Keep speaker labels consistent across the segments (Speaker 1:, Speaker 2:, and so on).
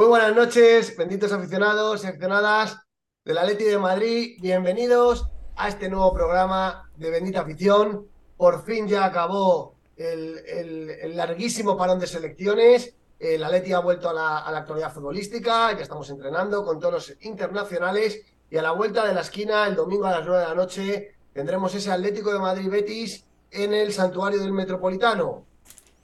Speaker 1: Muy buenas noches, benditos aficionados y aficionadas del Atleti de Madrid. Bienvenidos a este nuevo programa de Bendita Afición. Por fin ya acabó el, larguísimo parón de selecciones. El Atleti ha vuelto a la, a actualidad futbolística, ya estamos entrenando con todos los internacionales y a la vuelta de la esquina, el domingo a las 9 de la noche, tendremos ese Atlético de Madrid-Betis en el Santuario del Metropolitano.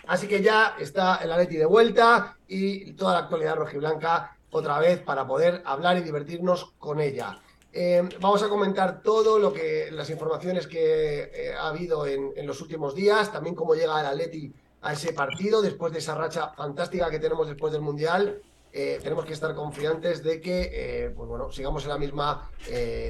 Speaker 1: Así que ya está el Atleti de vuelta y toda la actualidad rojiblanca otra vez para poder hablar y divertirnos con ella. Eh, vamos a comentar todo lo que las informaciones que eh, ha habido en, los últimos días, también cómo llega el Atleti a ese partido después de esa racha fantástica que tenemos después del Mundial. Eh, tenemos que estar confiantes de que pues bueno, sigamos en la misma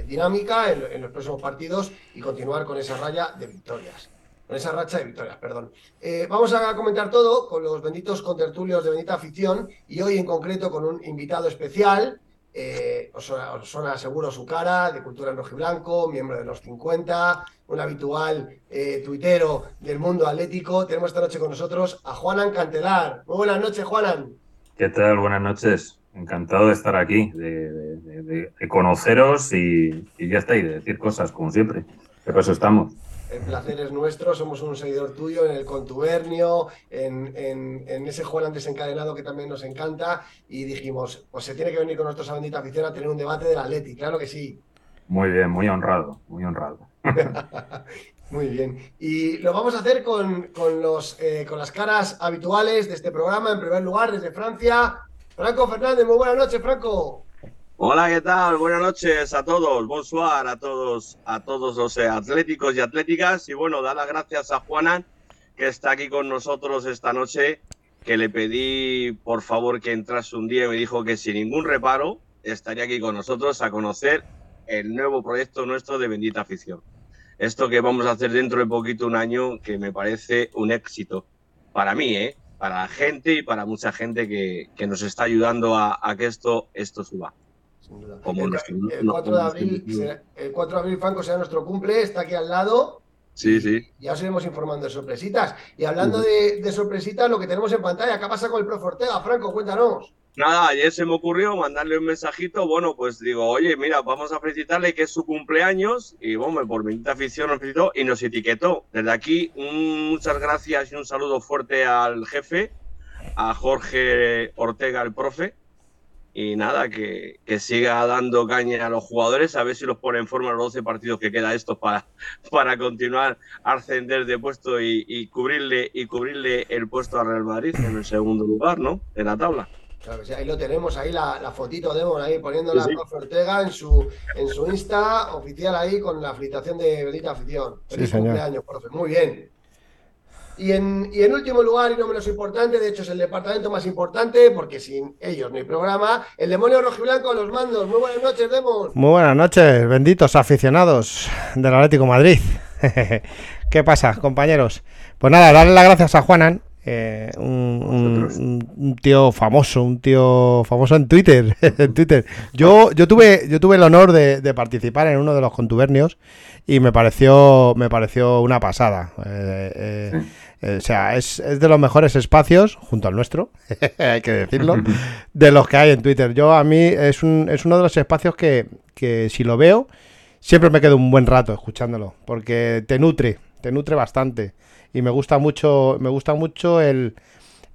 Speaker 1: dinámica en los próximos partidos y continuar con esa raya de victorias. Con esa racha de victorias, perdón. Eh, vamos a comentar todo con los benditos contertulios de Bendita Afición y hoy en concreto con un invitado especial. Eh, os, os seguro su cara, de Cultura en Rojiblanco, miembro de los 50, un habitual eh, tuitero del mundo atlético. Tenemos esta noche con nosotros a Juanan Cantelar. Muy buenas noches, Juanan.
Speaker 2: ¿Qué tal? Buenas noches. Encantado de estar aquí, de, conoceros y, ya está, y de decir cosas, como siempre. Que para eso estamos.
Speaker 1: El placer es nuestro, somos un seguidor tuyo en el contubernio, en, en- en ese Juanan desencadenado que también nos encanta y dijimos, pues se tiene que venir con nosotros a Bendita Afición a tener un debate del Atleti, claro que sí.
Speaker 2: Muy bien, muy honrado, muy honrado.
Speaker 1: Muy bien. Y lo vamos a hacer con, con los, eh, con las caras habituales de este programa. En primer lugar, desde Francia, Franco Fernández. Muy buenas noches, Franco.
Speaker 3: Hola, ¿qué tal? Buenas noches a todos, bonsoir a todos, a todos los eh, atléticos y atléticas. Y bueno, dar las gracias a Juanan, que está aquí con nosotros esta noche, que le pedí por favor que entrase un día y me dijo que sin ningún reparo estaría aquí con nosotros a conocer el nuevo proyecto nuestro de Bendita Afición. Esto que vamos a hacer dentro de poquito, un año, que me parece un éxito para mí, ¿eh? para la gente y para mucha gente que, que nos está ayudando a, a que esto, esto suba.
Speaker 1: Sin duda.
Speaker 3: Como
Speaker 1: el,
Speaker 3: nuestro-
Speaker 1: el
Speaker 3: no,
Speaker 1: 4 de abril,
Speaker 3: nuestro-
Speaker 1: será- el 4 de abril, Franco, será nuestro cumple. Está aquí al lado.
Speaker 3: Sí, sí.
Speaker 1: Ya os iremos informando de sorpresitas. Y hablando de, de sorpresitas, lo que tenemos en pantalla, ¿qué pasa con el profe Ortega? Franco, cuéntanos.
Speaker 3: Nada, ayer se me ocurrió mandarle un mensajito. Bueno, pues digo, oye, mira, vamos a felicitarle que es su cumpleaños. Y bueno, por bendita afición nos felicitó y nos etiquetó. Desde aquí, un- muchas gracias y un saludo fuerte al jefe, a Jorge Ortega, el profe. Y nada, que, que siga dando caña a los jugadores, a ver si los pone en forma los 12 partidos que queda estos para, para continuar a ascender de puesto y, y cubrirle y cubrirle el puesto al Real Madrid en el segundo lugar, ¿no? En la tabla.
Speaker 1: Claro que sí, ahí lo tenemos, ahí la, la fotito de Mon, ahí poniéndola
Speaker 3: Sí, sí.
Speaker 1: a profe Ortega en su, en su Insta oficial ahí con la felicitación de Bendita Afición.
Speaker 4: Sí,
Speaker 1: Feliz
Speaker 4: señor.
Speaker 1: cumpleaños, profe. Muy bien. Y en, y en último lugar, y no menos importante, de hecho es el departamento más importante, porque sin ellos no hay programa, el demonio rojiblanco a los mandos. Muy buenas noches, Demon.
Speaker 4: Muy buenas noches, benditos aficionados del Atlético Madrid. ¿Qué pasa, compañeros? Pues nada, darle las gracias a Juanan, eh, un, tío famoso, un tío famoso en Twitter. en Twitter. Yo, yo tuve, yo tuve el honor de, de participar en uno de los contubernios y me pareció, me pareció una pasada. Eh, eh, eh, o sea, es, es de los mejores espacios, junto al nuestro, hay que decirlo, de los que hay en Twitter. Yo a mí es, un, es uno de los espacios que, que si lo veo, siempre me quedo un buen rato escuchándolo, porque te nutre, te nutre bastante. Y me gusta mucho, me gusta mucho el,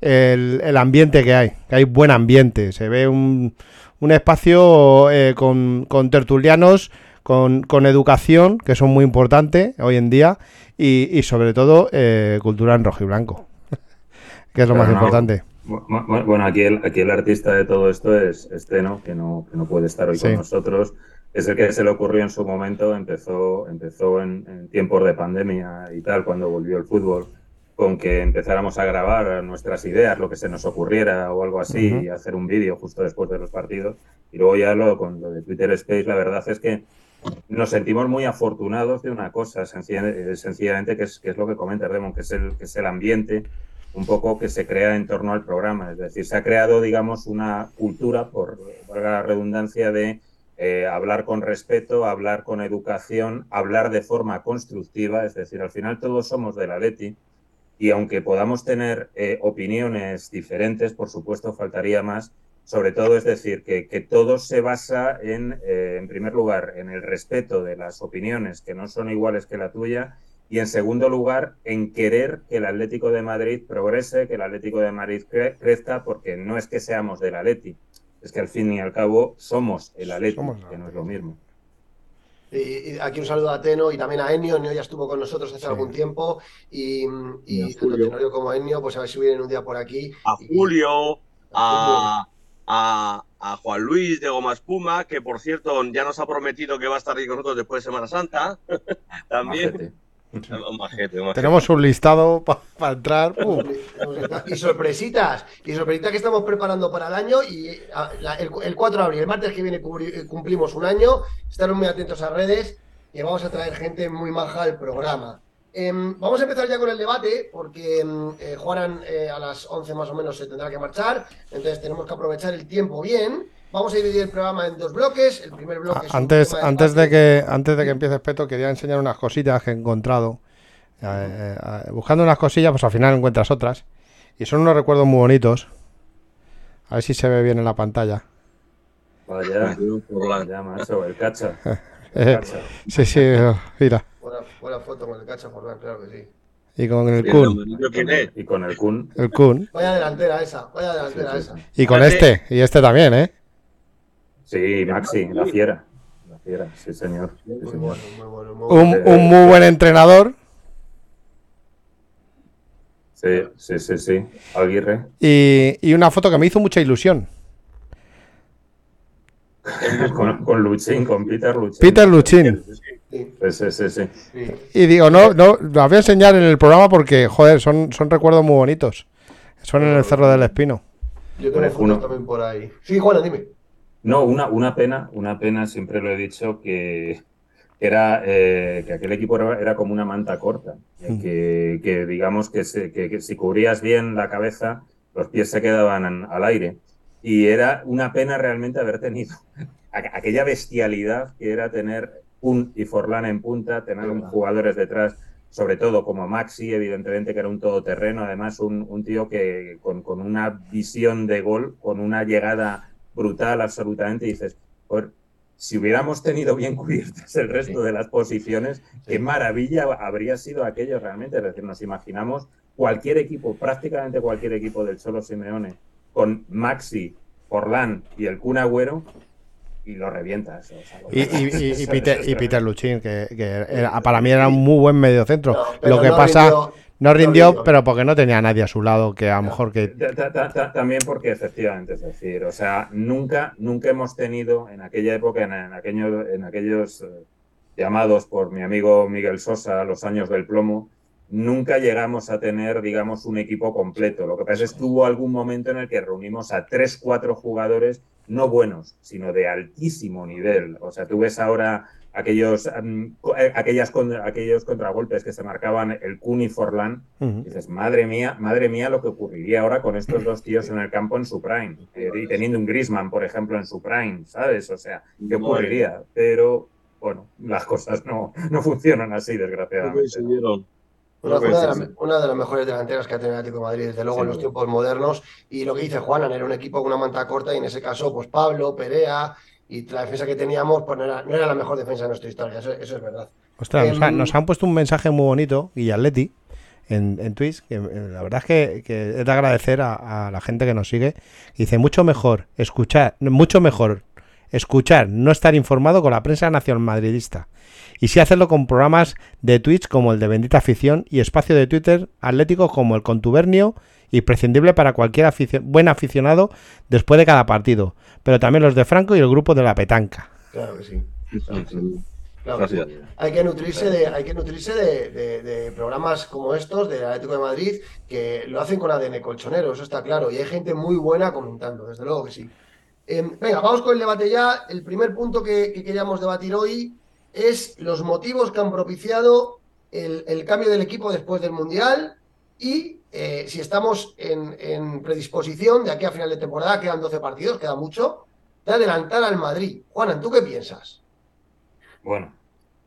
Speaker 4: el, el ambiente que hay, que hay buen ambiente. Se ve un, un espacio eh, con, con tertulianos, con, con educación, que son muy importantes hoy en día, y, y sobre todo eh, cultura en rojo y blanco, que es lo
Speaker 2: Pero
Speaker 4: más
Speaker 2: no-
Speaker 4: importante.
Speaker 2: Bu- Bueno, aquí el, aquí el artista de todo esto es Esteno, que no, que no puede estar hoy
Speaker 4: Sí.
Speaker 2: con nosotros. Es el que se le ocurrió en su momento, empezó, empezó en, en tiempos de pandemia y tal, cuando volvió el fútbol, con que empezáramos a grabar nuestras ideas, lo que se nos ocurriera o algo así, y hacer un vídeo justo después de los partidos. Y luego ya lo, con lo de Twitter Space, la verdad es que nos sentimos muy afortunados de una cosa, sencilla- eh, sencillamente, que es, que es lo que comenta Demon, que es, el, que es el ambiente un poco que se crea en torno al programa. Es decir, se ha creado, digamos, una cultura, por valga la redundancia, de eh, hablar con respeto, hablar con educación, hablar de forma constructiva. Es decir, al final todos somos de la Leti y aunque podamos tener eh, opiniones diferentes, por supuesto, faltaría más. Sobre todo, es decir, que, que todo se basa en, eh, en primer lugar, en el respeto de las opiniones que no son iguales que la tuya y en segundo lugar, en querer que el Atlético de Madrid progrese, que el Atlético de Madrid cre- crezca, porque no es que seamos del Atleti, es que al fin y al cabo somos el Atleti,
Speaker 4: Somos
Speaker 2: que no es lo mismo.
Speaker 1: Y, y aquí un saludo a Teno y también a Enio. Enio ya estuvo con nosotros hace
Speaker 4: Sí.
Speaker 1: algún tiempo. Y, y tanto. Tenorio como Enio, pues a ver si vienen un día por aquí.
Speaker 3: A
Speaker 1: Y-
Speaker 3: Julio,
Speaker 1: a
Speaker 3: a, Juan Luis de Goma Espuma, que por cierto ya nos ha prometido que va a estar ahí con nosotros después de Semana Santa. También.
Speaker 2: Majete.
Speaker 3: Majete, majete.
Speaker 4: Tenemos un listado para entrar. Uh,
Speaker 1: Y sorpresitas, y sorpresitas que estamos preparando para el año. Y la- el, el 4 de abril, el martes que viene, eh, cumplimos un año. Estaros muy atentos a redes, que vamos a traer gente muy maja al programa. Em, vamos a empezar ya con el debate, porque em, eh, Juanan eh, a las 11 más o menos se tendrá que marchar. Entonces tenemos que aprovechar el tiempo bien. Vamos a dividir el programa en dos bloques. El primer bloque es un
Speaker 4: antes, antes de que antes de que empieces Peto, quería enseñar unas cosillas que he encontrado. Eh, eh, buscando unas cosillas, pues al final encuentras otras. Y son unos recuerdos muy bonitos. A ver si se ve bien en la pantalla.
Speaker 2: Vaya, vaya, macho, el cacha. El
Speaker 4: Eh,
Speaker 2: cacha.
Speaker 4: sí, sí, mira.
Speaker 1: Buena, buena foto con el cacho Forlán, claro que sí.
Speaker 4: Y con el Kun.
Speaker 2: Y con el Kun.
Speaker 4: El Kun.
Speaker 1: Vaya delantera esa, vaya delantera
Speaker 2: Sí, sí,
Speaker 1: esa.
Speaker 4: Y con este. Y este también, ¿eh?
Speaker 2: Sí, Maxi, la fiera. La fiera, sí, señor. Sí,
Speaker 1: Muy bueno, muy bueno, muy bueno.
Speaker 4: Un, un muy buen entrenador.
Speaker 2: Sí, sí, sí, sí. Aguirre.
Speaker 4: Y, y una foto que me hizo mucha ilusión.
Speaker 2: con, con Luchín, con Peter Luchín.
Speaker 4: Peter Luchín.
Speaker 1: Sí,
Speaker 2: Sí, sí, sí.
Speaker 4: Y digo, no, no, las voy a enseñar en el programa porque, joder, son, son recuerdos muy bonitos. Son en el Cerro del Espino.
Speaker 1: Yo tengo
Speaker 2: uno.
Speaker 1: también por ahí. Sí, Juana, dime.
Speaker 2: No, una, una pena, una pena, siempre lo he dicho, que era eh, que aquel equipo era, era como una manta corta, eh, que, que digamos que, se- que- que si cubrías bien la cabeza, los pies se quedaban en- al aire. Y era una pena realmente haber tenido aqu- aquella bestialidad que era tener un y Forlán en punta, tener un jugadores detrás, sobre todo como Maxi, evidentemente que era un todoterreno, además un, un tío que con, con una visión de gol, con una llegada brutal absolutamente, dices, "Joder, si hubiéramos tenido bien cubiertas el resto de las posiciones, qué maravilla habría sido aquello realmente. Es decir, nos imaginamos cualquier equipo, prácticamente cualquier equipo del Cholo Simeone, con Maxi, Forlán y el Kun Agüero, y lo revientas. o sea, lo
Speaker 4: Y, y- Peter, y. Peter Luchín, que, que era- para mí era un muy buen mediocentro.
Speaker 1: No,
Speaker 4: Lo que
Speaker 1: no
Speaker 4: pasa,
Speaker 1: rindió-
Speaker 4: no rindió,
Speaker 1: rindió.
Speaker 4: pero porque no tenía a nadie a su lado que a lo mejor que...
Speaker 2: Ta- ta- ta- ta- También porque efectivamente, es decir, o sea, nunca, nunca hemos tenido en aquella época, en, en aquello- en aquellos eh, llamados por mi amigo Miguel Sosa, los años del plomo, nunca llegamos a tener, digamos, un equipo completo. Lo que pasa es que hubo algún momento en el que reunimos a tres, cuatro jugadores, no buenos, sino de altísimo nivel. O sea, tú ves ahora aquellos, co- eh, aquellas con- aquellos contragolpes que se marcaban el Kun y Forlán. Dices, madre mía, madre mía lo que ocurriría ahora con estos dos tíos en el campo en su prime. Eh, y teniendo un Grisman, por ejemplo, en su prime, ¿sabes? O sea, ¿qué ocurriría? Pero, bueno, las cosas no, no funcionan así, desgraciadamente.
Speaker 1: Una, de las,
Speaker 3: coincidieron.
Speaker 1: una de las mejores delanteras que ha tenido el Atlético de Madrid, desde luego, en los tiempos modernos. Y lo que dice Juanan, era un equipo con una manta corta y en ese caso, pues Pablo, Perea y la defensa que teníamos, pues no era, no era la mejor defensa de nuestra historia, eso, eso es verdad.
Speaker 4: Ostras, nos,
Speaker 1: Em,
Speaker 4: nos han puesto un mensaje muy bonito, Guillaletti, en, en Twitch, que eh, la verdad es que, que es de agradecer a, a la gente que nos sigue. Dice, mucho mejor escuchar, mucho mejor escuchar, no estar informado con la prensa nacional madridista. Y sí hacerlo con programas de Twitch como el de Bendita Afición y espacio de Twitter atlético como el Contubernio, imprescindible para cualquier buen aficionado después de cada partido, pero también los de Franco y el grupo de la Petanca.
Speaker 1: Claro que sí. Hay que nutrirse de, hay que nutrirse de, programas como estos del Atlético de Madrid que lo hacen con ADN colchonero, eso está claro. Y hay gente muy buena comentando, desde luego que sí. Em, venga, vamos con el debate ya. El primer punto que, queríamos debatir hoy es los motivos que han propiciado el, cambio del equipo después del Mundial y eh, si estamos en, en, predisposición de aquí a final de temporada, quedan 12 partidos, queda mucho, de adelantar al Madrid. Juanan, ¿tú qué piensas?
Speaker 2: Bueno,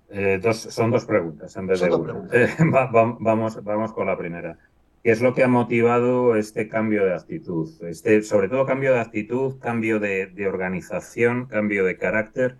Speaker 2: eh, son dos preguntas en vez de una. vamos, vamos con la primera. ¿Qué es lo que ha motivado este cambio de actitud? Este, sobre todo cambio de actitud, cambio de, organización, cambio de carácter.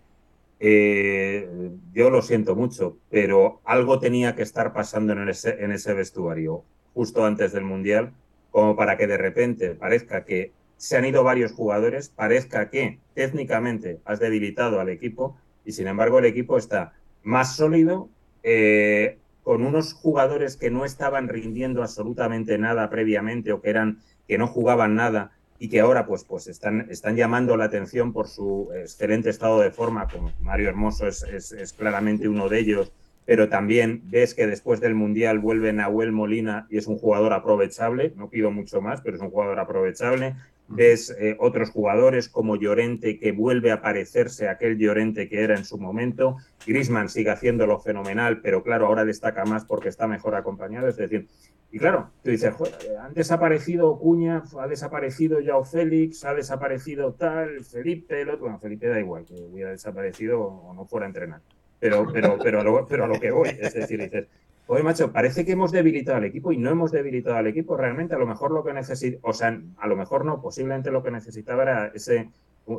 Speaker 2: Eh, yo lo siento mucho, pero algo tenía que estar pasando en ese, vestuario justo antes del Mundial, como para que de repente parezca que se han ido varios jugadores, parezca que técnicamente has debilitado al equipo y sin embargo el equipo está más sólido, eh, con unos jugadores que no estaban rindiendo absolutamente nada previamente o que eran que no jugaban nada y que ahora pues, pues están, están llamando la atención por su excelente estado de forma, como Mario Hermoso es, es, claramente uno de ellos, pero también ves que después del Mundial vuelve Nahuel Molina y es un jugador aprovechable, no pido mucho más, pero es un jugador aprovechable. Ves eh, otros jugadores como Llorente que vuelve a parecerse a aquel Llorente que era en su momento, Grisman sigue haciéndolo fenomenal, pero claro, ahora destaca más porque está mejor acompañado, es decir, y claro, tú dices, han desaparecido Cuña, ha desaparecido Yao Félix, ha desaparecido tal, Felipe, el otro, bueno, Felipe da igual, que hubiera desaparecido o no fuera a entrenar, pero, pero, pero, a lo, que voy, es decir, dices, Oye, macho, parece que hemos debilitado al equipo y no hemos debilitado al equipo. Realmente, a lo mejor lo que necesita, o sea, a lo mejor no, posiblemente lo que necesitaba era ese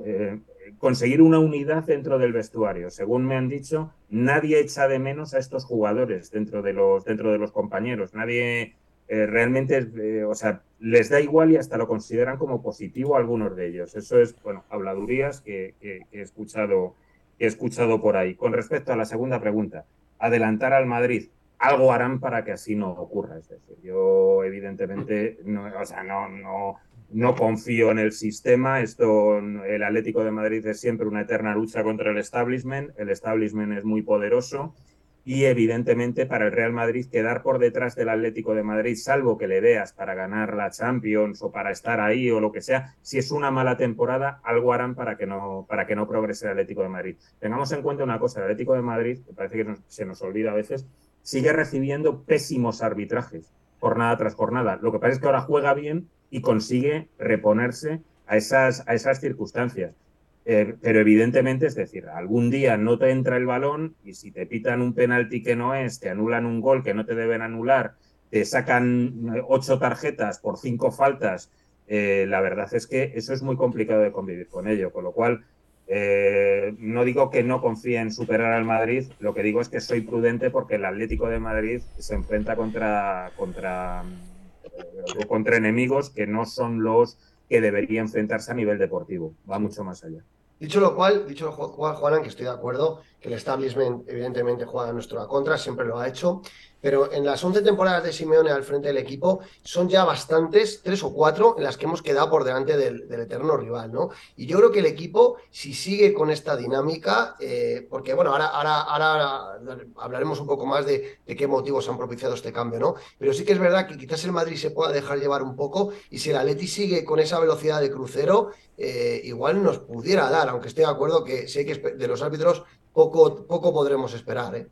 Speaker 2: eh, conseguir una unidad dentro del vestuario. Según me han dicho, nadie echa de menos a estos jugadores dentro de los, dentro de los compañeros. Nadie eh, realmente, eh, o sea, les da igual y hasta lo consideran como positivo algunos de ellos. Eso es, bueno, habladurías que, que he escuchado, que he escuchado por ahí. Con respecto a la segunda pregunta, adelantar al Madrid algo harán para que así no ocurra. Es decir, yo evidentemente no, o sea, no, no, no confío en el sistema. Esto, el Atlético de Madrid es siempre una eterna lucha contra el establishment. El establishment es muy poderoso y evidentemente para el Real Madrid quedar por detrás del Atlético de Madrid, salvo que le veas para ganar la Champions o para estar ahí o lo que sea, si es una mala temporada, algo harán para que no, para que no progrese el Atlético de Madrid. Tengamos en cuenta una cosa, el Atlético de Madrid, que parece que se nos olvida a veces, sigue recibiendo pésimos arbitrajes jornada tras jornada. Lo que pasa es que ahora juega bien y consigue reponerse a esas, a esas circunstancias. Eh, pero evidentemente, es decir, algún día no te entra el balón y si te pitan un penalti que no es, te anulan un gol que no te deben anular, te sacan ocho tarjetas por cinco faltas, eh, la verdad es que eso es muy complicado de convivir con ello. Con lo cual, eh, no digo que no confíe en superar al Madrid, lo que digo es que soy prudente porque el Atlético de Madrid se enfrenta contra, contra, eh, contra enemigos que no son los que debería enfrentarse a nivel deportivo, va mucho más allá.
Speaker 1: Dicho lo cual, dicho lo cual, Juanan, que estoy de acuerdo, que el establishment evidentemente juega a nuestra contra, siempre lo ha hecho, pero en las 11 temporadas de Simeone al frente del equipo son ya bastantes, tres o cuatro, en las que hemos quedado por delante del, eterno rival, ¿no? Y yo creo que el equipo, si sigue con esta dinámica, eh, porque bueno, ahora, ahora, ahora hablaremos un poco más de, qué motivos han propiciado este cambio, ¿no? Pero sí que es verdad que quizás el Madrid se pueda dejar llevar un poco y si el Atleti sigue con esa velocidad de crucero, eh, igual nos pudiera dar, aunque estoy de acuerdo que sé que de los árbitros poco, poco podremos esperar, ¿eh?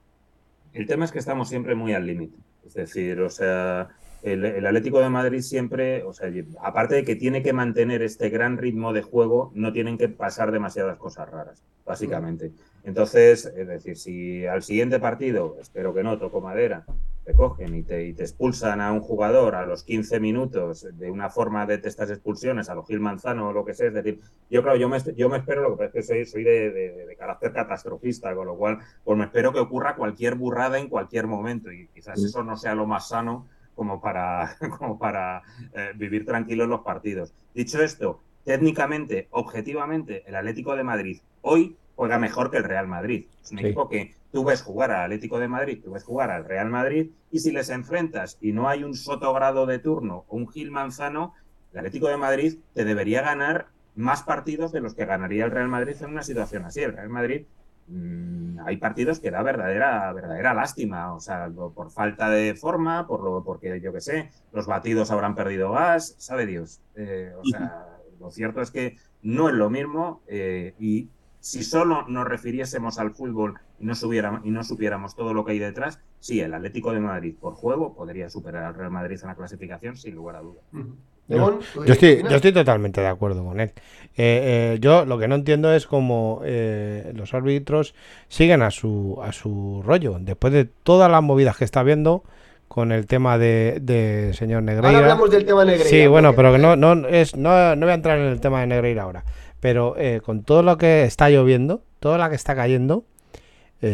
Speaker 2: El tema es que estamos siempre muy al límite. Es decir, o sea, el, Atlético de Madrid siempre, o sea, aparte de que tiene que mantener este gran ritmo de juego, no tienen que pasar demasiadas cosas raras, básicamente. Entonces, es decir, si al siguiente partido, espero que no, toco madera, te cogen y te, expulsan a un jugador a los 15 minutos de una forma de estas expulsiones, a lo Gil Manzano o lo que sea, es decir, yo claro, yo me, yo me espero, lo que pasa es que soy, de, carácter catastrofista, con lo cual, pues me espero que ocurra cualquier burrada en cualquier momento y quizás eso no sea lo más sano como para, como para eh, vivir tranquilo en los partidos. Dicho esto, técnicamente, objetivamente, el Atlético de Madrid hoy juega mejor que el Real Madrid. Es un equipo que tú ves jugar al Atlético de Madrid, tú ves jugar al Real Madrid, y si les enfrentas y no hay un Sotogrado de turno o un Gil Manzano, el Atlético de Madrid te debería ganar más partidos de los que ganaría el Real Madrid en una situación así. El Real Madrid mm, hay partidos que da verdadera, verdadera lástima, o sea, por falta de forma, por lo, porque yo qué sé, los batidos habrán perdido gas, sabe Dios. Eh, o sea, lo cierto es que no es lo mismo eh, y si solo nos refiriésemos al fútbol y no, y no supiéramos todo lo que hay detrás, sí, el Atlético de Madrid por juego podría superar al Real Madrid en la clasificación sin lugar a dudas.
Speaker 4: Yo, estoy, yo, estoy, totalmente de acuerdo con él. Eh, eh, yo lo que no entiendo es cómo eh, los árbitros siguen a su, a su rollo. Después de todas las movidas que está viendo con el tema de, señor Negreira.
Speaker 1: Ahora hablamos del tema Negreira.
Speaker 4: Sí, bueno, pero que no, no, es, no, no voy a entrar en el tema de Negreira ahora. Pero con todo lo que está lloviendo, toda la que está cayendo,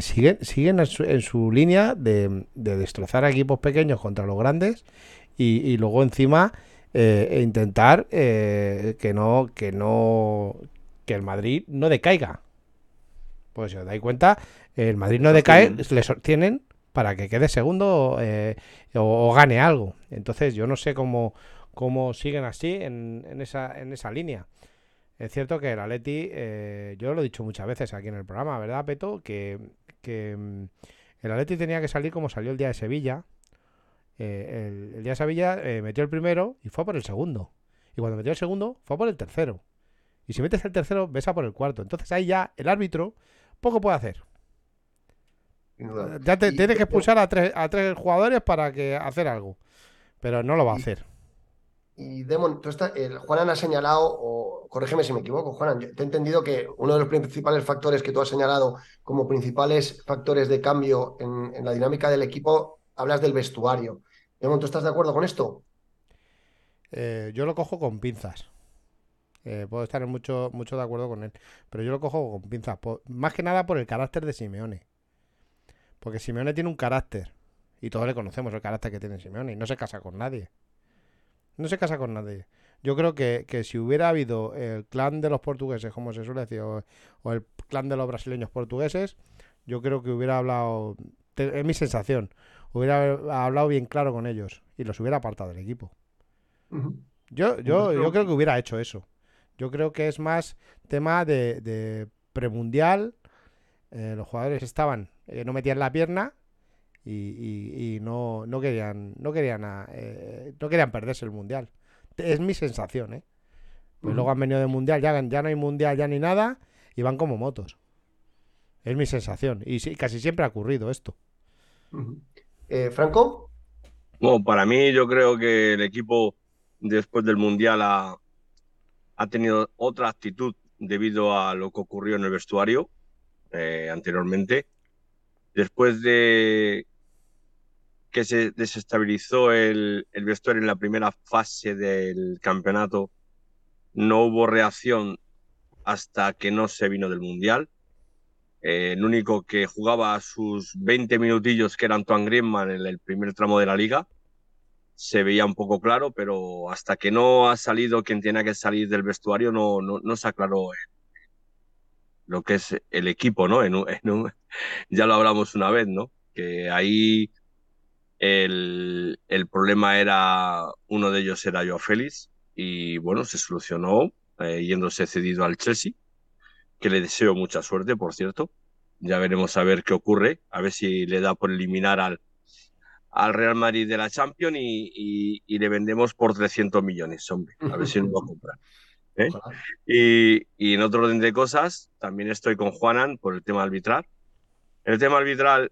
Speaker 4: siguen, siguen en su, en su línea de, de, destrozar a equipos pequeños contra los grandes y, y luego encima eh, e intentar eh, que no, que no, que el Madrid no decaiga. Pues si os dais cuenta, el Madrid no decae, le sostienen para que quede segundo eh, o, gane algo. Entonces yo no sé cómo, cómo siguen así en, en, esa, en esa línea. Es cierto que el Atleti, yo lo he dicho muchas veces aquí en el programa, ¿verdad, Peto? Que, que mm, el Atleti tenía que salir como salió el día de Sevilla, eh, el, día de Sevilla eh, metió el primero y fue por el segundo. Y cuando metió el segundo, fue por el tercero. Y si metes el tercero, ves a por el cuarto. Entonces ahí ya el árbitro poco puede hacer. Ya te, tiene que expulsar a tres, a tres jugadores para que hacer algo. Pero no lo va a hacer.
Speaker 1: Y Demon, tú el Juanan ha señalado, o corrígeme si me equivoco, Juanan, te he entendido que uno de los principales factores que tú has señalado como principales factores de cambio en, la dinámica del equipo, hablas del vestuario. ¿tú estás de acuerdo con esto?
Speaker 4: Eh, yo lo cojo con pinzas. Eh, puedo estar mucho, mucho de acuerdo con él. Pero yo lo cojo con pinzas. más que nada por el carácter de Simeone. Porque Simeone tiene un carácter. Y todos le conocemos el carácter que tiene Simeone. Y no se casa con nadie. No se casa con nadie. Yo creo que, si hubiera habido el clan de los portugueses, como se suele decir, o, el clan de los brasileños portugueses, yo creo que hubiera hablado. Es mi sensación hubiera hablado bien claro con ellos y los hubiera apartado del equipo. Yo, yo, yo creo que hubiera hecho eso. Yo creo que es más tema de, premundial. Eh, los jugadores estaban, eh, no metían la pierna y, no, no, querían, no querían, eh, no querían perderse el mundial. Es mi sensación, ¿eh? Pues luego han venido del mundial, ya, ya no hay mundial ya ni nada y van como motos. Es mi sensación. Y sí, casi siempre ha ocurrido esto.
Speaker 1: Eh, Franco.
Speaker 3: Bueno, para mí yo creo que el equipo después del Mundial ha, ha tenido otra actitud debido a lo que ocurrió en el vestuario eh, anteriormente. Después de que se desestabilizó el, vestuario en la primera fase del campeonato, no hubo reacción hasta que no se vino del Mundial. Eh, el único que jugaba sus 20 minutillos, que era Antoine Griezmann en el primer tramo de la liga, se veía un poco claro, pero hasta que no ha salido quien tenía que salir del vestuario, no, no, no se aclaró lo que es el equipo, ¿no? En ya lo hablamos una vez, ¿no? Que ahí el, el, problema era, uno de ellos era Joao Félix, y bueno, se solucionó eh, yéndose cedido al Chelsea que le deseo mucha suerte, por cierto. Ya veremos a ver qué ocurre, a ver si le da por eliminar al, al Real Madrid de la Champions y, y, le vendemos por 300 millones, hombre, a ver si nos va a comprar. ¿eh? Y, y, en otro orden de cosas, también estoy con Juanan por el tema arbitral. El tema arbitral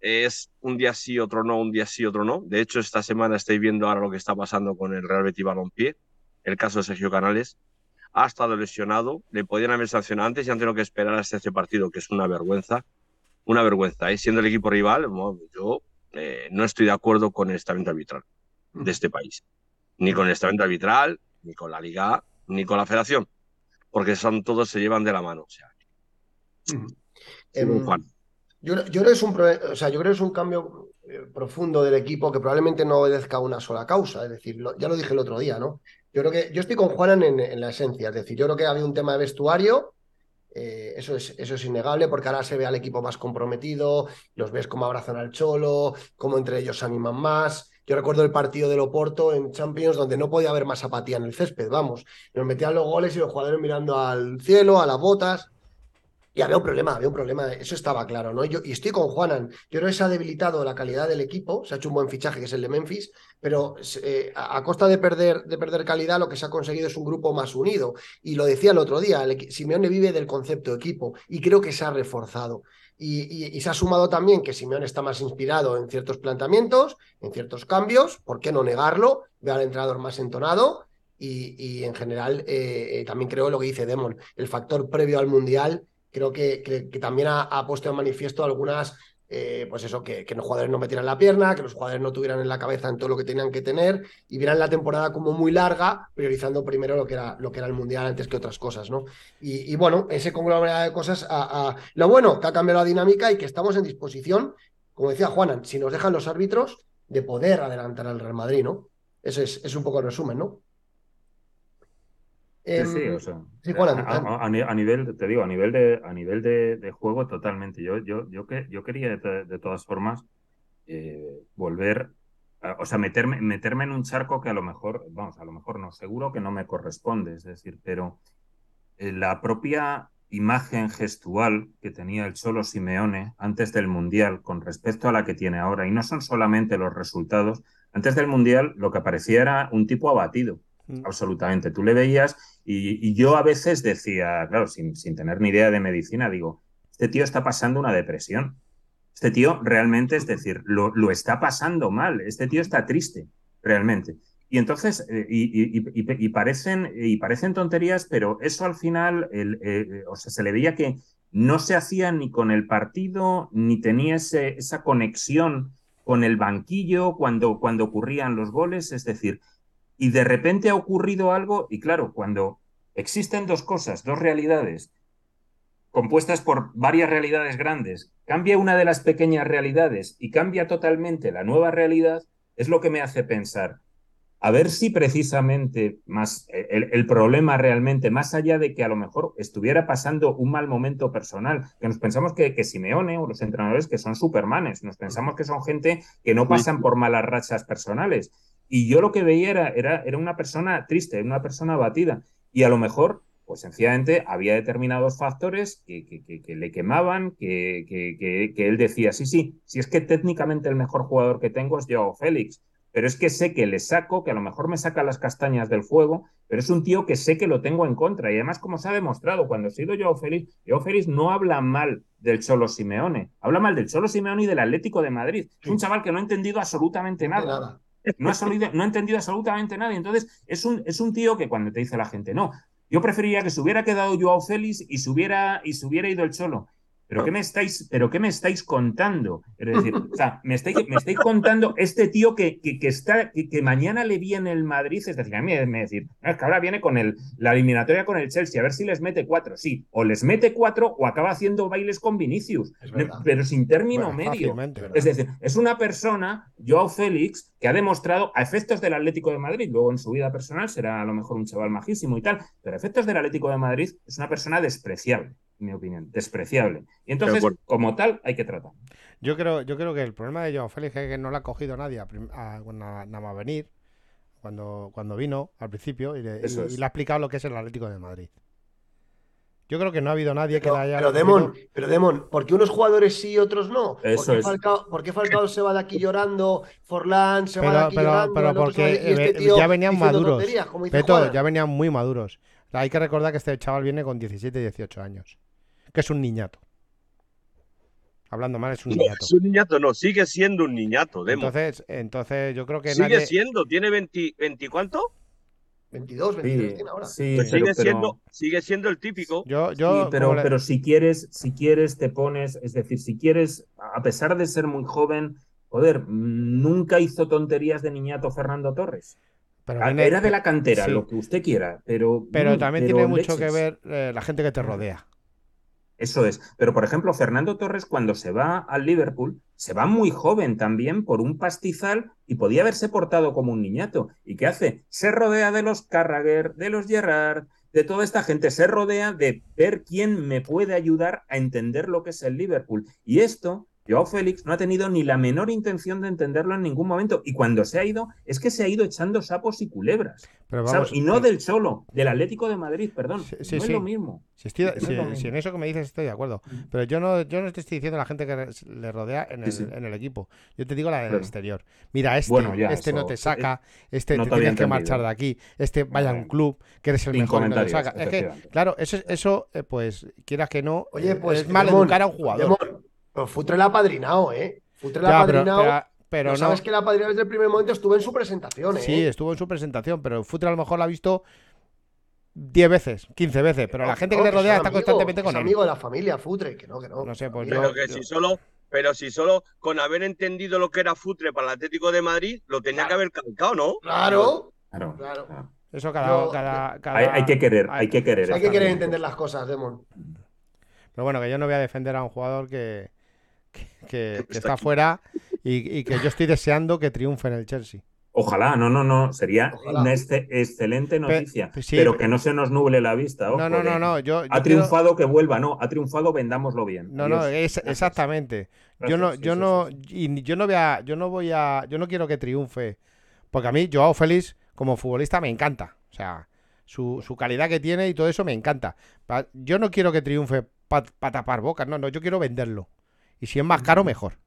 Speaker 3: es un día sí, otro no, un día sí, otro no. De hecho, esta semana estáis viendo ahora lo que está pasando con el Real Betis Balompié, el caso de Sergio Canales ha estado lesionado, le podían haber sancionado antes y han tenido que esperar hasta este partido, que es una vergüenza. Una vergüenza. ¿eh? Siendo el equipo rival, yo eh, no estoy de acuerdo con el estamento arbitral de este país. Ni con el estamento arbitral, ni con la Liga, ni con la Federación. Porque son todos se llevan de la mano. O sea,
Speaker 1: em, Yo, yo, creo es un, o sea, yo creo que es un cambio eh, profundo del equipo que probablemente no obedezca a una sola causa. Es decir, ya lo dije el otro día, ¿no? Yo creo que yo estoy con Juanan en, la esencia, es decir, yo creo que había un tema de vestuario Eh, eso, es, eso es innegable porque ahora se ve al equipo más comprometido, los ves cómo abrazan al cholo, cómo entre ellos se animan más. Yo recuerdo el partido del Oporto en Champions donde no podía haber más apatía en el césped, vamos. Nos metían los goles y los jugadores mirando al cielo, a las botas. Y había un problema, había un problema, eso estaba claro, ¿no? Yo, y estoy con Juanan, yo creo que se ha debilitado la calidad del equipo, se ha hecho un buen fichaje que es el de Memphis, pero eh, a, costa de perder, de perder calidad lo que se ha conseguido es un grupo más unido. Y lo decía el otro día, Simeone vive del concepto equipo y creo que se ha reforzado. Y, se ha sumado también que Simeone está más inspirado en ciertos planteamientos, en ciertos cambios, ¿por qué no negarlo? Ve al entrenador más entonado y, en general eh, eh, también creo lo que dice Demon, el factor previo al Mundial creo que, que, también ha, puesto en manifiesto algunas, eh, pues eso, que, que, los jugadores no metieran la pierna, que los jugadores no tuvieran en la cabeza en todo lo que tenían que tener y vieran la temporada como muy larga, priorizando primero lo que era, lo que era el Mundial antes que otras cosas, ¿no? Y, bueno, ese conglomerado de cosas, a, lo bueno, que ha cambiado la dinámica y que estamos en disposición, como decía Juanan, si nos dejan los árbitros, de poder adelantar al Real Madrid, ¿no? Ese es, es un poco el resumen, ¿no?
Speaker 2: Sí, sí, em, o sea, a, nivel, te digo, a nivel de, a nivel de, juego totalmente. Yo, yo, yo, que, yo quería de, todas formas eh, volver, o sea, meterme, meterme en un charco que a lo mejor, vamos, a lo mejor no, seguro que no me corresponde, es decir, pero eh, la propia imagen gestual que tenía el Cholo Simeone antes del Mundial con respecto a la que tiene ahora, y no son solamente los resultados, antes del Mundial lo que parecía era un tipo abatido Mm. Absolutamente. Tú le veías y, yo a veces decía, claro, sin, sin, tener ni idea de medicina, digo, este tío está pasando una depresión. Este tío realmente, es decir, lo, lo está pasando mal. Este tío está triste, realmente. Y entonces, eh, y, parecen, y parecen tonterías, pero eso al final, el, eh, o sea, se le veía que no se hacía ni con el partido, ni tenía esa conexión con el banquillo cuando, cuando ocurrían los goles. Es decir, y de repente ha ocurrido algo y claro, cuando existen dos cosas, dos realidades, compuestas por varias realidades grandes, cambia una de las pequeñas realidades y cambia totalmente la nueva realidad, es lo que me hace pensar, a ver si precisamente más el, problema realmente, más allá de que a lo mejor estuviera pasando un mal momento personal, que nos pensamos que, que Simeone o los entrenadores que son supermanes, nos pensamos que son gente que no pasan por malas rachas personales. Y yo lo que veía era, era, era una persona triste, una persona abatida. Y a lo mejor, pues sencillamente había determinados factores que, que, le quemaban, que, que, él decía, sí, sí, si es que técnicamente el mejor jugador que tengo es Joao Félix, pero es que sé que le saco, que a lo mejor me saca las castañas del fuego, pero es un tío que sé que lo tengo en contra. Y además, como se ha demostrado, cuando ha sido Joao Félix, Joao Félix no habla mal del Cholo Simeone, habla mal del Cholo Simeone y del Atlético de Madrid. Es un chaval que no ha entendido absolutamente nada. No ha, entendido absolutamente nada. Entonces, es un, es un tío que cuando te dice la gente, no, yo preferiría que se hubiera quedado Joao Félix y se hubiera, y se hubiera ido el Cholo. ¿Pero qué me estáis, pero qué me estáis contando? Es decir, o sea, me estáis, me estáis contando este tío que, que, que está, que, mañana le viene el Madrid, es decir, a mí me decir, es que ahora viene con el, la eliminatoria con el Chelsea, a ver si les mete cuatro. Sí, o les mete cuatro o acaba haciendo bailes con Vinicius, pero sin término medio. Es decir, es una persona, Joao Félix, que ha demostrado a efectos del Atlético de Madrid, luego en su vida personal será a lo mejor un chaval majísimo y tal, pero a efectos del Atlético de Madrid es una persona despreciable mi opinión, despreciable. Y entonces, como tal, hay que tratar.
Speaker 4: Yo creo, yo creo que el problema de Joao Félix es que no le ha cogido nadie a, nada más venir, cuando, cuando vino al principio, y le, ha explicado lo que es el Atlético de Madrid. Yo creo que no ha habido nadie que le haya.
Speaker 1: Pero Demon, pero Demon, ¿por qué unos jugadores sí y otros no? Eso ¿Por qué, Falcao, se va de aquí llorando? Forlán se va de aquí llorando.
Speaker 4: Pero porque este ya venían maduros. Peto, ya venían muy maduros. Hay que recordar que este chaval viene con 17, 18 años que es un niñato. Hablando mal, es un niñato.
Speaker 3: Es un niñato, no, sigue siendo un niñato.
Speaker 4: Entonces, entonces, yo creo que.
Speaker 3: Sigue siendo, ¿tiene 20, 20 cuánto?
Speaker 1: 22, 22 tiene ahora.
Speaker 3: Sí, pues sigue, siendo, sigue siendo el típico.
Speaker 2: Yo, yo, pero, pero si quieres, si quieres, te pones, es decir, si quieres, a pesar de ser muy joven, joder, nunca hizo tonterías de niñato Fernando Torres. Pero Era de la cantera, lo que usted quiera, pero.
Speaker 4: Pero mm, también tiene mucho que ver eh, la gente que te rodea.
Speaker 2: Eso es. Pero, por ejemplo, Fernando Torres, cuando se va al Liverpool, se va muy joven también por un pastizal y podía haberse portado como un niñato. ¿Y qué hace? Se rodea de los Carragher, de los Gerrard, de toda esta gente, se rodea de ver quién me puede ayudar a entender lo que es el Liverpool. Y esto Joao Félix no ha tenido ni la menor intención de entenderlo en ningún momento. Y cuando se ha ido, es que se ha ido echando sapos y culebras.
Speaker 4: Pero vamos,
Speaker 2: Y no
Speaker 4: eh,
Speaker 2: del solo, del Atlético de Madrid, perdón.
Speaker 4: Sí, sí,
Speaker 2: no
Speaker 4: sí.
Speaker 2: es lo mismo.
Speaker 4: Si, estoy-
Speaker 2: No es lo mismo.
Speaker 4: si en eso que me dices estoy de acuerdo. Pero yo no, yo no te estoy diciendo la gente que le rodea en el,
Speaker 2: Sí, sí.
Speaker 4: en el equipo. Yo te digo la del
Speaker 2: Claro.
Speaker 4: exterior. Mira, este,
Speaker 2: Bueno, ya,
Speaker 4: este no te saca, este
Speaker 2: no
Speaker 4: te tienes que marchar de aquí, este vaya a un club, que eres el
Speaker 2: Sin
Speaker 4: mejor y no te saca. Es que, claro, eso, eso eh, pues, quieras que no,
Speaker 1: Oye,
Speaker 4: eh,
Speaker 1: pues.
Speaker 4: es mal educar a un jugador.
Speaker 1: Pero Futre la ha padrinado, ¿eh? Futre la ha
Speaker 4: pero,
Speaker 1: padrinado.
Speaker 4: pero- pero
Speaker 1: Pero
Speaker 4: no.
Speaker 1: sabes que la padrinado desde el primer momento estuvo en su presentación, ¿eh?
Speaker 4: Sí, estuvo en su presentación, pero el Futre a lo mejor la ha visto 10 veces, 15 veces, pero la gente que le rodea está constantemente con
Speaker 1: es
Speaker 4: él.
Speaker 1: amigo de la familia Futre, que no, que no.
Speaker 4: No sé, pues
Speaker 1: Amigo.
Speaker 4: yo-
Speaker 3: Pero que
Speaker 4: yo-
Speaker 3: si solo, pero si solo con haber entendido lo que era Futre para el Atlético de Madrid, lo tenía que haber calcado, ¿no?
Speaker 1: Claro,
Speaker 2: Claro,
Speaker 1: Claro.
Speaker 2: claro.
Speaker 4: Eso cada,
Speaker 1: Yo-
Speaker 4: cada, cada-
Speaker 2: Hay, hay que querer,
Speaker 4: hay-
Speaker 2: hay que querer.
Speaker 1: hay que querer entender las cosas, Demon.
Speaker 4: Pero bueno, que yo no voy a defender a un jugador que, que, que- que
Speaker 3: está
Speaker 4: fuera y, y que yo estoy deseando que triunfe en el Chelsea.
Speaker 2: Ojalá, no, no, no. Sería
Speaker 1: Ojalá.
Speaker 2: una excelente noticia.
Speaker 4: sí,
Speaker 2: pero
Speaker 4: pe-
Speaker 2: que no se nos nuble la vista. ojo,
Speaker 4: No, no, no, no. Yo, yo
Speaker 2: Ha
Speaker 4: quiero-
Speaker 2: triunfado que vuelva, no. Ha triunfado, vendámoslo bien.
Speaker 4: No, no,
Speaker 2: Gracias.
Speaker 4: exactamente. Yo no, yo
Speaker 2: sí,
Speaker 4: no,
Speaker 2: sí.
Speaker 4: y yo no voy a, yo no voy a, yo no quiero que triunfe, porque a mí Joao Félix como futbolista me encanta, o sea, su, su calidad que tiene y todo eso me encanta. Yo no quiero que triunfe para tapar bocas, no, no, yo quiero venderlo. Y si es más caro, mejor.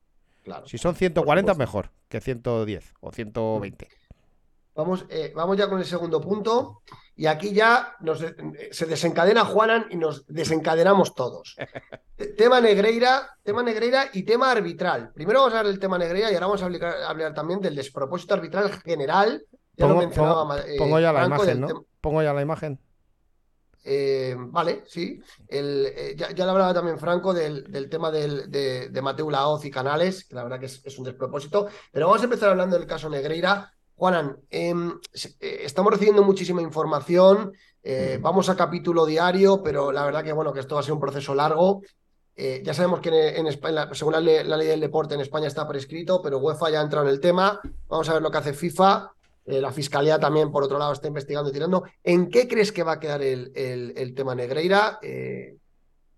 Speaker 1: Claro.
Speaker 4: Si son 140,
Speaker 2: supuesto.
Speaker 4: mejor que 110 o 120.
Speaker 1: Vamos, eh, vamos ya con el segundo punto. Y aquí ya nos, eh, se desencadena Juanan y nos desencadenamos todos. Te- tema Negreira, tema Negreira y tema arbitral. Primero vamos a hablar del tema Negreira y ahora vamos a hablar, hablar también del despropósito arbitral general. Ya lo mencionaba
Speaker 4: pongo-
Speaker 1: eh,
Speaker 4: pongo ya la
Speaker 1: Franco,
Speaker 4: imagen, ¿no? Pongo ya la imagen.
Speaker 1: Eh, vale, sí. El, eh, ya, ya le hablaba también Franco del, del tema del- de, de Mateu Laoz y Canales, que la verdad que es, es un despropósito. Pero vamos a empezar hablando del caso Negreira. Juanan, em, eh, estamos recibiendo muchísima información, eh, vamos a capítulo diario, pero la verdad que bueno, que esto va a ser un proceso largo. Eh, ya sabemos que en, en España, según la la ley del deporte en España está prescrito, pero UEFA ya ha entrado en el tema. Vamos a ver lo que hace FIFA. Eh, la fiscalía también, por otro lado, está investigando y tirando. ¿En qué crees que va a quedar el, el- tema Negreira? Eh,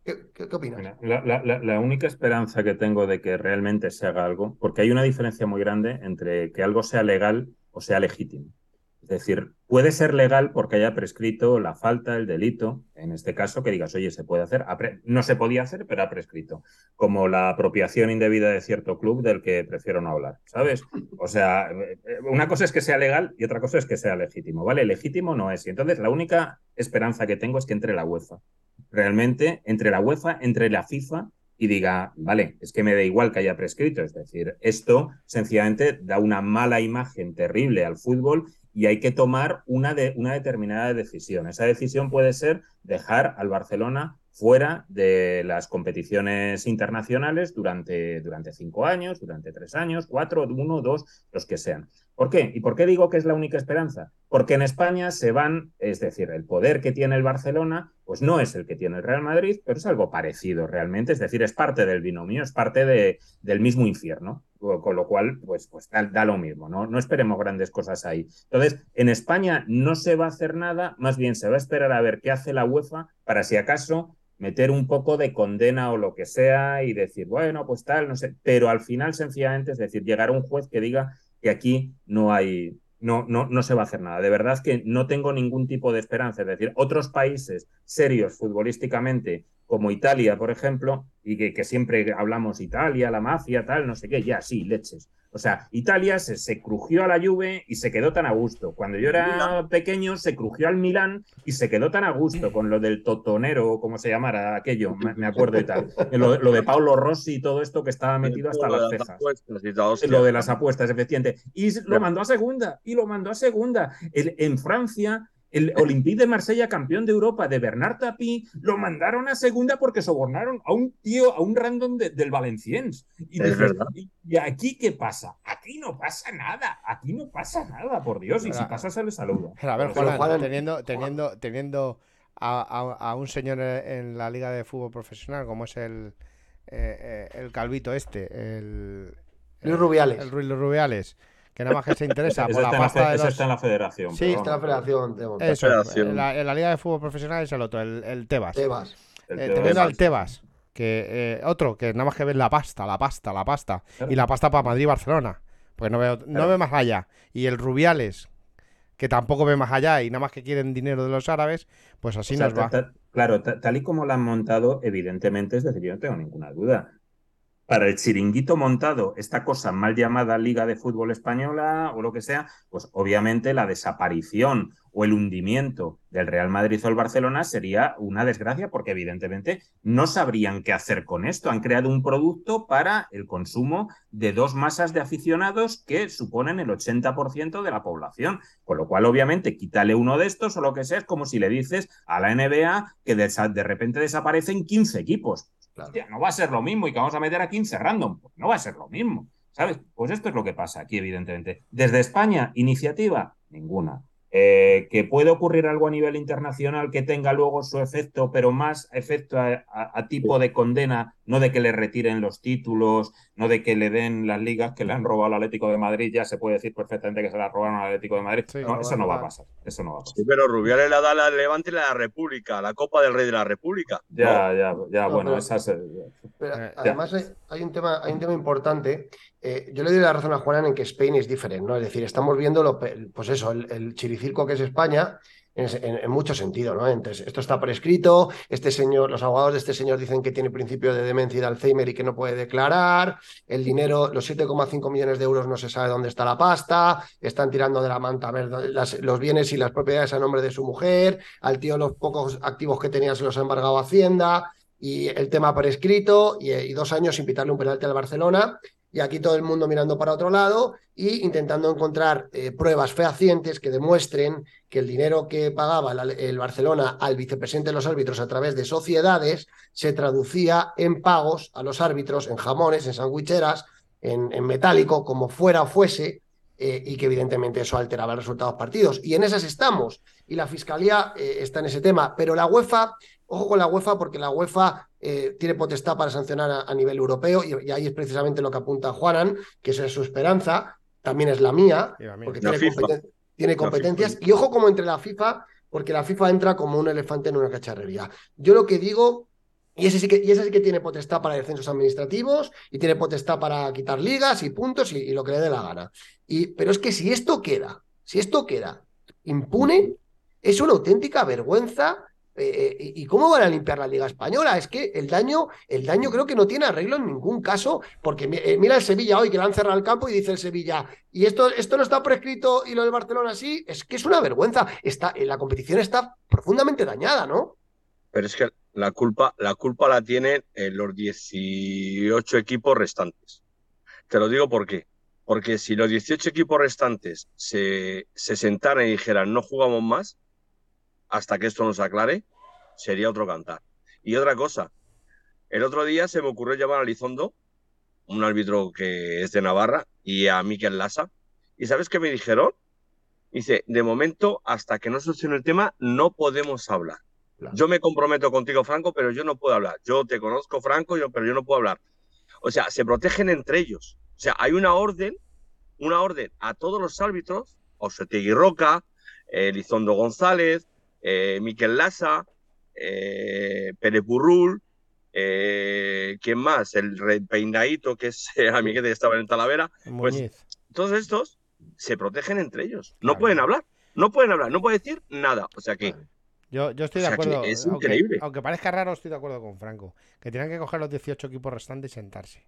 Speaker 1: ¿qué, opinas?
Speaker 2: La- la única esperanza que tengo de que realmente se haga algo, porque hay una diferencia muy grande entre que algo sea legal o sea legítimo. Es decir, puede ser legal porque haya prescrito la falta, el delito, en este caso que digas, oye, se puede hacer, no se podía hacer, pero ha prescrito, como la apropiación indebida de cierto club del que prefiero no hablar, ¿sabes? O sea, eh, una cosa es que sea legal y otra cosa es que sea legítimo, ¿vale? Legítimo no es. Y entonces la única esperanza que tengo es que entre la UEFA realmente entre la UEFA, entre la FIFA y diga, vale, es que me da igual que haya prescrito. Es decir, esto sencillamente da una mala imagen terrible al fútbol y hay que tomar una, de, una determinada decisión. Esa decisión puede ser dejar al Barcelona fuera de las competiciones internacionales durante, durante cinco años, durante tres años, cuatro, uno, dos, los que sean. ¿Por qué? ¿Y por qué digo que es la única esperanza? Porque en España se van, es decir, el poder que tiene el Barcelona, pues no es el que tiene el Real Madrid, pero es algo parecido realmente, es decir, es parte del binomio, es parte de, del mismo infierno, con lo cual, pues, pues da, da, lo mismo, ¿no? No esperemos grandes cosas ahí. Entonces, en España no se va a hacer nada, más bien se va a esperar a ver qué hace la UEFA para si acaso meter un poco de condena o lo que sea y decir, bueno, pues tal, no sé, pero al final sencillamente, es decir, llegar a un juez que diga que aquí no hay, no, no, no se va a hacer nada. De verdad que no tengo ningún tipo de esperanza. Es decir, otros países serios futbolísticamente, como Italia, por ejemplo, y que, que siempre hablamos Italia, la mafia, tal, no sé qué, ya, sí, leches. O sea, Italia se, se, crujió a la Juve y se quedó tan a gusto. Cuando yo era pequeño se crujió al Milán y se quedó tan a gusto con lo del totonero, o como se llamara aquello, me acuerdo y tal. Lo, lo de Paulo Rossi y todo esto que estaba metido hasta las cejas. Lo de las apuestas, efectivamente. Y lo mandó a segunda, y lo mandó a segunda. El, en Francia el Olympique de Marsella, campeón de Europa, de Bernard Tapie, lo mandaron a segunda porque sobornaron a un tío, a un random de, del Valenciennes. Y,
Speaker 3: es
Speaker 2: dices, ¿y, ¿y, aquí qué pasa? Aquí no pasa nada, aquí no pasa nada, por Dios, y si pasa se le saluda.
Speaker 4: A ver, Juan, Juan, teniendo, teniendo, teniendo a, a, a, un señor en la liga de fútbol profesional como es el, eh, el calvito este, el...
Speaker 1: Luis Rubiales.
Speaker 4: El Luis Rubiales que nada más que se interesa por la
Speaker 2: está, en la
Speaker 4: pasta de los...
Speaker 2: está en la federación.
Speaker 4: Sí,
Speaker 1: Está la
Speaker 2: vamos,
Speaker 1: federación, Tebas.
Speaker 4: Eso,
Speaker 3: Federación.
Speaker 4: en la, en la Liga de Fútbol Profesional es el otro, el, el Tebas.
Speaker 1: Tebas.
Speaker 2: el
Speaker 4: Eh,
Speaker 2: es-
Speaker 4: al Tebas, que eh, otro que nada más que ve la pasta, la pasta, la pasta.
Speaker 2: Claro.
Speaker 4: Y la pasta para Madrid y Barcelona. Pues no, veo, no
Speaker 2: Claro.
Speaker 4: ve más allá. Y el Rubiales, que tampoco ve más allá y nada más que quieren dinero de los árabes, pues así
Speaker 2: O sea,
Speaker 4: nos va.
Speaker 2: claro, ta- tal y como lo han montado, evidentemente, es decir, yo no tengo ninguna duda. Para el chiringuito montado, esta cosa mal llamada Liga de Fútbol Española o lo que sea, pues obviamente la desaparición o el hundimiento del Real Madrid o el Barcelona sería una desgracia porque evidentemente no sabrían qué hacer con esto. Han creado un producto para el consumo de dos masas de aficionados que suponen el 80% de la población. Con lo cual, obviamente, quítale uno de estos o lo que sea, es como si le dices a la NBA que de, repente desaparecen 15 equipos. No va a ser lo mismo y que vamos a meter a 15 random. Pues no va a ser lo mismo. ¿Sabes? Pues esto es lo que pasa aquí, evidentemente. Desde España, iniciativa, ninguna. Eh, que puede ocurrir algo a nivel internacional que tenga luego su efecto, pero más efecto a, a- a tipo de condena, no de que le retiren los títulos, no de que le den las ligas que le han robado al Atlético de Madrid, ya se puede decir perfectamente que se las robaron al Atlético de Madrid.
Speaker 4: Sí,
Speaker 2: no, eso no va a pasar. Eso no va a pasar.
Speaker 3: Sí, pero Rubiales la da al Levante y la República, la Copa del Rey de la República.
Speaker 2: Ya, ya, ya,
Speaker 1: No,
Speaker 2: bueno,
Speaker 1: pero-
Speaker 2: esas.
Speaker 1: Pero además hay, hay un tema, hay un tema importante. Eh, yo le doy la razón a Juanan en que Spain es diferente, ¿no? Es decir, estamos viendo lo, pues eso, el, el chiricirco que es España en, en- mucho sentido, ¿no? Entonces, esto está prescrito, este señor, los abogados de este señor dicen que tiene principio de demencia y de Alzheimer y que no puede declarar, el dinero, los 7,5 millones de euros no se sabe dónde está la pasta, están tirando de la manta a ver los bienes y las propiedades a nombre de su mujer, al tío los pocos activos que tenía se los ha embargado Hacienda, y el tema prescrito y, y dos años sin pitarle un penalti al Barcelona y aquí todo el mundo mirando para otro lado y intentando encontrar eh, pruebas fehacientes que demuestren que el dinero que pagaba el Barcelona al vicepresidente de los árbitros a través de sociedades se traducía en pagos a los árbitros, en jamones, en sandwicheras, en, metálico, como fuera fuese, eh, y que evidentemente eso alteraba el resultado de los partidos. Y en esas estamos. Y la Fiscalía eh, está en ese tema. Pero la UEFA, ojo con la UEFA, porque la UEFA eh, tiene potestad para sancionar a, a nivel europeo, y, y ahí es precisamente lo que apunta Juanan, que esa es su esperanza, también es la mía,
Speaker 4: Y la mía.
Speaker 1: porque
Speaker 3: La
Speaker 1: tiene, competen- competencias. Y ojo como entre la FIFA, porque la FIFA entra como un elefante en una cacharrería. Yo lo que digo, y ese sí que, y ese sí que tiene potestad para descensos administrativos, y tiene potestad para quitar ligas y puntos y, y lo que le dé la gana. Y, pero es que si esto queda, si esto queda impune, es una auténtica vergüenza. Eh, eh, ¿Y cómo van a limpiar la Liga Española? Es que el daño, el daño creo que no tiene arreglo en ningún caso, porque eh, mira el Sevilla hoy que le han cerrado el campo y dice el Sevilla, y esto, esto no está prescrito y lo del Barcelona sí, es que es una vergüenza. Está, la competición está profundamente dañada, ¿no?
Speaker 3: Pero es que la culpa, la culpa la tienen los 18 equipos restantes. Te lo digo por qué. Porque si los 18 equipos restantes se, se sentaran y dijeran no jugamos más hasta que esto nos aclare, sería otro cantar. Y otra cosa, el otro día se me ocurrió llamar a Lizondo, un árbitro que es de Navarra, y a Miquel Lassa. ¿Y sabes qué me dijeron? Dice, de momento, hasta que no solucione el tema, no podemos hablar.
Speaker 1: Claro.
Speaker 3: Yo me comprometo contigo, Franco, pero yo no puedo hablar. Yo te conozco, Franco, yo, pero yo no puedo hablar. O sea, se protegen entre ellos. O sea, hay una orden, una orden a todos los árbitros, Osetegui Roca, eh, Elizondo González, eh, Miquel Lassa, eh, Pérez Burrul, eh, ¿quién más? El Rey Peinadito, que es eh, amiguete que estaba en Talavera. Pues,
Speaker 4: Muñiz.
Speaker 3: Todos estos se protegen entre ellos. No
Speaker 4: Claro.
Speaker 3: pueden hablar, no pueden hablar, no pueden decir nada. O sea que
Speaker 4: Yo, yo estoy
Speaker 3: O
Speaker 4: de
Speaker 3: sea
Speaker 4: acuerdo.
Speaker 3: es
Speaker 4: aunque,
Speaker 3: increíble.
Speaker 4: aunque parezca raro, estoy de acuerdo con Franco. Que tienen que coger los 18 equipos restantes y sentarse.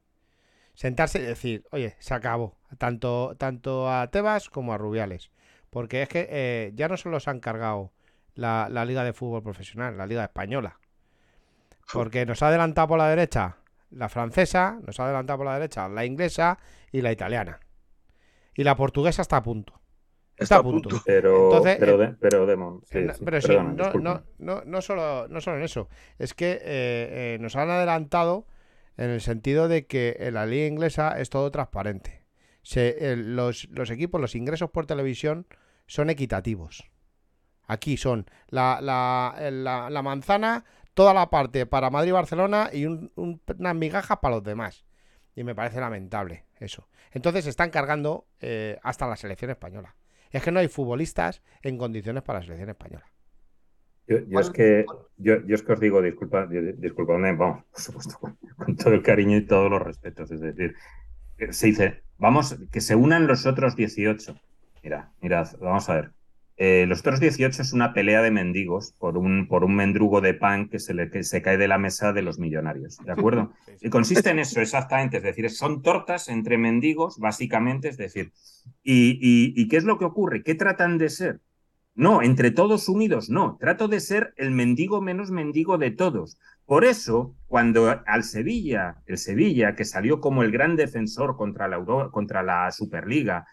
Speaker 4: Sentarse y decir, oye, se acabó. Tanto, tanto a Tebas como a Rubiales. Porque es que eh, ya no solo se han cargado la, la Liga de Fútbol Profesional, la Liga Española. Porque nos ha adelantado por la derecha la francesa, nos ha adelantado por la derecha la inglesa y la italiana. Y la portuguesa está a punto. Está, a punto.
Speaker 2: Pero,
Speaker 4: Entonces,
Speaker 2: pero,
Speaker 4: eh,
Speaker 2: de- pero Demon, sí,
Speaker 4: Eh, no,
Speaker 2: sí,
Speaker 4: pero sí,
Speaker 2: perdona,
Speaker 4: no, no, no, no solo, no solo en eso. Es que eh, eh, nos han adelantado en el sentido de que en la liga inglesa es todo transparente. Se, los, los equipos, los ingresos por televisión son equitativos. Aquí son la, la, la- manzana, toda la parte para Madrid y un- un- unas migajas para los demás. Y me parece lamentable eso. Entonces están cargando eh, hasta la selección española. Es que no hay futbolistas en condiciones para la selección española.
Speaker 2: Yo, es que yo, es que os digo, disculpa, disculpadme, vamos, por supuesto, con, todo el cariño y todos los respetos. Es decir, eh, se dice, vamos, que se unan los otros 18. Mira, mirad, vamos a ver. Eh, los otros 18 es una pelea de mendigos por un, por un mendrugo de pan que se, le, que se cae de la mesa de los millonarios, ¿de acuerdo? Y consiste en eso, exactamente, es decir, son tortas entre mendigos, básicamente, es decir, y, y qué es lo que ocurre? ¿Qué tratan de ser? No, entre todos unidos, no. Trato de ser el mendigo menos mendigo de todos. Por eso, cuando al Sevilla, el Sevilla, que salió como el gran defensor contra la, contra la Superliga,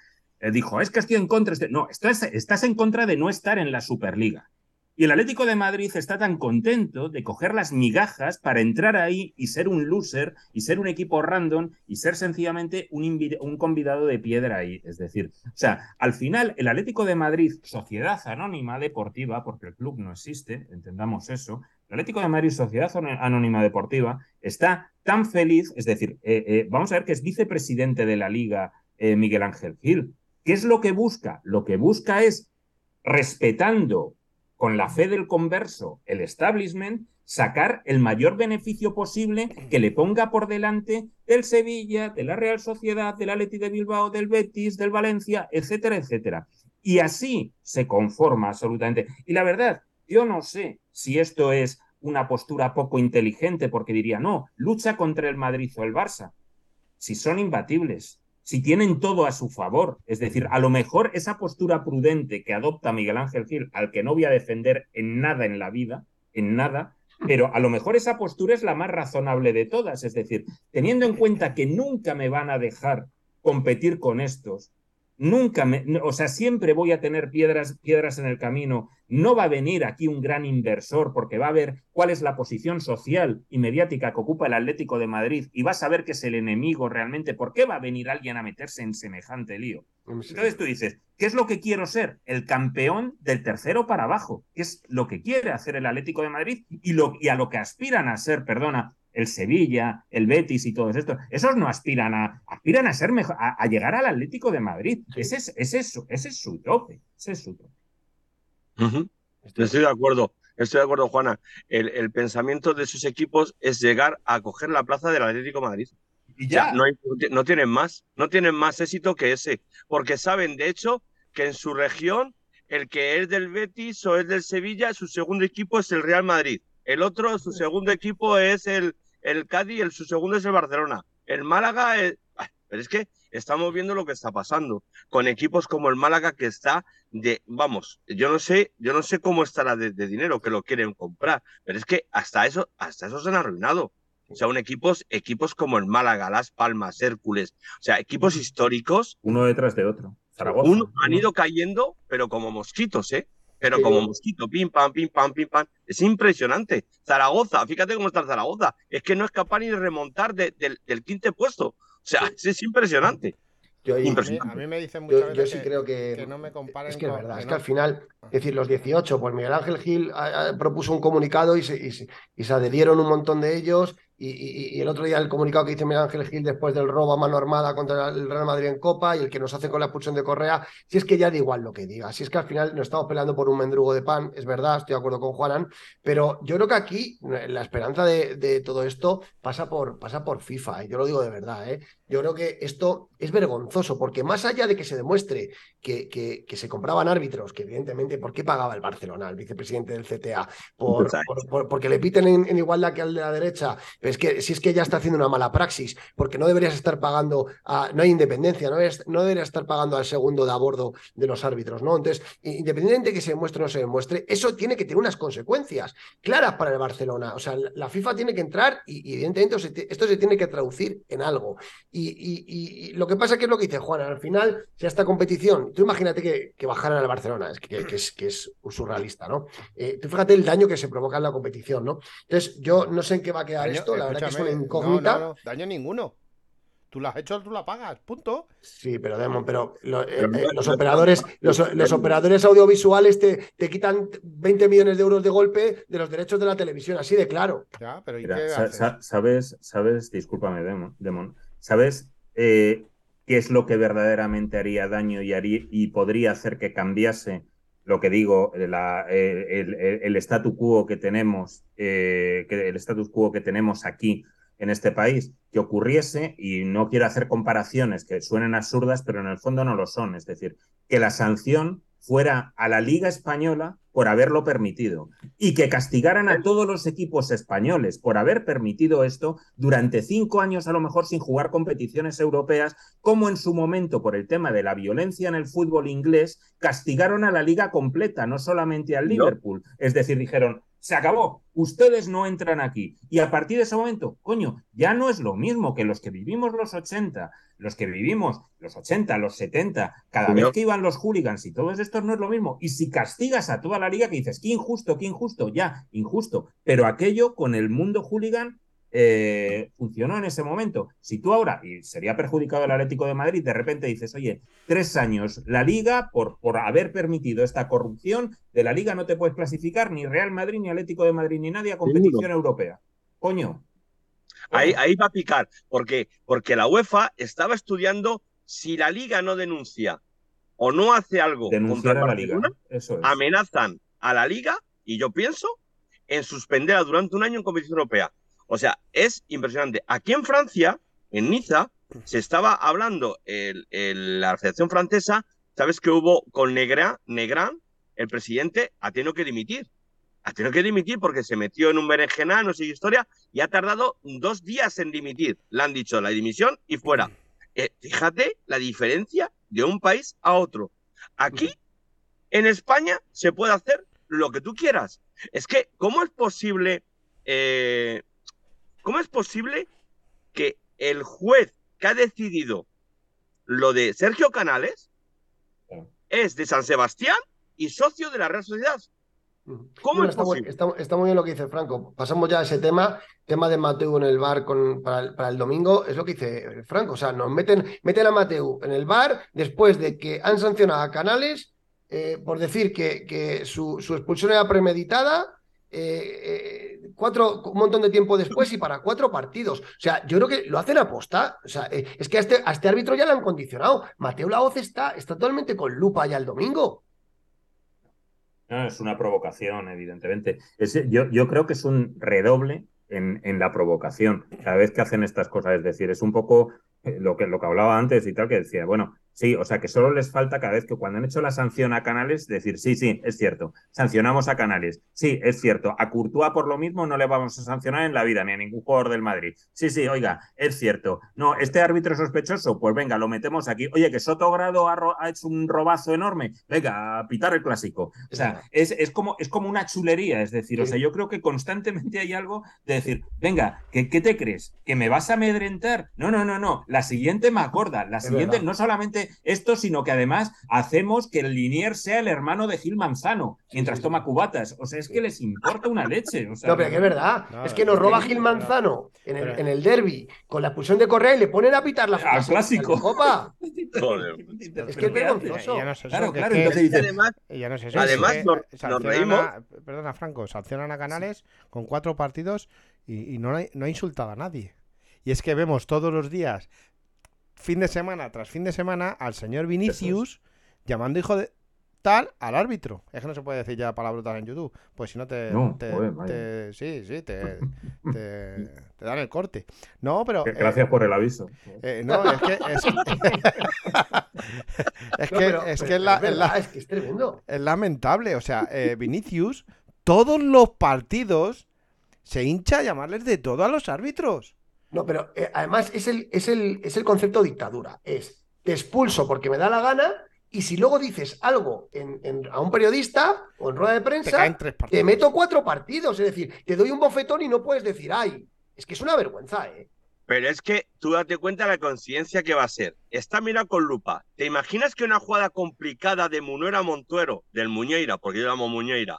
Speaker 2: dijo, es que estoy en contra. No, estás, estás en contra de no estar en la Superliga. Y el Atlético de Madrid está tan contento de coger las migajas para entrar ahí y ser un loser y ser un equipo random y ser sencillamente un, un, convidado de piedra ahí. Es decir, o sea, al final el Atlético de Madrid, sociedad anónima deportiva, porque el club no existe, entendamos eso, el Atlético de Madrid, sociedad anónima deportiva, está tan feliz, es decir, eh, eh, vamos a ver que es vicepresidente de la liga eh, Miguel Ángel Gil. ¿Qué es lo que busca? Lo que busca es respetando con la fe del converso, el establishment, sacar el mayor beneficio posible que le ponga por delante del Sevilla, de la Real Sociedad, del Atleti de Bilbao, del Betis, del Valencia, etcétera, etcétera. Y así se conforma absolutamente. Y la verdad, yo no sé si esto es una postura poco inteligente, porque diría, no, lucha contra el Madrid o el Barça. Si son imbatibles, si tienen todo a su favor. Es decir, a lo mejor esa postura prudente que adopta Miguel Ángel Gil, al que no voy a defender en nada en la vida, en nada, pero a lo mejor esa postura es la más razonable de todas. Es decir, teniendo en cuenta que nunca me van a dejar competir con estos, Nunca me, o sea, siempre voy a tener piedras, piedras en el camino. No va a venir aquí un gran inversor porque va a ver cuál es la posición social y mediática que ocupa el Atlético de Madrid y va a saber que es el enemigo realmente. ¿Por qué va a venir alguien a meterse en semejante lío? Entonces tú dices, ¿qué es lo que quiero ser? El campeón del tercero para abajo, ¿Qué es lo que quiere hacer el Atlético de Madrid y, lo, y a lo que aspiran a ser, perdona, el Sevilla, el Betis y todos estos, esos no aspiran a, aspiran a ser mejor, a, llegar al Atlético de Madrid. Ese, es, ese, es su, ese es su tope. Ese es su tope.
Speaker 3: Estoy de acuerdo. Estoy de acuerdo, Juana. El, el, pensamiento de sus equipos es llegar a coger la plaza del Atlético de Madrid. Y ya. no, no tienen más, no tienen más éxito que ese, porque saben, de hecho, que en su región el que es del Betis o es del Sevilla, su segundo equipo es el Real Madrid. El otro, su segundo equipo es el, el Cádiz, el, su segundo es el Barcelona. El Málaga, pero es que estamos viendo lo que está pasando con equipos como el Málaga que está de, vamos, yo no sé, yo no sé cómo estará de, dinero que lo quieren comprar, pero es que hasta eso, hasta eso se han arruinado. O sea, un equipos, equipos como el Málaga, Las Palmas, Hércules, o sea, equipos históricos.
Speaker 2: Uno detrás de otro.
Speaker 3: Zaragoza. Uno, han ido cayendo, pero como mosquitos, ¿eh? Pero como mosquito, pim, pam, pim, pam, pim, pam. Es impresionante. Zaragoza, fíjate cómo está Zaragoza. Es que no es capaz ni de remontar del quinto puesto. O sea, es, impresionante.
Speaker 1: Yo, a, mí, me dicen muchas veces yo sí creo que, no me comparen es que es verdad, es que al final, es decir, los 18, pues Miguel Ángel Gil propuso un comunicado y se, y se adherieron un montón de ellos y, el otro día el comunicado que dice Miguel Ángel Gil después del robo a mano armada contra el Real Madrid en Copa y el que nos hace con la expulsión de Correa, si es que ya da igual lo que diga, si es que al final nos estamos peleando por un mendrugo de pan, es verdad, estoy de acuerdo con Juanan, pero yo creo que aquí la esperanza de, todo esto pasa por, pasa por FIFA, yo lo digo de verdad, ¿eh? yo creo que esto es vergonzoso, porque más allá de que se demuestre que, que, se compraban árbitros, que evidentemente, ¿por qué pagaba el Barcelona, el vicepresidente del CTA? Por, porque le piten en, igualdad que al de la derecha, es que si es que ya está haciendo una mala praxis, porque no deberías estar pagando, a, no hay independencia, no, no deberías estar pagando al segundo de a bordo de los árbitros, ¿no? Entonces, independientemente de que se demuestre o no se demuestre, eso tiene que tener unas consecuencias claras para el Barcelona. O sea, la FIFA tiene que entrar y, evidentemente esto se tiene que traducir en algo. Y, lo que pasa que es lo que dice Juan, al final, si esta competición, tú imagínate que, que bajaran al Barcelona, es que, es, que es surrealista, ¿no? Eh, tú fíjate el daño que se provoca en la competición, ¿no? Entonces, yo no sé en qué va a quedar esto, la verdad que es una incógnita.
Speaker 4: No, daño ninguno. Tú la has hecho, tú la pagas, punto.
Speaker 1: Sí, pero Demon, pero eh, eh, los operadores, los, operadores audiovisuales te, te, quitan 20 millones de euros de golpe de los derechos de la televisión, así de claro.
Speaker 2: Ya, pero ¿y qué sabes, sabes, discúlpame, Demon, ¿sabes? Eh, ¿Qué es lo que verdaderamente haría daño y, haría, y podría hacer que cambiase lo que digo, la, el, el, el, statu quo que tenemos, eh, que el status quo que tenemos aquí en este país, que ocurriese, y no quiero hacer comparaciones que suenen absurdas, pero en el fondo no lo son, es decir, que la sanción fuera a la Liga Española por haberlo permitido y que castigaran a todos los equipos españoles por haber permitido esto durante cinco años a lo mejor sin jugar competiciones europeas, como en su momento por el tema de la violencia en el fútbol inglés castigaron a la liga completa, no solamente al Liverpool. Es decir, dijeron, se acabó, ustedes no entran aquí. Y a partir de ese momento, coño, ya no es lo mismo que los que vivimos los 80, los que vivimos los 80, los 70, cada vez que iban los hooligans y todos estos no es lo mismo. Y si castigas a toda la liga que dices, qué injusto, qué injusto, ya, injusto. Pero aquello con el mundo hooligan eh, funcionó en ese momento. Si tú ahora, y sería perjudicado el Atlético de Madrid, de repente dices, oye, tres años, la liga, por, por haber permitido esta corrupción, de la liga no te puedes clasificar ni Real Madrid, ni Atlético de Madrid, ni nadie a competición Seguro. europea. Coño.
Speaker 3: Ahí, ahí va a picar, porque, porque la UEFA estaba estudiando si la liga no denuncia o no hace algo
Speaker 2: Denunciar contra a la liga. Eso es.
Speaker 3: amenazan a la liga, y yo pienso en suspenderla durante un año en competición europea. O sea, es impresionante. Aquí en Francia, en Niza, se estaba hablando el, el, la Federación Francesa, ¿sabes que hubo con Negra, Negran? El presidente ha tenido que dimitir. Ha tenido que dimitir porque se metió en un berenjena, no sé qué historia, y ha tardado dos días en dimitir. Le han dicho la dimisión y fuera. Eh, fíjate la diferencia de un país a otro. Aquí, en España, se puede hacer lo que tú quieras. Es que, ¿cómo es posible eh, ¿Cómo es posible que el juez que ha decidido lo de Sergio Canales es de San Sebastián y socio de la Real Sociedad? ¿Cómo es
Speaker 1: está, muy,
Speaker 3: posible?
Speaker 1: está- está muy bien lo que dice Franco. Pasamos ya a ese tema, tema de Mateu en el bar con, para, el, para el domingo. Es lo que dice Franco. O sea, nos meten, meten a Mateu en el bar después de que han sancionado a Canales eh, por decir que, que su, su expulsión era premeditada. eh, eh, cuatro, un montón de tiempo después y para cuatro partidos. O sea, yo creo que lo hacen aposta. O sea, es que a este, a este árbitro ya le han condicionado. Mateo Laoz está, está totalmente con lupa ya el domingo.
Speaker 2: No, es una provocación, evidentemente. Es, yo, yo creo que es un redoble en, en, la provocación cada vez que hacen estas cosas. Es decir, es un poco eh, lo que, lo que hablaba antes y tal, que decía, bueno, sí, o sea, que solo les falta cada vez que cuando han hecho la sanción a Canales, decir, sí, sí, es cierto, sancionamos a Canales. Sí, es cierto, a Courtois por lo mismo no le vamos a sancionar en la vida, ni a ningún jugador del Madrid. Sí, sí, oiga, es cierto. No, este árbitro sospechoso, pues venga, lo metemos aquí. Oye, que Sotogrado ha, ha hecho un robazo enorme, venga, a pitar el clásico. O sea, es, es, como, es como una chulería, es decir, sí. o sea, yo creo que constantemente hay algo de decir, venga, ¿qué, qué te crees? ¿Que me vas a amedrentar? No, no, no, no, la siguiente me acorda, la siguiente no solamente esto, sino que además hacemos que el Linier sea el hermano de Gil Manzano mientras toma cubatas. O sea, es que les importa una leche. O sea,
Speaker 1: no, pero que es verdad. No, es que nos roba Gil Manzano en el, en el derby con la expulsión de Correa y le ponen a pitar la
Speaker 2: al clásico.
Speaker 1: Copa. es que es vergonzoso.
Speaker 4: Ya no es eso,
Speaker 2: claro,
Speaker 4: que
Speaker 2: claro.
Speaker 4: Es que,
Speaker 2: Entonces dice,
Speaker 3: además,
Speaker 4: ya no es eso,
Speaker 3: además
Speaker 4: es
Speaker 3: nos,
Speaker 4: que
Speaker 3: nos reímos.
Speaker 4: A, perdona, Franco, sancionan a Canales con cuatro partidos y, y no, ha, no ha insultado a nadie. Y es que vemos todos los días fin de semana tras fin de semana al señor Vinicius llamando hijo de tal al árbitro. Es que no se puede decir ya palabrotas en YouTube. Pues si no te.
Speaker 2: No,
Speaker 4: te,
Speaker 2: joder,
Speaker 4: te sí, sí, te, te, te, dan el corte. No, pero.
Speaker 2: Gracias eh, por el aviso.
Speaker 4: Eh, no, es que. Es, es
Speaker 1: no,
Speaker 4: que,
Speaker 1: pero,
Speaker 4: es,
Speaker 1: pero,
Speaker 4: que es, la,
Speaker 1: es, verdad, es, que es tremendo.
Speaker 4: Es lamentable. O sea, eh, Vinicius, todos los partidos se hincha a llamarles de todo a los árbitros.
Speaker 1: No, pero eh, además es el, es, el, es el concepto dictadura. Es te expulso porque me da la gana y si luego dices algo en, en, a un periodista o en rueda de prensa,
Speaker 4: te,
Speaker 1: te, meto cuatro partidos. Es decir, te doy un bofetón y no puedes decir, ay, es que es una vergüenza, ¿eh?
Speaker 3: Pero es que tú date cuenta de la conciencia que va a ser. Está mirado con lupa. ¿Te imaginas que una jugada complicada de Munuera Montuero, del Muñeira, porque yo llamo Muñeira,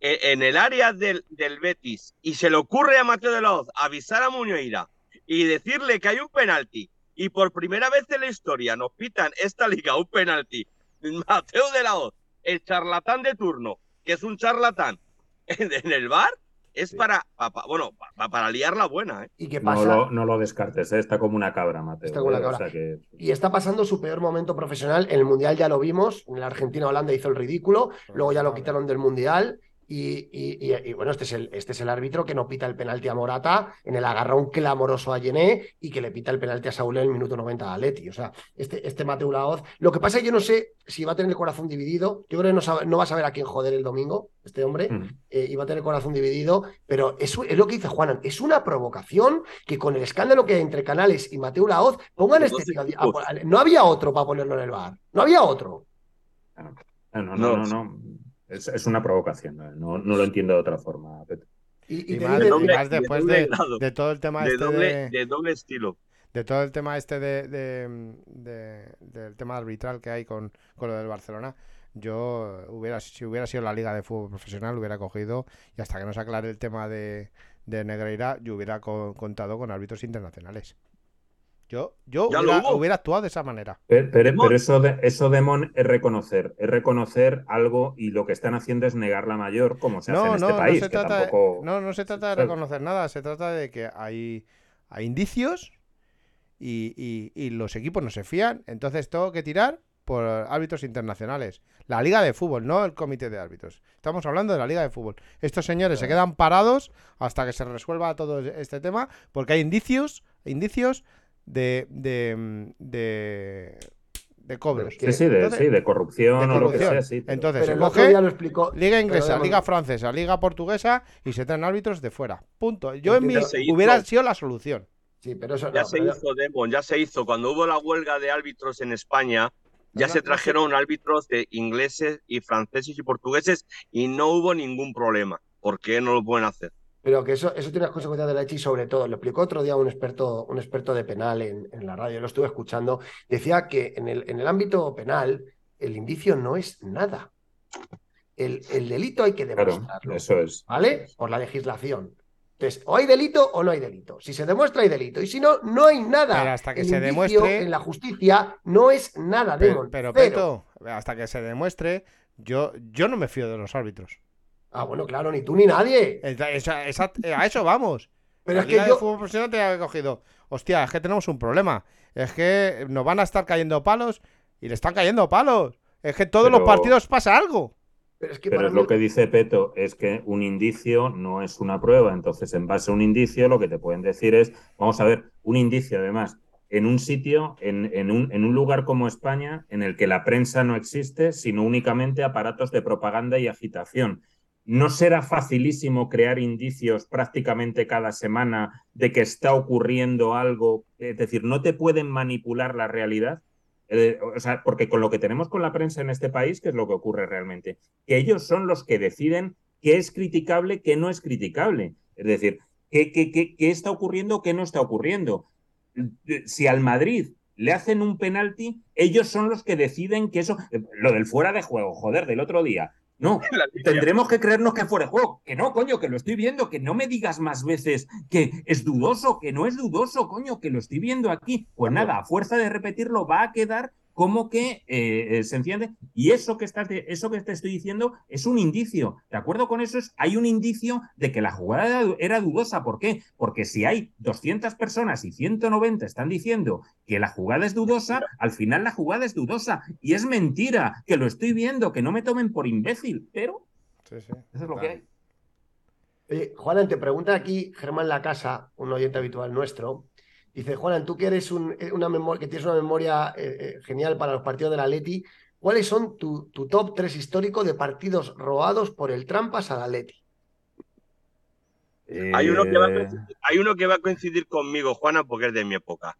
Speaker 3: en el área del, del Betis, y se le ocurre a Mateo de la Hoz avisar a Muñeira y decirle que hay un penalti y por primera vez en la historia nos pitan esta liga un penalti. Mateo de la Hoz, el charlatán de turno, que es un charlatán en el bar, es
Speaker 1: Sí.
Speaker 3: para, pa- pa- bueno, pa- para liar la buena, ¿eh?
Speaker 1: ¿Y qué
Speaker 2: No
Speaker 1: pasa?
Speaker 2: lo, no lo descartes, ¿eh? está como una cabra, Mateo.
Speaker 1: Está como una
Speaker 2: ¿eh? O
Speaker 1: cabra.
Speaker 2: sea que-
Speaker 1: Y está pasando su peor momento profesional. En el Mundial ya lo vimos. En la Argentina-Holanda hizo el ridículo. Luego ya lo quitaron del Mundial. Y, y- y- y, bueno, este es, el, este es el árbitro que no pita el penalti a Morata en el agarrón clamoroso a Yené y que le pita el penalti a Saúl en el minuto 90 a Leti. O sea, este, este Mateo Laoz. Lo que pasa es que yo no sé si va a tener el corazón dividido. Yo creo que no, sabe- no va a saber a quién joder el domingo, este hombre.
Speaker 2: Mm.
Speaker 1: eh, y va a tener el corazón dividido. Pero es, es lo que dice Juanan. Es una provocación que con el escándalo que hay entre Canales y Mateo Laoz pongan este a- no había otro para ponerlo en el bar. No había otro.
Speaker 2: No, no,
Speaker 3: No.
Speaker 2: no, no. Es, es una provocación, ¿no? no, no lo entiendo de otra forma. Pepe.
Speaker 1: Y, y
Speaker 4: más, y más
Speaker 3: de
Speaker 4: después
Speaker 3: doble
Speaker 4: de, de todo el tema
Speaker 3: De
Speaker 4: este
Speaker 3: doble,
Speaker 4: de,
Speaker 3: de doble estilo.
Speaker 4: de todo el tema este de, de- de- del tema arbitral que hay con, con lo del Barcelona, yo hubiera, si hubiera sido la liga de fútbol profesional, hubiera cogido y hasta que no se aclare el tema de, de Negreira, yo hubiera co- contado con árbitros internacionales. Yo, yo hubiera, hubiera actuado de esa manera.
Speaker 2: Pero, pero-
Speaker 3: Demon.
Speaker 2: pero eso, de, eso, Demon, es reconocer. Es reconocer algo y lo que están haciendo es negar la mayor, como se hace
Speaker 4: No,
Speaker 2: en
Speaker 4: no,
Speaker 2: este país.
Speaker 4: no se
Speaker 2: que
Speaker 4: trata,
Speaker 2: tampoco-
Speaker 4: no, no se trata de reconocer nada, se trata de que hay, hay indicios y, y- y los equipos no se fían, entonces tengo que tirar por árbitros internacionales. La liga de fútbol, no el comité de árbitros. Estamos hablando de la liga de fútbol. Estos señores se quedan parados hasta que se resuelva todo este tema porque hay indicios, indicios de, de, de, de cobros.
Speaker 2: Sí, sí, de,
Speaker 4: Entonces-
Speaker 2: sí, de corrupción
Speaker 4: de
Speaker 2: o lo que sea, sí. pero-
Speaker 4: Entonces,
Speaker 1: pero
Speaker 4: coge-
Speaker 1: día lo explicó.
Speaker 4: Liga inglesa, liga francesa, liga portuguesa y se traen árbitros de fuera. Punto. Yo en mi
Speaker 1: Ya
Speaker 4: hubiera sido la solución.
Speaker 1: Sí, pero eso
Speaker 3: Ya
Speaker 1: no,
Speaker 3: se
Speaker 1: pero-
Speaker 3: hizo, Demon, ya se hizo. Cuando hubo la huelga de árbitros en España, ya
Speaker 4: No,
Speaker 3: se
Speaker 4: no
Speaker 3: trajeron árbitros de ingleses y franceses y portugueses y no hubo ningún problema. ¿Por qué no lo pueden hacer?
Speaker 1: Pero que eso, eso tiene unas consecuencias de la leche y sobre todo, lo explicó otro día un experto, un experto de penal en, en la radio, lo estuve escuchando, decía que en el, en el ámbito penal el indicio no es nada. El, el delito hay que
Speaker 2: Claro,
Speaker 1: demostrarlo,
Speaker 2: eso es.
Speaker 1: ¿vale? Por la legislación. Entonces, o hay delito o no hay delito. Si se demuestra, hay delito. Y si no, no hay nada.
Speaker 4: Pero hasta que
Speaker 1: El
Speaker 4: se demuestre-
Speaker 1: En la justicia no es nada,
Speaker 4: Pero,
Speaker 1: Demon.
Speaker 4: pero. Peto, hasta que se demuestre, yo, yo no me fío de los árbitros.
Speaker 1: Ah, bueno, claro, ni tú ni nadie.
Speaker 4: Esa- esa- esa- a eso vamos.
Speaker 1: Pero
Speaker 4: la
Speaker 1: es
Speaker 4: Liga
Speaker 1: que
Speaker 4: de
Speaker 1: yo.
Speaker 4: fútbol profesional te ha cogido. Hostia, es que tenemos un problema. Es que nos van a estar cayendo palos y le están cayendo palos. Es que todos los partidos pasa algo.
Speaker 1: Pero es que
Speaker 2: Pero
Speaker 1: para
Speaker 2: es
Speaker 1: mí-
Speaker 2: lo que dice Peto, es que un indicio no es una prueba. Entonces, en base a un indicio, lo que te pueden decir es, vamos a ver, un indicio además, en un sitio, en, en un, en un lugar como España, en el que la prensa no existe, sino únicamente aparatos de propaganda y agitación. ¿No será facilísimo crear indicios prácticamente cada semana de que está ocurriendo algo? Es decir, ¿no te pueden manipular la realidad? Eh, o sea, porque con lo que tenemos con la prensa en este país, ¿qué es lo que ocurre realmente? Que ellos son los que deciden qué es criticable, qué no es criticable. Es decir, qué, qué, qué, qué está ocurriendo, qué no está ocurriendo. Si al Madrid le hacen un penalti, ellos son los que deciden que eso. Lo del fuera de juego, joder, del otro día. No, tendremos que creernos que fuera de juego. Que no, coño, que lo estoy viendo, que no me digas más veces que es dudoso, que no es dudoso, coño, que lo estoy viendo aquí. Pues nada, a fuerza de repetirlo va a quedar como que eh, eh, se enciende. Y eso que, estás de- eso que te estoy diciendo es un indicio. ¿De acuerdo con eso? Es, hay un indicio de que la jugada era, era dudosa. ¿Por qué? Porque si hay 200 personas y 190 están diciendo que la jugada es dudosa, al final la jugada es dudosa. Y es mentira, que lo estoy viendo, que no me tomen por imbécil. Pero eso es lo que hay.
Speaker 1: Oye, Juanan, te pregunta aquí Germán La Casa, un oyente habitual nuestro. Dice, Juanan, tú que eres un, eh, una memoria, que tienes una memoria eh, eh, genial para los partidos de la Leti, ¿cuáles son tu, tu top 3 histórico de partidos robados por el Trampas a la Leti?
Speaker 3: Hay uno, que va a coincidir, hay uno que va a coincidir conmigo, Juana, porque es de mi época.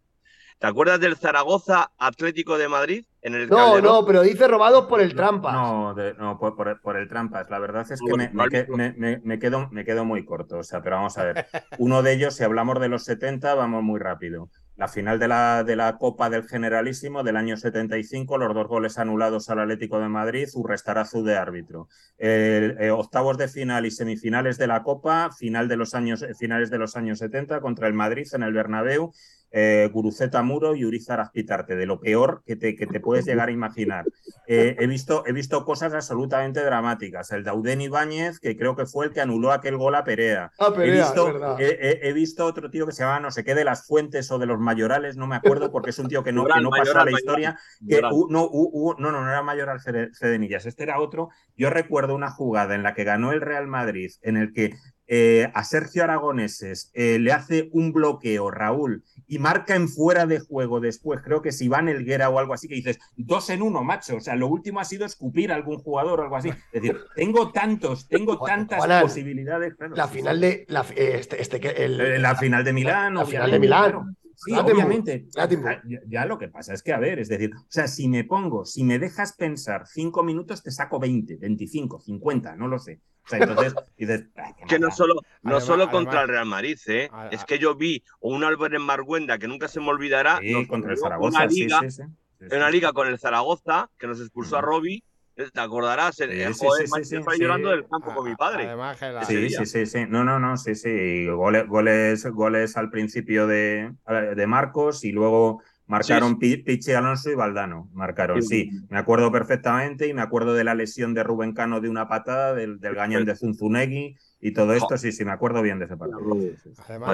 Speaker 3: ¿Te acuerdas del Zaragoza Atlético de Madrid? En el
Speaker 1: No,
Speaker 3: Calderón?
Speaker 1: no, pero dice robados por el Trampas.
Speaker 2: No, de- no por, por- por el trampas. La verdad es que me, me que-
Speaker 3: árbitro.
Speaker 2: me- me- me quedo, me quedo muy corto. O sea, pero vamos a ver. Uno de ellos, si hablamos de los 70, vamos muy rápido. La final de la, de la Copa del Generalísimo del año 75, los dos goles anulados al Atlético de Madrid, Urrestarazu de árbitro. Eh, eh, octavos de final y semifinales de la Copa, final de los años, finales de los años 70 contra el Madrid en el Bernabéu. Eh, Guruceta Muro y Urizar Azpitarte, de lo peor que te, que te puedes llegar a imaginar. Eh, he, visto, he visto cosas absolutamente dramáticas. El Dauden Ibáñez, que creo que fue el que anuló aquel gol a Perea.
Speaker 1: Ah, Perea,
Speaker 2: he, visto,
Speaker 1: es verdad.
Speaker 2: he- he- he visto otro tío que se llama no sé qué de las Fuentes o de los Mayorales, no me acuerdo, porque es un tío que no, que no pasó a
Speaker 3: Mayoral,
Speaker 2: la
Speaker 3: Mayoral.
Speaker 2: historia. Que, no, no, no, no era Mayoral Cede- Cedenillas, este era otro. Yo recuerdo una jugada en la que ganó el Real Madrid, en el que eh, a Sergio Aragoneses eh, le hace un bloqueo Raúl y marca en fuera de juego después, creo que es Iván Elguera o algo así, que dices, dos en uno, macho, o sea, lo último ha sido escupir a algún jugador o algo así. Es decir, tengo tantos, tengo tantas posibilidades. claro,
Speaker 1: La final de. La, este, este, el,
Speaker 2: La final de Milán,
Speaker 1: La final de Milán.
Speaker 2: claro. Sí, obviamente. Ya, ya lo que pasa es que, a ver, es decir, o sea, si me pongo, si me dejas pensar cinco minutos, te saco 20, 25, 50, no lo sé. Entonces dices, "Ay, qué
Speaker 3: Que no
Speaker 2: maldad".
Speaker 3: solo, no
Speaker 4: Además-
Speaker 3: solo
Speaker 4: además-
Speaker 3: contra el Real Madrid, ¿eh?
Speaker 4: a-
Speaker 3: es que yo vi un Álvarez Marguenda que nunca se me olvidará.
Speaker 2: Sí, contra el Zaragoza,
Speaker 3: Una liga,
Speaker 2: sí, sí. Sí,
Speaker 3: en una liga con el Zaragoza que nos expulsó a. Robbie. ¿Te acordarás? El, el
Speaker 2: sí,
Speaker 3: joder,
Speaker 2: sí.
Speaker 3: llorando del campo con mi padre.
Speaker 4: Además la-
Speaker 2: Sí,
Speaker 3: día.
Speaker 2: sí, sí, sí. No, no, no, sí, sí. Goles, goles, goles al principio de, de Marcos y luego marcaron Pi- Pichi Alonso y Valdano. Marcaron,
Speaker 3: Sí.
Speaker 2: sí. Me acuerdo perfectamente y me acuerdo de la lesión de Rubén Cano de una patada, del, del gañán de Zunzunegui y todo esto. Sí, sí, me acuerdo bien de ese partido. Sí, sí, sí.
Speaker 4: además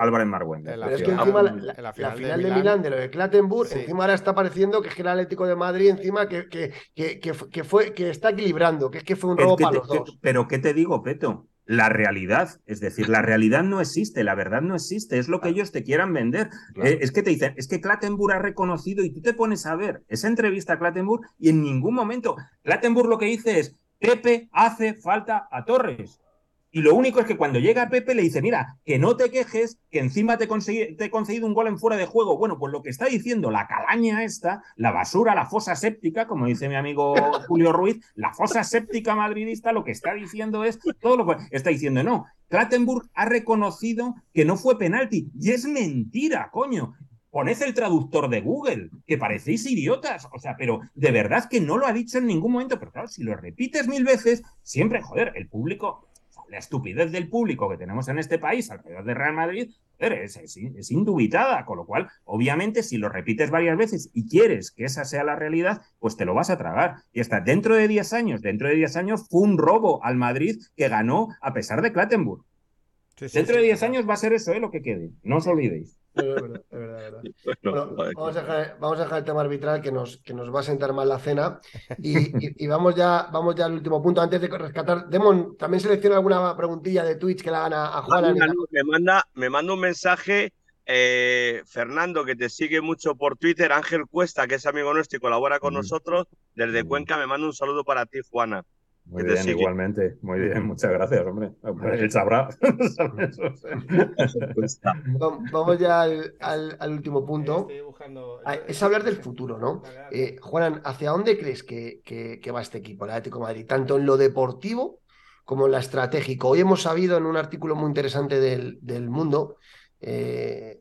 Speaker 2: Álvarez Margüende.
Speaker 4: en la
Speaker 1: Pero es que
Speaker 4: final-
Speaker 1: encima la,
Speaker 4: final de
Speaker 1: de,
Speaker 4: Milán-
Speaker 1: Milán, de lo de Clattenburg,
Speaker 4: Sí.
Speaker 1: encima ahora está pareciendo que es que el Atlético de Madrid encima que, que, que, que, fu- que fue, que está equilibrando, que es que fue un
Speaker 2: Es
Speaker 1: robo
Speaker 2: que
Speaker 1: para
Speaker 2: te-
Speaker 1: los dos.
Speaker 2: pero ¿qué te digo, Peto? La realidad, es decir, la realidad no existe, la verdad no existe, es lo que ellos te quieran vender.
Speaker 1: Claro.
Speaker 2: Eh, es que te dicen, es que Clattenburg ha reconocido y tú te pones a ver esa entrevista a Clattenburg y en ningún momento Clattenburg lo que dice es, Pepe hace falta a Torres. Y lo único es que cuando llega Pepe le dice, mira, que no te quejes, que encima te, he concedido un gol en fuera de juego. Bueno, pues lo que está diciendo la calaña esta, la basura, la fosa séptica, como dice mi amigo Julio Ruiz, la fosa séptica madridista, lo que está diciendo es todo lo que está diciendo, no, Clattenburg ha reconocido que no fue penalti. Y es mentira, coño. Poned el traductor de Google, que parecéis idiotas. O sea, pero de verdad que no lo ha dicho en ningún momento. Pero claro, si lo repites mil veces, siempre, joder, el público, la estupidez del público que tenemos en este país alrededor de Real Madrid, es, es, es indubitada. Con lo cual, obviamente, si lo repites varias veces y quieres que esa sea la realidad, pues te lo vas a tragar. Y hasta dentro de 10 años, dentro de 10 años, fue un robo al Madrid que ganó a pesar de.
Speaker 4: Sí, sí,
Speaker 2: Dentro
Speaker 4: sí,
Speaker 2: de 10
Speaker 4: total.
Speaker 2: años va a ser eso, ¿eh? lo que quede. No os olvidéis.
Speaker 1: Es verdad, es verdad, es verdad.
Speaker 3: Bueno,
Speaker 1: Bueno,
Speaker 3: joder,
Speaker 1: vamos, a dejar, vamos a dejar el tema arbitral que nos, que nos va a sentar mal la cena. Y, y- y vamos, ya, vamos ya al último punto. Antes de rescatar, Demon, también selecciona alguna preguntilla de Twitch que la hagan a, a Juan.
Speaker 3: No, me, manda, me manda un mensaje eh, Fernando, que te sigue mucho por Twitter, Ángel Cuesta, que es amigo nuestro y colabora con
Speaker 2: Ujú.
Speaker 3: nosotros, desde
Speaker 2: Ujú.
Speaker 3: Cuenca, me manda un saludo para ti, Juana.
Speaker 2: Muy bien,
Speaker 3: sigue.
Speaker 2: igualmente. Muy bien, muchas gracias, hombre. Él sabrá.
Speaker 1: Vamos ya al, al- al último punto.
Speaker 4: Buscando-
Speaker 1: Ah, Es hablar del futuro, ¿no? Eh, Juanan, ¿hacia dónde crees que, que- que va este equipo, el Atlético de Madrid? Tanto en lo deportivo como en lo estratégico. Hoy hemos sabido en un artículo muy interesante del, del Mundo, eh,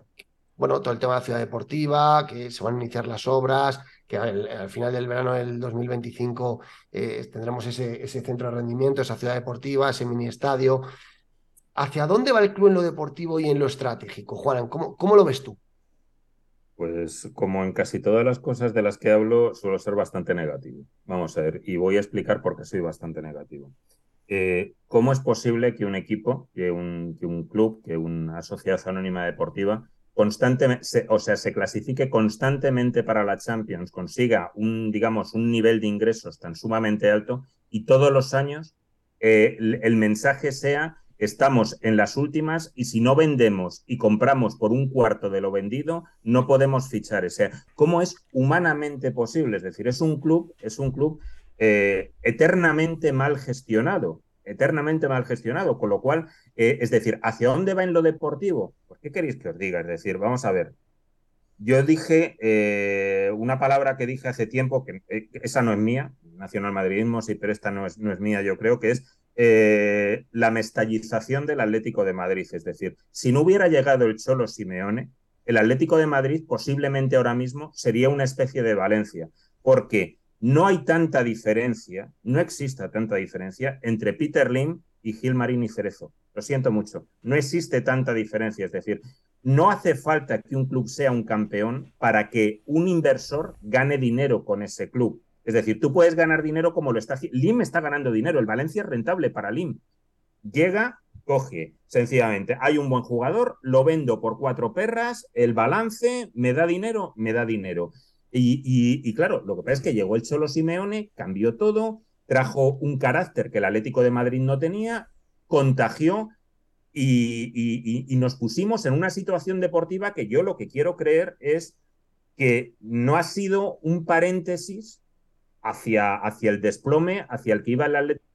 Speaker 1: bueno, todo el tema de la ciudad deportiva, que se van a iniciar las obras, que al, al final del verano del 2025 eh, tendremos ese, centro de rendimiento, esa ciudad deportiva, ese mini estadio. ¿Hacia dónde va el club en lo deportivo y en lo estratégico? Juanan, ¿cómo, cómo lo ves tú?
Speaker 2: Pues como en casi todas las cosas de las que hablo, suelo ser bastante negativo. Vamos a ver, y voy a explicar por qué soy bastante negativo. Eh, ¿Cómo es posible que un equipo, que un, que un club, que una sociedad anónima deportiva constantemente, se- o sea, se clasifique constantemente para la Champions, consiga un, digamos, un nivel de ingresos tan sumamente alto y todos los años eh, el, mensaje sea estamos en las últimas y si no vendemos y compramos por un cuarto de lo vendido, no podemos fichar. O sea, ¿cómo es humanamente posible? Es decir, es un club, es un club eh, eternamente mal gestionado, eternamente mal gestionado, con lo cual, eh, es decir, ¿hacia dónde va en lo deportivo? Pues, ¿qué queréis que os diga? Es decir, vamos a ver. Yo dije eh, una palabra que dije hace tiempo, que eh, esa no es mía, nacionalmadridismo, sí, pero esta no es, no es mía, yo creo que es la mestallización del Atlético de Madrid. Es decir, si no hubiera llegado el Cholo Simeone, el Atlético de Madrid posiblemente ahora mismo sería una especie de Valencia, porque no hay tanta diferencia, no existe tanta diferencia entre Peter Lim y Gilmarín y Cerezo. Lo siento mucho, no existe tanta diferencia. Es decir, no hace falta que un club sea un campeón para que un inversor gane dinero con ese club. Es decir, tú puedes ganar dinero como lo está. LIM está ganando dinero, el Valencia es rentable para LIM. Llega, coge, sencillamente, hay un buen jugador, lo vendo por cuatro perras, el balance, me da dinero, me da dinero. Y, claro, lo que pasa es que llegó el Cholo Simeone, cambió todo, trajo un carácter que el Atlético de Madrid no tenía, contagió y, y, nos pusimos en una situación deportiva que yo lo que quiero creer es que no ha sido un paréntesis hacia, hacia el desplome, hacia el que iba el Atlético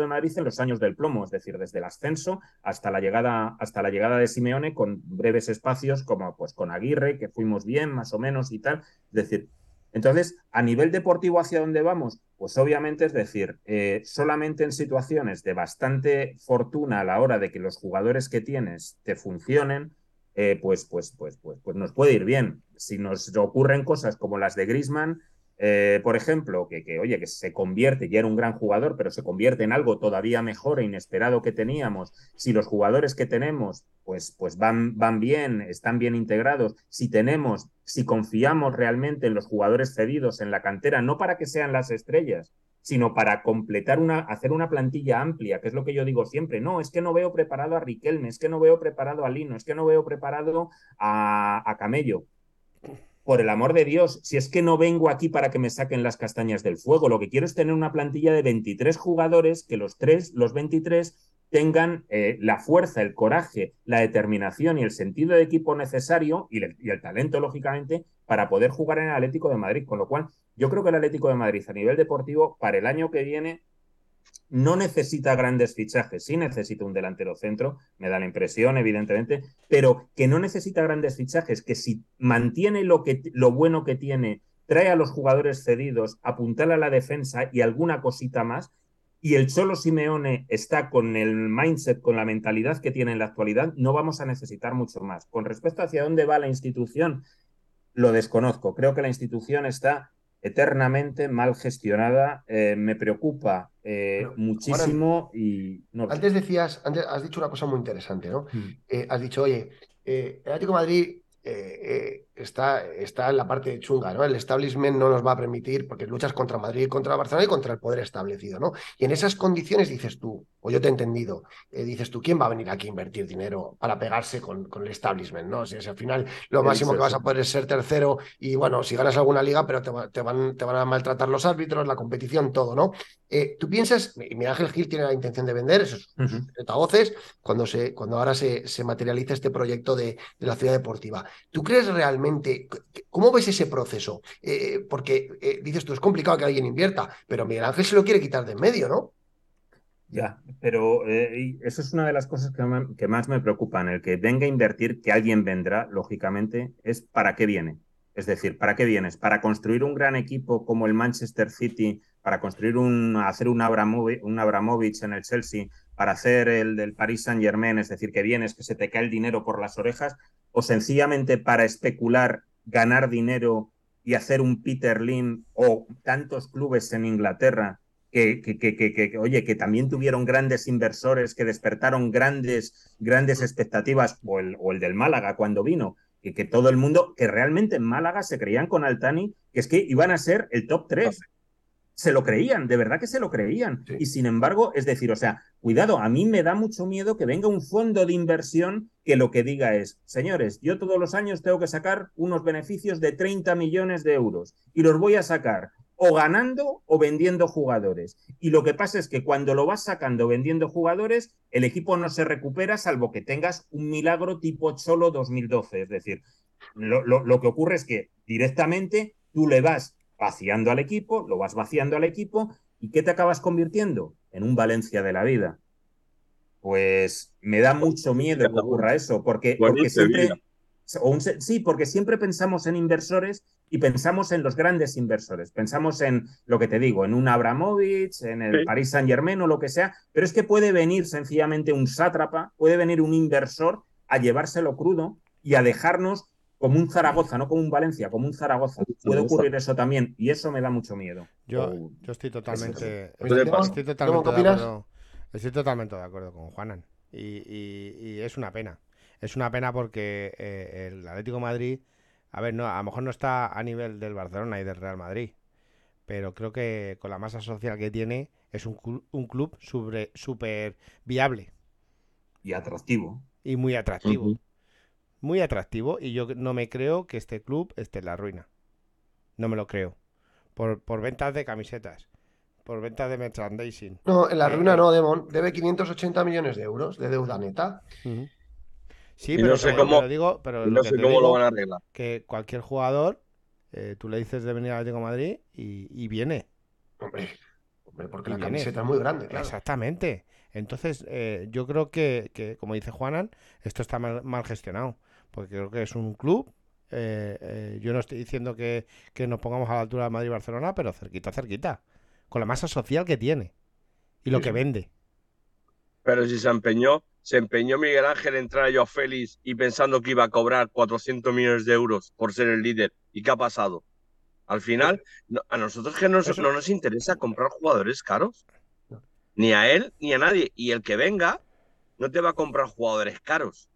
Speaker 2: de Madrid en los años del plomo, es decir, desde el ascenso hasta la llegada, hasta la llegada de Simeone con breves espacios como pues con Aguirre, que fuimos bien más o menos y tal. Es decir, entonces, a nivel deportivo, ¿hacia dónde vamos? Pues obviamente, es decir, eh, solamente en situaciones de bastante fortuna a la hora de que los jugadores que tienes te funcionen, eh, pues, pues, pues, pues, pues nos puede ir bien. Si nos ocurren cosas como las de Grisman, eh, por ejemplo, que, oye, que se convierte, ya era un gran jugador, pero se convierte en algo todavía mejor e inesperado que teníamos, si los jugadores que tenemos, pues, pues van, van bien, están bien integrados, si tenemos, si confiamos realmente en los jugadores cedidos en la cantera, no para que sean las estrellas, sino para completar una, hacer una plantilla amplia, que es lo que yo digo siempre. No, es que no veo preparado a Riquelme, es que no veo preparado a Lino, es que no veo preparado a, a Camello por el amor de Dios, si es que no vengo aquí para que me saquen las castañas del fuego, lo que quiero es tener una plantilla de 23 jugadores, que los tres, los 23 tengan eh, la fuerza, el coraje, la determinación y el sentido de equipo necesario y el, y el talento, lógicamente, para poder jugar en el Atlético de Madrid. Con lo cual, yo creo que el Atlético de Madrid a nivel deportivo, para el año que viene, no necesita grandes fichajes, sí necesita un delantero centro, me da la impresión, evidentemente, pero que no necesita grandes fichajes, que si mantiene lo, que, lo bueno que tiene, trae a los jugadores cedidos, apuntala a la defensa y alguna cosita más, y el Cholo Simeone está con el mindset, con la mentalidad que tiene en la actualidad, no vamos a necesitar mucho más. Con respecto a hacia dónde va la institución, lo desconozco. Creo que la institución está eternamente mal gestionada. Eh, me preocupa eh, muchísimo y...
Speaker 1: Antes decías, antes has dicho una cosa muy interesante, ¿no? Mm. Eh, has dicho, oye, el Atlético de Madrid está, está en la parte chunga, ¿no? El establishment no nos va a permitir, porque luchas contra Madrid, contra Barcelona y contra el poder establecido, ¿no? Y en esas condiciones dices tú, o yo te he entendido, eh, dices tú, ¿quién va a venir aquí a invertir dinero para pegarse con, con el establishment, ¿no? si al final lo máximo que vas a poder es ser tercero y, bueno, si ganas alguna liga, pero te, te, van, te van a maltratar los árbitros, la competición, todo, ¿no? Eh, tú piensas, mira, Ángel Gil tiene la intención de vender esos uh voces cuando, se, cuando ahora se, se materializa este proyecto de, de la ciudad deportiva. ¿Tú crees realmente ¿Cómo ves ese proceso? Eh, porque dices tú, es complicado que alguien invierta, pero Miguel Ángel se lo quiere quitar de en medio, ¿no?
Speaker 2: Ya, pero eh, eso es una de las cosas que, más me preocupan. El que venga a invertir, que alguien vendrá, lógicamente, es para qué viene. Es decir, ¿para qué vienes? ¿Para construir un gran equipo como el Manchester City? ¿Para construir un, hacer un Abramovich, un Abramovich en el Chelsea? ¿Para hacer el del Paris Saint Germain? Es decir, que vienes, que se te cae el dinero por las orejas. ¿O sencillamente para especular ganar dinero y hacer un Peter Lim o tantos clubes en Inglaterra que, que, que, que, oye, que también tuvieron grandes inversores, que despertaron grandes, grandes expectativas, o el, o el del Málaga cuando vino, y que todo el mundo, que realmente en Málaga se creían con Altani, que es que iban a ser el top 3 se lo creían, de verdad que se lo creían. Y sin embargo, es decir, o sea, cuidado, a mí me da mucho miedo que venga un fondo de inversión que lo que diga es, señores, yo todos los años tengo que sacar unos beneficios de 30 millones de euros y los voy a sacar o ganando o vendiendo jugadores. Y lo que pasa es que cuando lo vas sacando vendiendo jugadores, el equipo no se recupera salvo que tengas un milagro tipo Cholo 2012. Es decir, lo, lo que ocurre es que directamente tú le vas vaciando al equipo, lo vas vaciando al equipo, ¿y qué te acabas convirtiendo? En un Valencia de la vida. Pues me da mucho miedo que ocurra eso, porque, siempre... sí, porque siempre pensamos en inversores y pensamos en los grandes inversores. Pensamos en lo que te digo, en un Abramovich, en el Paris Saint Germain o lo que sea, pero es que puede venir sencillamente un sátrapa, puede venir un inversor a llevárselo crudo y a dejarnos como un Zaragoza, no como un Valencia, como un Zaragoza. Puede ocurrir eso también y eso me da mucho miedo.
Speaker 4: Yo, yo estoy totalmente, estoy, totalmente de acuerdo, estoy totalmente de acuerdo con Juanan y, y, es una pena. Es una pena porque eh, el Atlético de Madrid, a ver, no, a lo mejor no está a nivel del Barcelona y del Real Madrid, pero creo que con la masa social que tiene es un, clu- un club súper viable
Speaker 2: Y atractivo.
Speaker 4: y muy atractivo. Muy atractivo y yo no me creo que este club esté en la ruina. No me lo creo. Por, por ventas de camisetas, por ventas de merchandising.
Speaker 1: No, en la
Speaker 4: Eh,
Speaker 1: ruina
Speaker 4: eh.
Speaker 1: no, Demon. Debe 580 millones de euros de deuda neta.
Speaker 4: Sí,
Speaker 3: Y
Speaker 4: pero,
Speaker 3: no sé
Speaker 4: te-
Speaker 3: cómo-
Speaker 4: pero digo, pero
Speaker 3: Y
Speaker 4: lo
Speaker 3: no
Speaker 4: que
Speaker 3: sé cómo lo van a arreglar.
Speaker 4: que cualquier jugador, eh, tú le dices de venir al Atlético de Madrid y, y viene.
Speaker 1: Hombre, hombre porque
Speaker 4: Y
Speaker 1: la
Speaker 4: viene.
Speaker 1: camiseta es muy grande, claro.
Speaker 4: Exactamente. Entonces, eh, yo creo que, que, como dice Juanan, esto está mal, mal gestionado. Porque creo que es un club. eh, eh, yo no estoy diciendo que, que nos pongamos a la altura de Madrid y Barcelona, pero cerquita, cerquita. Con la masa social que tiene. Y lo
Speaker 1: Sí,
Speaker 4: que
Speaker 1: sí.
Speaker 4: vende.
Speaker 3: Pero si se empeñó, se empeñó Miguel Ángel en entrar a Joao Félix y pensando que iba a cobrar 400 millones de euros por ser el líder. ¿Y qué ha pasado? Al final, no- a nosotros que nos- no nos interesa comprar jugadores caros. Ni a él ni a nadie. Y el que venga no te va a comprar jugadores caros.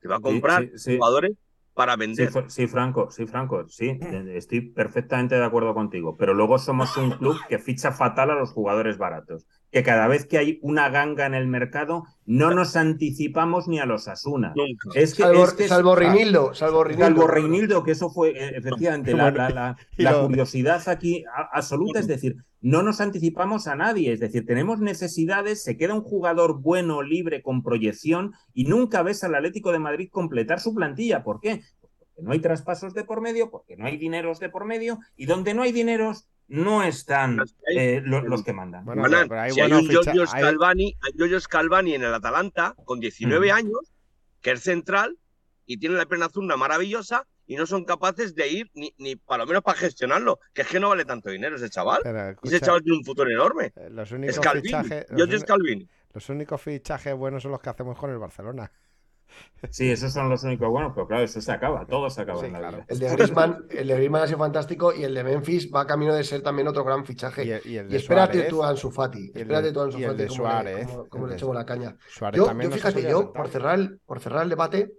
Speaker 3: Te va a comprar
Speaker 2: sí, sí.
Speaker 3: jugadores para vender.
Speaker 2: Sí, Franco, sí, Franco, sí, estoy perfectamente de acuerdo contigo, pero luego somos un club que ficha fatal a los jugadores baratos, que cada vez que hay una ganga en el mercado no nos anticipamos ni a los Asuna. Es que,
Speaker 1: Salvo,
Speaker 2: es que es-
Speaker 1: salvo Reinildo, salvo Reinildo.
Speaker 2: Salvo Reinildo, que eso fue eh, efectivamente la, curiosidad aquí absoluta, es decir, no nos anticipamos a nadie, es decir, tenemos necesidades, se queda un jugador bueno, libre, con proyección, y nunca ves al Atlético de Madrid completar su plantilla. ¿Por qué? Porque no hay traspasos de por medio, porque no hay dineros de por medio, y donde no hay dineros, no están eh, lo- los que mandan.
Speaker 4: Bueno,
Speaker 3: Manan,
Speaker 4: pero hay
Speaker 3: si hay un
Speaker 4: ficha-
Speaker 3: Giorgio
Speaker 4: hay-
Speaker 3: Scalvani, hay Giorgio Scalvani en el Atalanta con 19
Speaker 2: Mm.
Speaker 3: años, que es central y tiene la pierna azul una maravillosa y no son capaces de ir ni, ni para lo menos para gestionarlo, que es que no vale tanto dinero ese chaval.
Speaker 4: pero, escucha,
Speaker 3: ese chaval tiene un futuro enorme.
Speaker 4: eh, los únicos fichajes. Los únicos fichajes buenos son los que hacemos con el Barcelona.
Speaker 2: Sí, esos son los únicos buenos, pero claro, eso se acaba, todo se acaba
Speaker 4: Sí,
Speaker 2: en la
Speaker 4: claro.
Speaker 2: vida.
Speaker 1: El de Griezmann, el de Griezmann ha sido fantástico y el de Memphis va camino de ser también otro gran fichaje.
Speaker 4: Y
Speaker 1: Y,
Speaker 4: el, y el de
Speaker 1: espérate
Speaker 4: Suárez,
Speaker 1: tú a Ansu Fati. Espérate tú a Ansu
Speaker 4: el
Speaker 1: Fati le-
Speaker 4: Suárez,
Speaker 1: le
Speaker 4: de-
Speaker 1: echamos la caña.
Speaker 4: Suárez
Speaker 1: Yo,
Speaker 4: también
Speaker 1: yo fíjate, yo, por cerrar el, por cerrar el debate,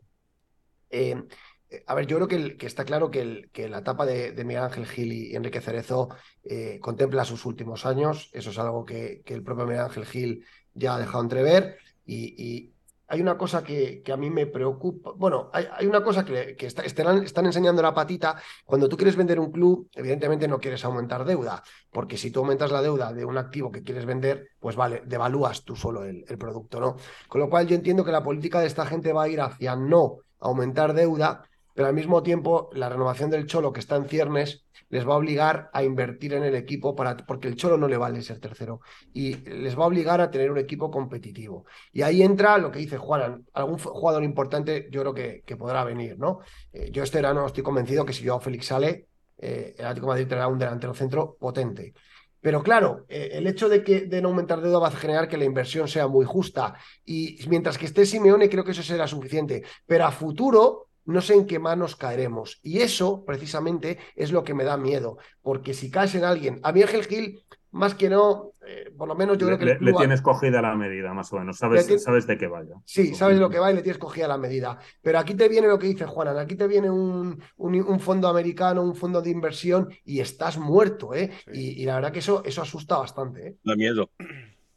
Speaker 1: eh, eh, a ver, yo creo que, el- que está claro que, el- que la etapa de, de Miguel Ángel Gil y Enrique Cerezo eh, contempla sus últimos años. Eso es algo que, que el propio Miguel Ángel Gil ya ha dejado entrever. Y, y hay una cosa que, que a mí me preocupa. Bueno, hay, hay una cosa que, que está- están, están enseñando la patita. Cuando tú quieres vender un club, evidentemente no quieres aumentar deuda, porque si tú aumentas la deuda de un activo que quieres vender, pues vale, devalúas tú solo el, el producto, ¿no? Con lo cual yo entiendo que la política de esta gente va a ir hacia no aumentar deuda, pero al mismo tiempo la renovación del Cholo que está en ciernes les va a obligar a invertir en el equipo para, porque el Cholo no le vale ser tercero y les va a obligar a tener un equipo competitivo. Y ahí entra lo que dice Juan, algún jugador importante yo creo que, podrá venir, ¿no? Eh, yo este verano estoy convencido que si Joao Félix sale, eh, el Atlético Madrid tendrá un delantero centro potente. Pero claro, eh, el hecho de que de no aumentar deuda va a generar que la inversión sea muy justa. Y mientras que esté Simeone, creo que eso será suficiente. Pero a futuro, no sé en qué manos caeremos. Y eso, precisamente, es lo que me da miedo. Porque si caes en alguien. A mí Ángel Gil, más que no, eh, por lo menos yo
Speaker 2: Le,
Speaker 1: creo que
Speaker 2: le- le tienes cogida la medida, más o menos, sabes, sabes de qué vaya.
Speaker 1: Sí, sabes lo que va y le tienes cogida la medida. Pero aquí te viene lo que dice Juanan, aquí te viene un, un- un fondo americano, un fondo de inversión y estás muerto, ¿eh?
Speaker 4: Sí.
Speaker 1: Y, y la verdad que eso, eso asusta bastante, ¿eh?
Speaker 3: Da miedo.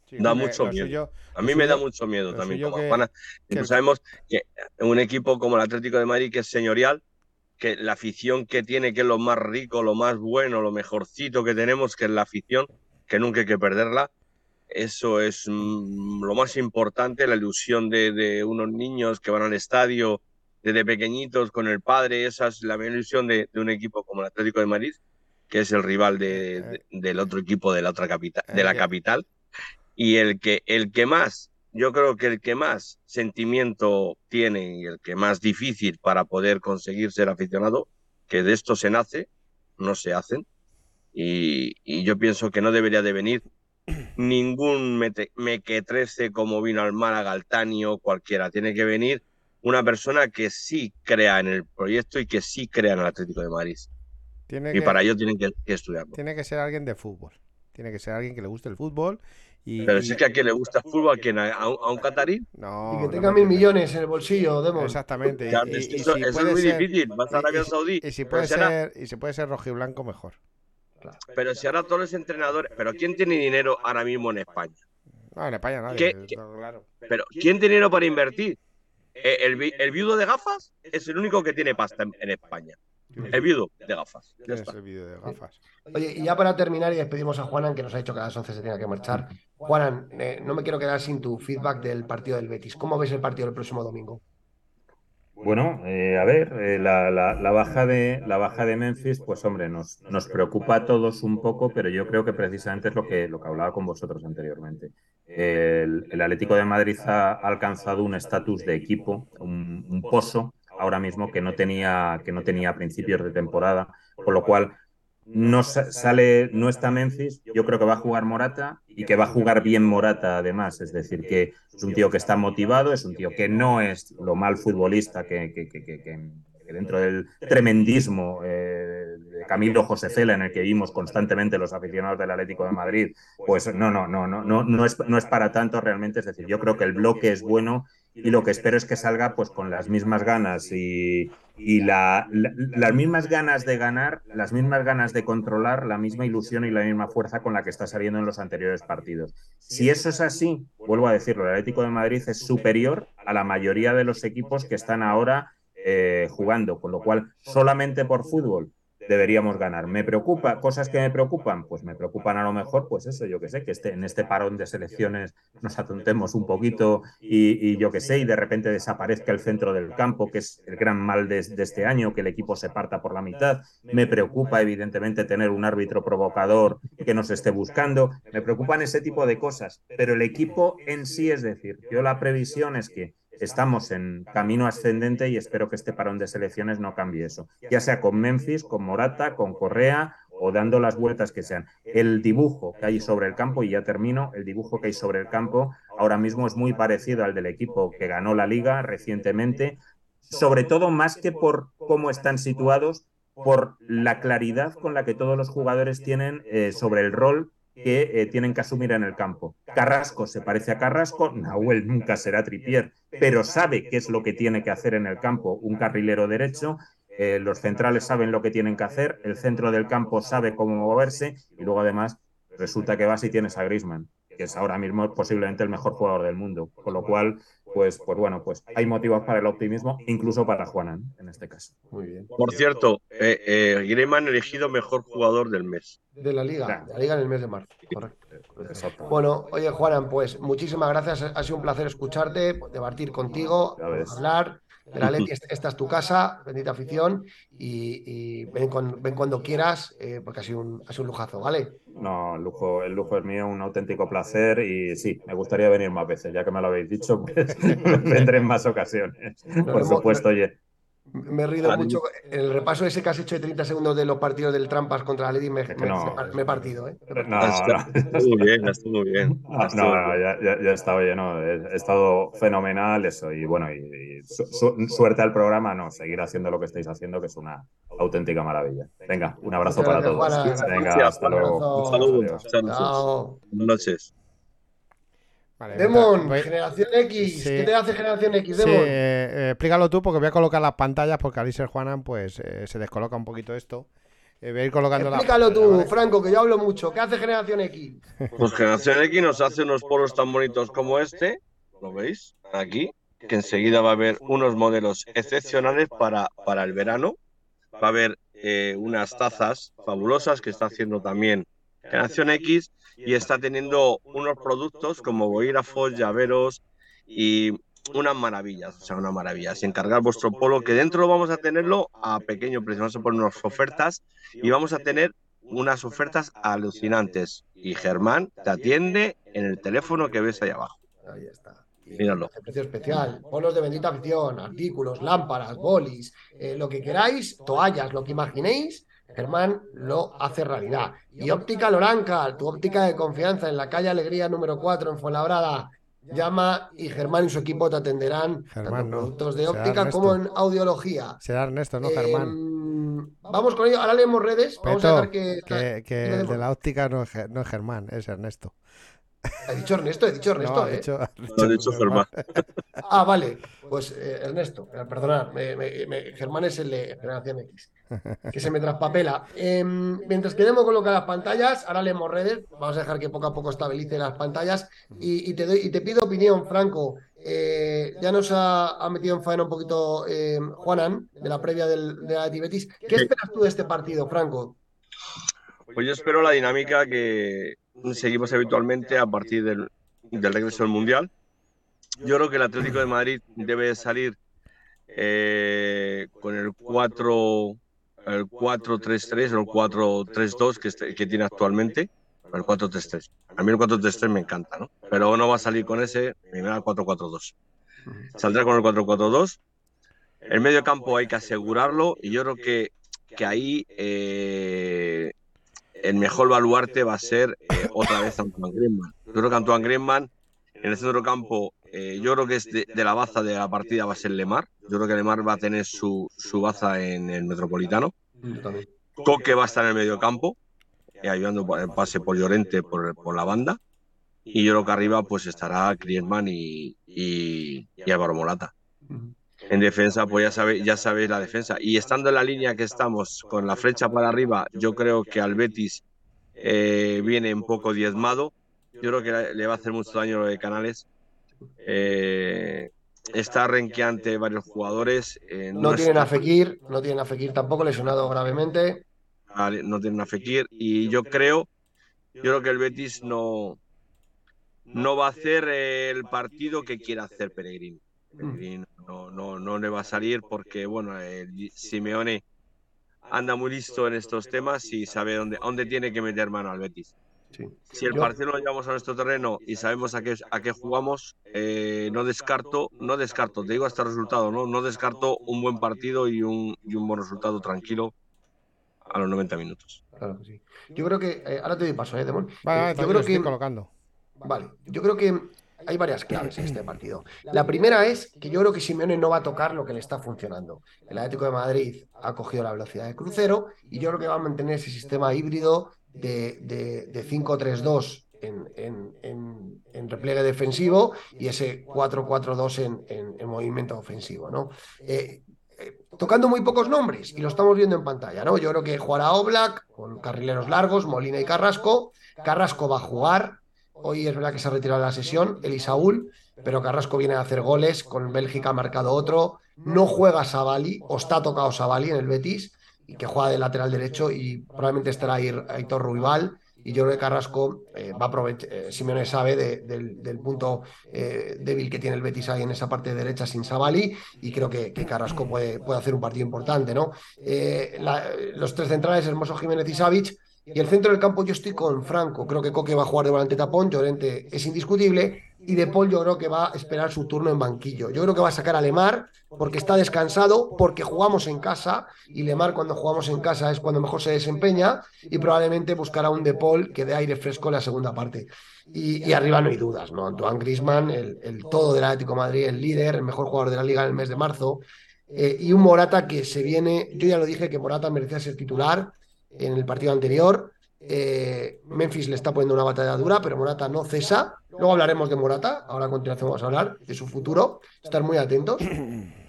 Speaker 4: Sí,
Speaker 3: da mucho miedo.
Speaker 4: suyo-
Speaker 3: A mí me da mucho miedo también como
Speaker 4: que-
Speaker 3: Juana.
Speaker 4: que
Speaker 3: sabemos que un equipo como el Atlético de Madrid, que es señorial, que la afición que tiene, que es lo más rico, lo más bueno, lo mejorcito que tenemos, que es la afición, que nunca hay que perderla. Eso es mm, lo más importante, la ilusión de, de unos niños que van al estadio desde pequeñitos con el padre. Esa es la mayor ilusión de, de un equipo como el Atlético de Madrid, que es el rival de- de- del otro equipo de la otra capital, de la
Speaker 4: Eh,
Speaker 3: capital. Y el que, el que más, yo creo que el que más sentimiento tiene y el que más difícil para poder conseguir ser aficionado, que de esto se nace, no se hacen. Y, y yo pienso que no debería de venir ningún mete- mequetrece como vino al Málaga, al Tani o cualquiera. Tiene que venir una persona que sí crea en el proyecto y que sí crea en el Atlético de Madrid.
Speaker 4: tiene
Speaker 3: Y
Speaker 4: que-
Speaker 3: para ello tienen que, que estudiarlo.
Speaker 4: Tiene que ser alguien de fútbol. Tiene que ser alguien que le guste el fútbol. Y,
Speaker 3: Pero si es que a quien le gusta el fútbol, ¿a quién? ¿A, un- a un catarí?
Speaker 4: no,
Speaker 1: Y que tenga mil millones en el bolsillo, Demon.
Speaker 4: Exactamente. y- y
Speaker 3: eso,
Speaker 4: si
Speaker 3: eso es muy
Speaker 4: ser-
Speaker 3: difícil. Vas a Arabia Saudí.
Speaker 4: Y si
Speaker 3: pero,
Speaker 4: puede ser, y si puede ser rojiblanco, mejor.
Speaker 3: pero si ahora todos los entrenadores. Pero ¿quién tiene dinero ahora mismo en España?
Speaker 4: No, en España nadie.
Speaker 3: ¿Qué-
Speaker 4: está
Speaker 3: qué-
Speaker 4: claro.
Speaker 3: Pero ¿quién tiene dinero para invertir? Eh, El, el viudo de gafas es el único que tiene pasta en, en España. El viudo de gafas. Ya está.
Speaker 4: el vídeo de gafas.
Speaker 1: Oye, y ya para terminar y despedimos a Juanan, que nos ha dicho que a las 11 se tenga que marchar. Juanan, eh, no me quiero quedar sin tu feedback del partido del Betis. ¿Cómo ves el partido del próximo domingo?
Speaker 2: Bueno, eh, a ver, eh, la, la- la baja de, la baja de Memphis, pues hombre, nos, nos preocupa a todos un poco, pero yo creo que precisamente es lo que, lo que hablaba con vosotros anteriormente. El, el Atlético de Madrid ha alcanzado un estatus de equipo, un, un pozo ahora mismo que no tenía, que no tenía principios de temporada, con lo cual no sa- sale, no está Memphis, yo creo que va a jugar Morata y que va a jugar bien Morata además, es decir, que es un tío que está motivado, es un tío que no es lo mal futbolista que dentro del tremendismo eh, de Camilo José Cela en el que vimos constantemente los aficionados del Atlético de Madrid, pues no, no, no, no, no, no es, no es para tanto realmente, es decir, yo creo que el bloque es bueno y lo que espero es que salga pues con las mismas ganas y, y la- la- las mismas ganas de ganar, las mismas ganas de controlar, la misma ilusión y la misma fuerza con la que está saliendo en los anteriores partidos. Si eso es así, vuelvo a decirlo, el Atlético de Madrid es superior a la mayoría de los equipos que están ahora eh, jugando, con lo cual solamente por fútbol deberíamos ganar. ¿Me preocupa? ¿Cosas que me preocupan? Pues me preocupan a lo mejor, pues eso, yo que sé, que este, en este parón de selecciones nos atontemos un poquito y, yo que sé, y de repente desaparezca el centro del campo, que es el gran mal de, de este año, que el equipo se parta por la mitad. Me preocupa, evidentemente, tener un árbitro provocador que nos esté buscando. Me preocupan ese tipo de cosas. Pero el equipo en sí, es decir, yo la previsión es que estamos en camino ascendente y espero que este parón de selecciones no cambie eso. Ya sea con Memphis, con Morata, con Correa o dando las vueltas que sean. El dibujo que hay sobre el campo, y ya termino, el dibujo que hay sobre el campo ahora mismo es muy parecido al del equipo que ganó la liga recientemente, sobre todo más que por cómo están situados, por la claridad con la que todos los jugadores tienen eh, sobre el rol que eh, tienen que asumir en el campo. Carrasco se parece a Carrasco, Nahuel nunca será tripier, pero sabe qué es lo que tiene que hacer en el campo un carrilero derecho. eh, los centrales saben lo que tienen que hacer, el centro del campo sabe cómo moverse y luego además resulta que vas y tienes a Griezmann, que es ahora mismo posiblemente el mejor jugador del mundo, con lo cual pues, pues bueno, pues hay motivos para el optimismo, incluso para Juanan en este caso.
Speaker 1: Muy bien.
Speaker 3: Por cierto, eh, eh, Griezmann elegido mejor jugador del mes.
Speaker 1: De la liga,
Speaker 2: Claro.
Speaker 1: de la liga en el mes de marzo. Correcto.
Speaker 2: Exacto.
Speaker 1: Bueno, oye, Juanan, pues muchísimas gracias. Ha sido un placer escucharte, debatir contigo, hablar. Esta es tu casa, bendita afición, y, y ven, con- ven cuando quieras, eh, porque ha sido, un, ha sido un lujazo, ¿vale?
Speaker 2: No, el lujo, el lujo es mío, un auténtico placer y sí, me gustaría venir más veces, ya que me lo habéis dicho, pues vendré en más ocasiones. Por supuesto, oye.
Speaker 1: Me he rido
Speaker 3: Vale.
Speaker 1: mucho. El repaso ese que has hecho de 30 segundos de los partidos del Trampas contra la Leti, me, me-
Speaker 2: no.
Speaker 1: me he partido, ¿eh?
Speaker 2: No, no.
Speaker 3: Estuvo muy bien, estuvo muy bien.
Speaker 2: No,
Speaker 3: Estuvo
Speaker 2: no, no,
Speaker 3: bien.
Speaker 2: ya, ya, ya está, no, he, he estado fenomenal eso y bueno, y, y su- su- suerte al programa, no, seguir haciendo lo que estáis haciendo, que es una auténtica maravilla. Venga, un abrazo
Speaker 1: Muchas
Speaker 2: para todos.
Speaker 1: Juana.
Speaker 2: Venga, hasta luego.
Speaker 1: Un
Speaker 3: saludo.
Speaker 2: Adiós.
Speaker 3: Muchas gracias.
Speaker 1: Chao.
Speaker 3: Buenas noches.
Speaker 4: Vale,
Speaker 1: Demon,
Speaker 4: voy-
Speaker 1: Generación X.
Speaker 4: Sí.
Speaker 1: ¿Qué te hace Generación X,
Speaker 4: Sí,
Speaker 1: Demon?
Speaker 4: eh, eh, explícalo tú porque voy a colocar las pantallas porque al ser Juanan pues eh, se descoloca un poquito esto. Eh, voy a ir colocando la-
Speaker 1: Explícalo
Speaker 4: la-
Speaker 1: tú,
Speaker 4: ¿vale?
Speaker 1: Franco, que yo hablo mucho. ¿Qué hace Generación X?
Speaker 3: Pues Generación X nos hace unos polos tan bonitos como este, ¿lo veis? Aquí, que enseguida va a haber unos modelos excepcionales para, para el verano. Va a haber eh, unas tazas fabulosas que está haciendo también Generación X y está teniendo unos productos como bolígrafos, llaveros y unas maravillas, o sea, una maravilla. Sin cargar vuestro polo, que dentro vamos a tenerlo a pequeño precio. Vamos a poner unas ofertas y vamos a tener unas ofertas alucinantes. Y Germán te atiende en el teléfono que ves ahí abajo.
Speaker 1: Ahí está.
Speaker 3: Míralo.
Speaker 1: precio especial. Polos de bendita afición, artículos, lámparas, bolis, eh, lo que queráis, toallas, lo que imaginéis. Germán lo hace realidad. Y óptica Loranca, tu óptica de confianza en la calle Alegría número 4 en Fuenlabrada. Llama y Germán y su equipo te atenderán
Speaker 4: Germán,
Speaker 1: tanto
Speaker 4: no.
Speaker 1: productos de óptica como en audiología.
Speaker 4: Será Ernesto, no Germán.
Speaker 1: Em, vamos con ello. Ahora leemos redes. Vamos a dejar que.
Speaker 4: que, que el de la óptica no es, no es Germán, es Ernesto.
Speaker 1: He dicho Ernesto, he dicho Ernesto,
Speaker 4: No, ha
Speaker 1: ¿eh?
Speaker 4: dicho- ha
Speaker 3: dicho Germán.
Speaker 1: Ah, vale. Pues eh, Ernesto, eh, perdonad, me- me- me- Germán es el de Generación X, que se me traspapela. Em, mientras quedemos colocar las pantallas, ahora leemos redes, vamos a dejar que poco a poco estabilice las pantallas y, y te, doy, y te pido opinión, Franco. Eh, ya nos ha, ha metido en faena un poquito eh, Juanan, de la previa del, de la Betis. ¿Qué
Speaker 3: Sí.
Speaker 1: esperas tú de este partido, Franco?
Speaker 3: Pues yo espero la dinámica que seguimos habitualmente a partir del, del regreso del Mundial. Yo creo que el Atlético de Madrid debe salir eh, con el 4 el 4-3-3 o el 4-3-2 que, este- que tiene actualmente. El 4-3-3. A mí el 4-3-3 me encanta, ¿no? Pero no va a salir con ese, me da el 4-4-2. Saldrá con el 4-4-2. El medio campo hay que asegurarlo y yo creo que, que ahí eh, el mejor baluarte va a ser eh, otra vez Antoine Griezmann. Yo creo que Antoine Griezmann en el centro campo, eh, yo creo que es de, de la baza de la partida va a ser Lemar. Yo creo que Lemar va a tener su, su baza en el Metropolitano. Coque va a estar en el medio campo, eh, ayudando el pase por Llorente por, por la banda. Y yo creo que arriba pues estará Griezmann y, y, y Álvaro Morata. En defensa, pues ya sabéis, ya sabéis la defensa. Y estando en la línea que estamos, con la flecha para arriba, yo creo que al Betis eh, viene un poco diezmado. Yo creo que le va a hacer mucho daño lo de Canales. Eh, está renqueante varios jugadores. eh,
Speaker 1: No tienen a Fekir, no tienen a Fekir tampoco, lesionado gravemente.
Speaker 3: Vale, no tienen a Fekir y yo creo yo creo que el Betis no no va a hacer el partido que quiere hacer Peregrino. Peregrino no, no, no le va a salir porque bueno el Simeone anda muy listo en estos temas y sabe dónde, dónde tiene que meter mano al Betis.
Speaker 1: Sí.
Speaker 3: Si el partido lo llevamos a nuestro terreno y sabemos a qué, a qué jugamos, eh, no descarto, no descarto, te digo hasta el resultado, ¿no? No descarto un buen partido y un, y un buen resultado tranquilo a los 90 minutos.
Speaker 1: Claro que sí. Yo creo que. eh, ahora te doy paso, ¿eh, Demon?
Speaker 4: Vale,
Speaker 1: Eh, yo creo que.
Speaker 4: colocando.
Speaker 1: Vale, yo creo que hay varias claves en este partido. La primera es que yo creo que Simeone no va a tocar lo que le está funcionando. El Atlético de Madrid ha cogido la velocidad de crucero y yo creo que va a mantener ese sistema híbrido de, de, de 5-3-2 en, en, en, en repliegue defensivo y ese 4-4-2 en, en, en movimiento ofensivo, ¿no? Eh, eh, tocando muy pocos nombres y lo estamos viendo en pantalla, ¿no? Yo creo que jugará Oblak con carrileros largos, Molina y Carrasco. Carrasco va a jugar, Hoy es verdad que se ha retirado la sesión, el Isaúl, pero Carrasco viene a hacer goles, con Bélgica ha marcado otro. No juega Sabali, o está tocado Sabali en el Betis, y que juega de lateral derecho, y probablemente estará ahí Aitor Ruibal. Y yo creo que Carrasco eh, va a aprovechar, eh, Simeone sabe de- del, punto eh, débil que tiene el Betis ahí en esa parte derecha sin Sabali, y creo que, Carrasco puede, puede hacer un partido importante, ¿no? Eh, los tres centrales, Hermoso Jiménez y Savic, y el centro del campo yo estoy con Franco. Creo que Coque va a jugar de volante tapón, Llorente es indiscutible. Y De Paul yo creo que va a esperar su turno en banquillo. Yo creo que va a sacar a Lemar porque está descansado, porque jugamos en casa. Y Lemar cuando jugamos en casa es cuando mejor se desempeña. Y probablemente buscará un De Paul que dé aire fresco en la segunda parte. Y, arriba no hay dudas, ¿no? Antoine Grisman, el, el todo del Atlético de Madrid, el líder, el mejor jugador de la liga en el mes de marzo. Eh, y un Morata que se viene, yo ya lo dije que Morata merecía ser titular en el partido anterior. Eh, Memphis le está poniendo una batalla dura, pero Morata no cesa. Luego hablaremos de Morata, ahora a continuación vamos a hablar de su futuro, estar muy atentos.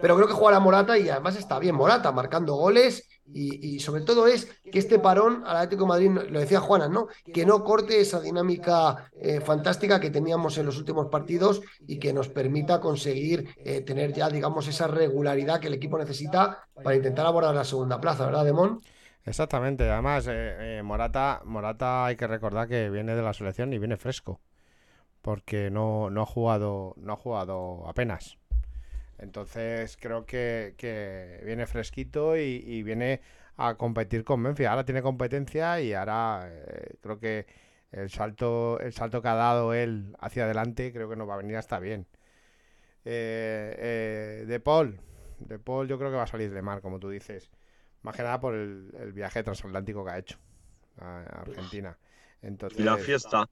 Speaker 1: Pero creo que juega la Morata y además está bien Morata, marcando goles y, y sobre todo es que este parón al Atlético de Madrid, lo decía Juana, ¿no? Que no corte esa dinámica eh, fantástica que teníamos en los últimos partidos y que nos permita conseguir eh, tener ya, digamos, esa regularidad que el equipo necesita para intentar abordar la segunda plaza, ¿verdad, Demón?
Speaker 4: Exactamente, además eh, eh, Morata, Morata hay que recordar que viene de la selección y viene fresco, porque no, no ha jugado, no ha jugado apenas. Entonces creo que, que viene fresquito y, viene a competir con Memphis. Ahora tiene competencia y ahora eh, creo que el salto, el salto que ha dado él hacia adelante creo que nos va a venir hasta bien. De Paul, de Paul yo creo que va a salir de mar, como tú dices. Más que nada por el, el viaje transatlántico que ha hecho a Argentina. Entonces,
Speaker 3: Y la fiesta,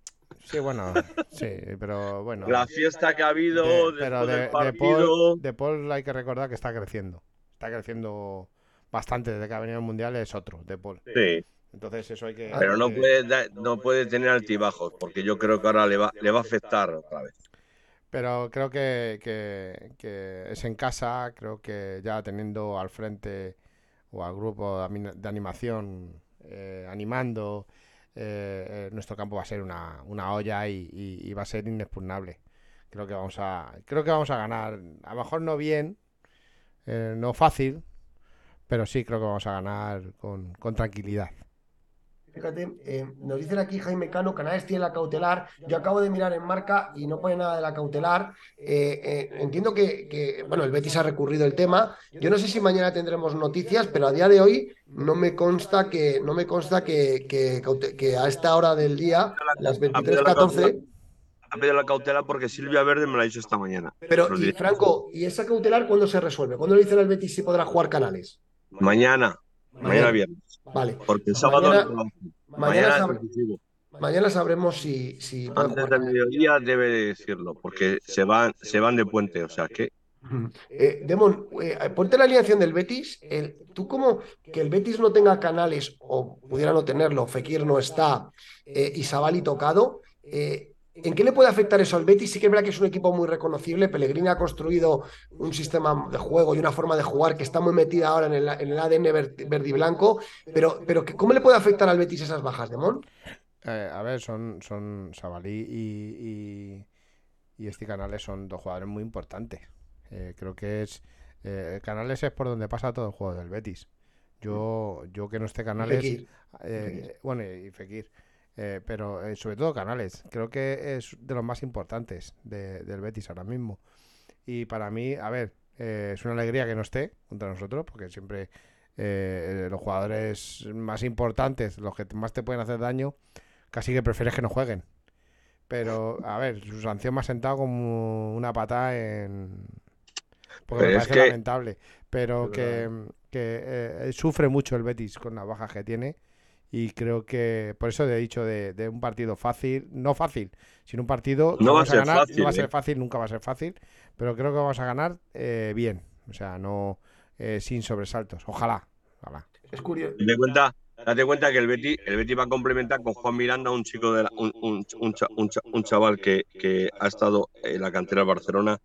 Speaker 4: Sí, bueno, sí, pero bueno.
Speaker 3: la fiesta que ha habido
Speaker 4: De- pero de,
Speaker 3: del
Speaker 4: de. Paul, de Paul hay que recordar que está creciendo. Está creciendo bastante desde que ha venido el Mundial es otro, De Paul.
Speaker 3: Sí,
Speaker 4: Entonces eso hay que...
Speaker 3: pero no puede, no puede tener altibajos, porque yo creo que ahora le va, le va a afectar otra vez.
Speaker 4: Pero creo que, que- que es en casa, creo que ya teniendo al frente o al grupo de, animación eh, animando, eh, eh, nuestro campo va a ser una, una olla y, y- va a ser inexpugnable. Creo que vamos a, creo que vamos a ganar, a lo mejor no bien, no fácil, pero sí creo que vamos a ganar con, con tranquilidad.
Speaker 1: Fíjate, eh, nos dicen aquí Jaime Cano, Canales tiene la cautelar. Yo acabo de mirar en marca y no pone nada de la cautelar. Eh, eh, entiendo que, que, bueno, el Betis ha recurrido el tema. Yo no sé si mañana tendremos noticias, pero a día de hoy no me consta que, no me consta que, que, que a esta hora del día, las
Speaker 3: Ha pedido la
Speaker 1: 23.14,
Speaker 3: cautela- Ha pedido la cautela porque Silvia Verde me lo ha dicho esta mañana.
Speaker 1: pero y. Franco, ¿y esa cautelar cuándo se resuelve? ¿Cuándo le dicen al Betis si podrá jugar Canales?
Speaker 3: Mañana, mañana viernes.
Speaker 1: Vale.
Speaker 3: Porque el sábado
Speaker 1: Mañana-. Mañana, sabremos,
Speaker 3: decisivo.
Speaker 1: mañana sabremos si, si
Speaker 3: Antes del mediodía debe de decirlo, porque se van, se van de puente, o sea que
Speaker 1: Eh, Demon, eh, ponte la alineación del Betis. el- ¿Tú como que el Betis no tenga canales o pudiera no tenerlo, Fekir no está eh, y Sabali tocado? eh, ¿En qué le puede afectar eso al Betis? Sí que es verdad que es un equipo muy reconocible. Pellegrini ha construido un sistema de juego y una forma de jugar que está muy metida ahora en el, en el ADN ver- verde y blanco. Pero, ¿cómo le puede afectar al Betis esas bajas, Demon?
Speaker 4: Eh, a ver, son, son Sabalí y, y, y este Canales son dos jugadores muy importantes. Eh, creo que es. eh, Canales es por donde pasa todo el juego del Betis. Yo, yo que no esté Canales.
Speaker 1: Fekir.
Speaker 4: eh, bueno, y Fekir. Eh, pero eh, sobre todo Canales. Creo que es de los más importantes de- del Betis ahora mismo. Y para mí, a ver, eh, es una alegría que no esté contra nosotros, porque siempre eh, los jugadores más importantes, los que más te pueden hacer daño, casi que prefieres que no jueguen. Pero, a ver, su sanción me ha sentado como una patada en... Porque me
Speaker 3: Pero es
Speaker 4: parece
Speaker 3: que-
Speaker 4: lamentable. Pero que, que, eh, sufre mucho el Betis con las bajas que tiene. Y creo que, por eso he dicho de, de un partido fácil, no fácil, sino un partido
Speaker 3: No va a ser
Speaker 4: ganar,
Speaker 3: fácil,
Speaker 4: no va a
Speaker 3: ¿eh?
Speaker 4: ser fácil, nunca va a ser fácil, pero creo que vamos a ganar eh, bien, o sea, no eh, sin sobresaltos, ojalá, ojalá.
Speaker 1: Es curioso.
Speaker 3: date cuenta, date cuenta que el Betty, el Betty va a complementar con Juan Miranda, un chico de la- un, un, un cha- un cha- un chaval que, que ha estado en la cantera del Barcelona,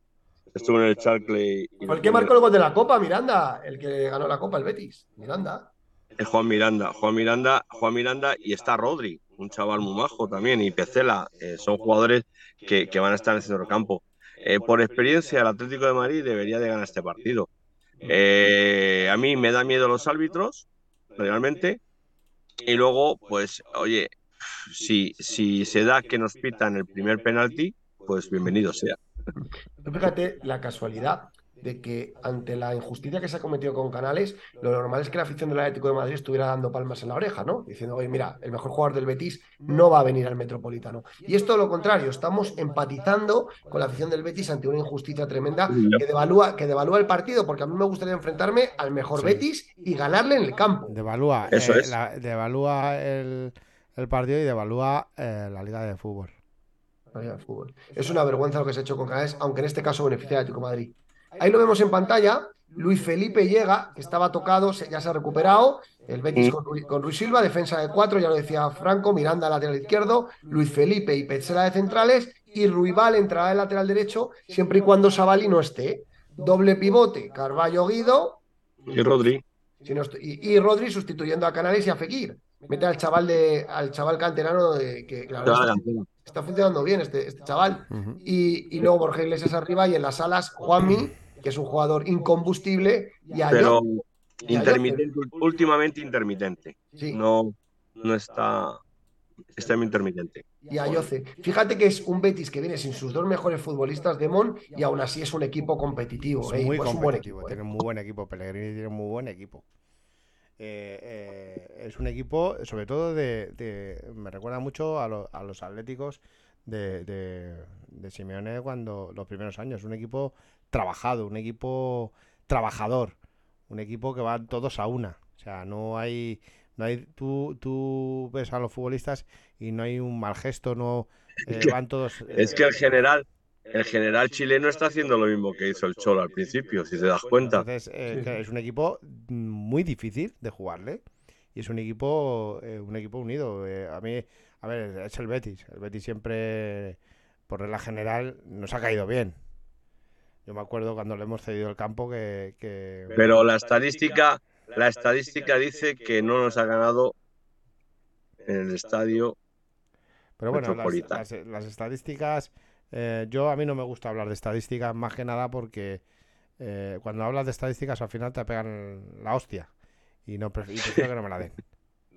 Speaker 3: estuvo en el Charcle y
Speaker 1: Fue el que marcó el gol de la Copa, Miranda, el que ganó la Copa, el Betis. Miranda.
Speaker 3: Es Juan Miranda, Juan Miranda, Juan Miranda y está Rodri, un chaval muy majo también, y Pecela, eh, son jugadores que, van a estar en el centrocampo. Eh, por experiencia, el Atlético de Madrid debería de ganar este partido. Eh, a mí me da miedo los árbitros, realmente, y luego, pues, oye, si, si se da que nos pitan el primer penalti, pues bienvenido sea.
Speaker 1: Fíjate la casualidad de que ante la injusticia que se ha cometido con Canales, lo normal es que la afición del Atlético de Madrid estuviera dando palmas en la oreja, ¿no? Diciendo, oye, mira, el mejor jugador del Betis no va a venir al Metropolitano. Y es todo lo contrario, estamos empatizando con la afición del Betis ante una injusticia tremenda que devalúa, que devalúa el partido, porque a mí me gustaría enfrentarme al mejor
Speaker 4: Sí.
Speaker 1: Betis y ganarle en el campo.
Speaker 4: Devalúa,
Speaker 3: Eso
Speaker 4: eh,
Speaker 3: es.
Speaker 4: la- devalúa el, el partido y devalúa eh, la liga de fútbol.
Speaker 1: Fútbol. Es una vergüenza lo que se ha hecho con Canales, aunque en este caso beneficia al Atlético de Madrid. Ahí lo vemos en pantalla. Luis Felipe llega, que estaba tocado, se- ya se ha recuperado. El Betis con, con Ruiz Silva, defensa de cuatro, ya lo decía Franco, Miranda lateral izquierdo, Luis Felipe y Petzela de centrales, y Ruibal entrará de lateral derecho, siempre y cuando Savali no esté. Doble pivote, Carballo Guido,
Speaker 3: Y Rodri,
Speaker 1: si no estoy- y, y Rodri sustituyendo a Canales y a Fekir. Mete al chaval de, al chaval canterano de, que, está, está funcionando bien este, este chaval. Y, y luego Borja Iglesias arriba y en las alas Juanmi, que es un jugador incombustible, y a
Speaker 3: pero
Speaker 1: y a
Speaker 3: intermitente, últimamente intermitente.
Speaker 1: sí,
Speaker 3: No, no está, está muy intermitente.
Speaker 1: y a Yoce. Fíjate que es un Betis que viene sin sus dos mejores futbolistas de Mon y aún así es un equipo competitivo.
Speaker 4: Es
Speaker 1: ¿eh?
Speaker 4: muy
Speaker 1: Es un buen
Speaker 4: competitivo,
Speaker 1: equipo, ¿eh?
Speaker 4: tiene muy buen equipo. Pellegrini tiene muy buen equipo. Eh, eh, es un equipo, sobre todo de, de- me recuerda mucho a, lo- a los Atléticos de, de, de Simeone cuando los primeros años. Un equipo trabajado, un equipo trabajador, un equipo que van todos a una. O sea, no hay, no hay, tú, tú ves a los futbolistas y no hay un mal gesto, no eh, van todos.
Speaker 3: Es que el general, el general chileno está haciendo lo mismo que hizo el Cholo al principio, si te das cuenta.
Speaker 4: Entonces, eh,
Speaker 1: Sí.
Speaker 4: es un equipo muy difícil de jugarle. Y es un equipo, eh, un equipo unido. Eh, a mí, a ver, es el Betis. El Betis siempre, por regla general, nos ha caído bien. Yo me acuerdo cuando le hemos cedido el campo que, que-
Speaker 3: Pero la estadística, la estadística dice que no nos ha ganado en el estadio.
Speaker 4: Pero bueno, las, las- las estadísticas, eh, yo a mí no me gusta hablar de estadísticas más que nada porque eh, cuando hablas de estadísticas al final te pegan la hostia. Y no prefiero que no me la den.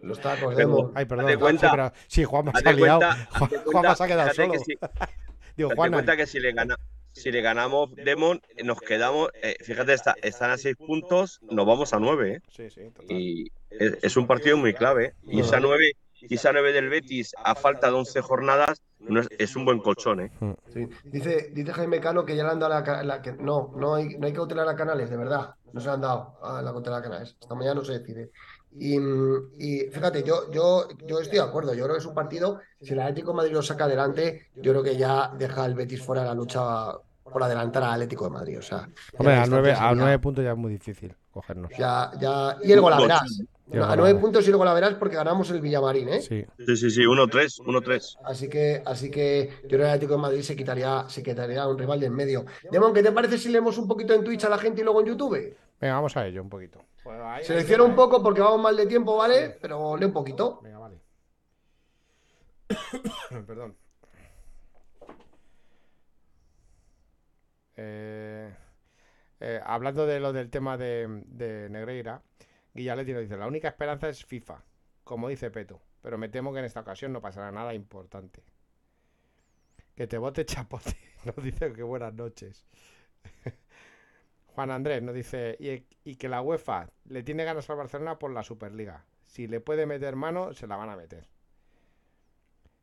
Speaker 1: Los tacos,
Speaker 3: Pero-
Speaker 1: Demo.
Speaker 4: Ay, perdón.
Speaker 3: Cuenta-
Speaker 4: sí, pero- sí, Juanma se ha liado.
Speaker 3: cuenta,
Speaker 4: Juan-
Speaker 3: cuenta-
Speaker 4: Juanma se ha quedado solo.
Speaker 3: que si-
Speaker 4: Digo,
Speaker 3: cuenta que si le, gana, si le ganamos Demon, nos quedamos, eh, fíjate, está- están a seis puntos, nos vamos a nueve. ¿eh?
Speaker 4: Sí, sí, total.
Speaker 3: Y es, es un partido muy clave. Y esa nueve, y esa nueve del Betis, a falta de 11 jornadas, no es, es un buen colchón. ¿eh?
Speaker 1: Sí. Dice, dice Jaime Cano que ya le han dado la, la que no, no hay, no hay que cautelar a Canales, de verdad. No se le han dado a la cautelar a Canales. Esta mañana no se decide. Y, y fíjate, yo, yo, yo estoy de acuerdo. Yo creo que es un partido, si el Atlético de Madrid lo saca adelante, yo creo que ya deja al Betis fuera de la lucha por adelantar al Atlético de Madrid. O sea,
Speaker 4: Hombre, a nueve, a puntos ya es muy difícil cogernos.
Speaker 1: Ya, ya, y el
Speaker 4: el
Speaker 1: A nueve puntos y el golaveras porque ganamos el Villamarín, ¿eh?
Speaker 4: Sí.
Speaker 3: Sí, sí, sí, 1-3, 1-3.
Speaker 1: Así que, así que yo creo que el Atlético de Madrid se quitaría, se quitaría un rival de en medio. Demon, ¿qué te parece si leemos un poquito en Twitch a la gente y luego en YouTube?
Speaker 4: Venga, vamos a ello un poquito. Pues ahí-
Speaker 1: Selecciona un poco porque vamos mal de tiempo, ¿vale? Pero lee un poquito.
Speaker 4: Venga, vale. Perdón. Eh, eh, hablando de lo del tema de, de Negreira, Guillaletti nos dice, la única esperanza es FIFA, como dice Peto, pero me temo que en esta ocasión no pasará nada importante. Que te bote chapote, nos dice que buenas noches. Juan Andrés nos dice, y, y que la UEFA le tiene ganas al Barcelona por la Superliga. Si le puede meter mano, se la van a meter.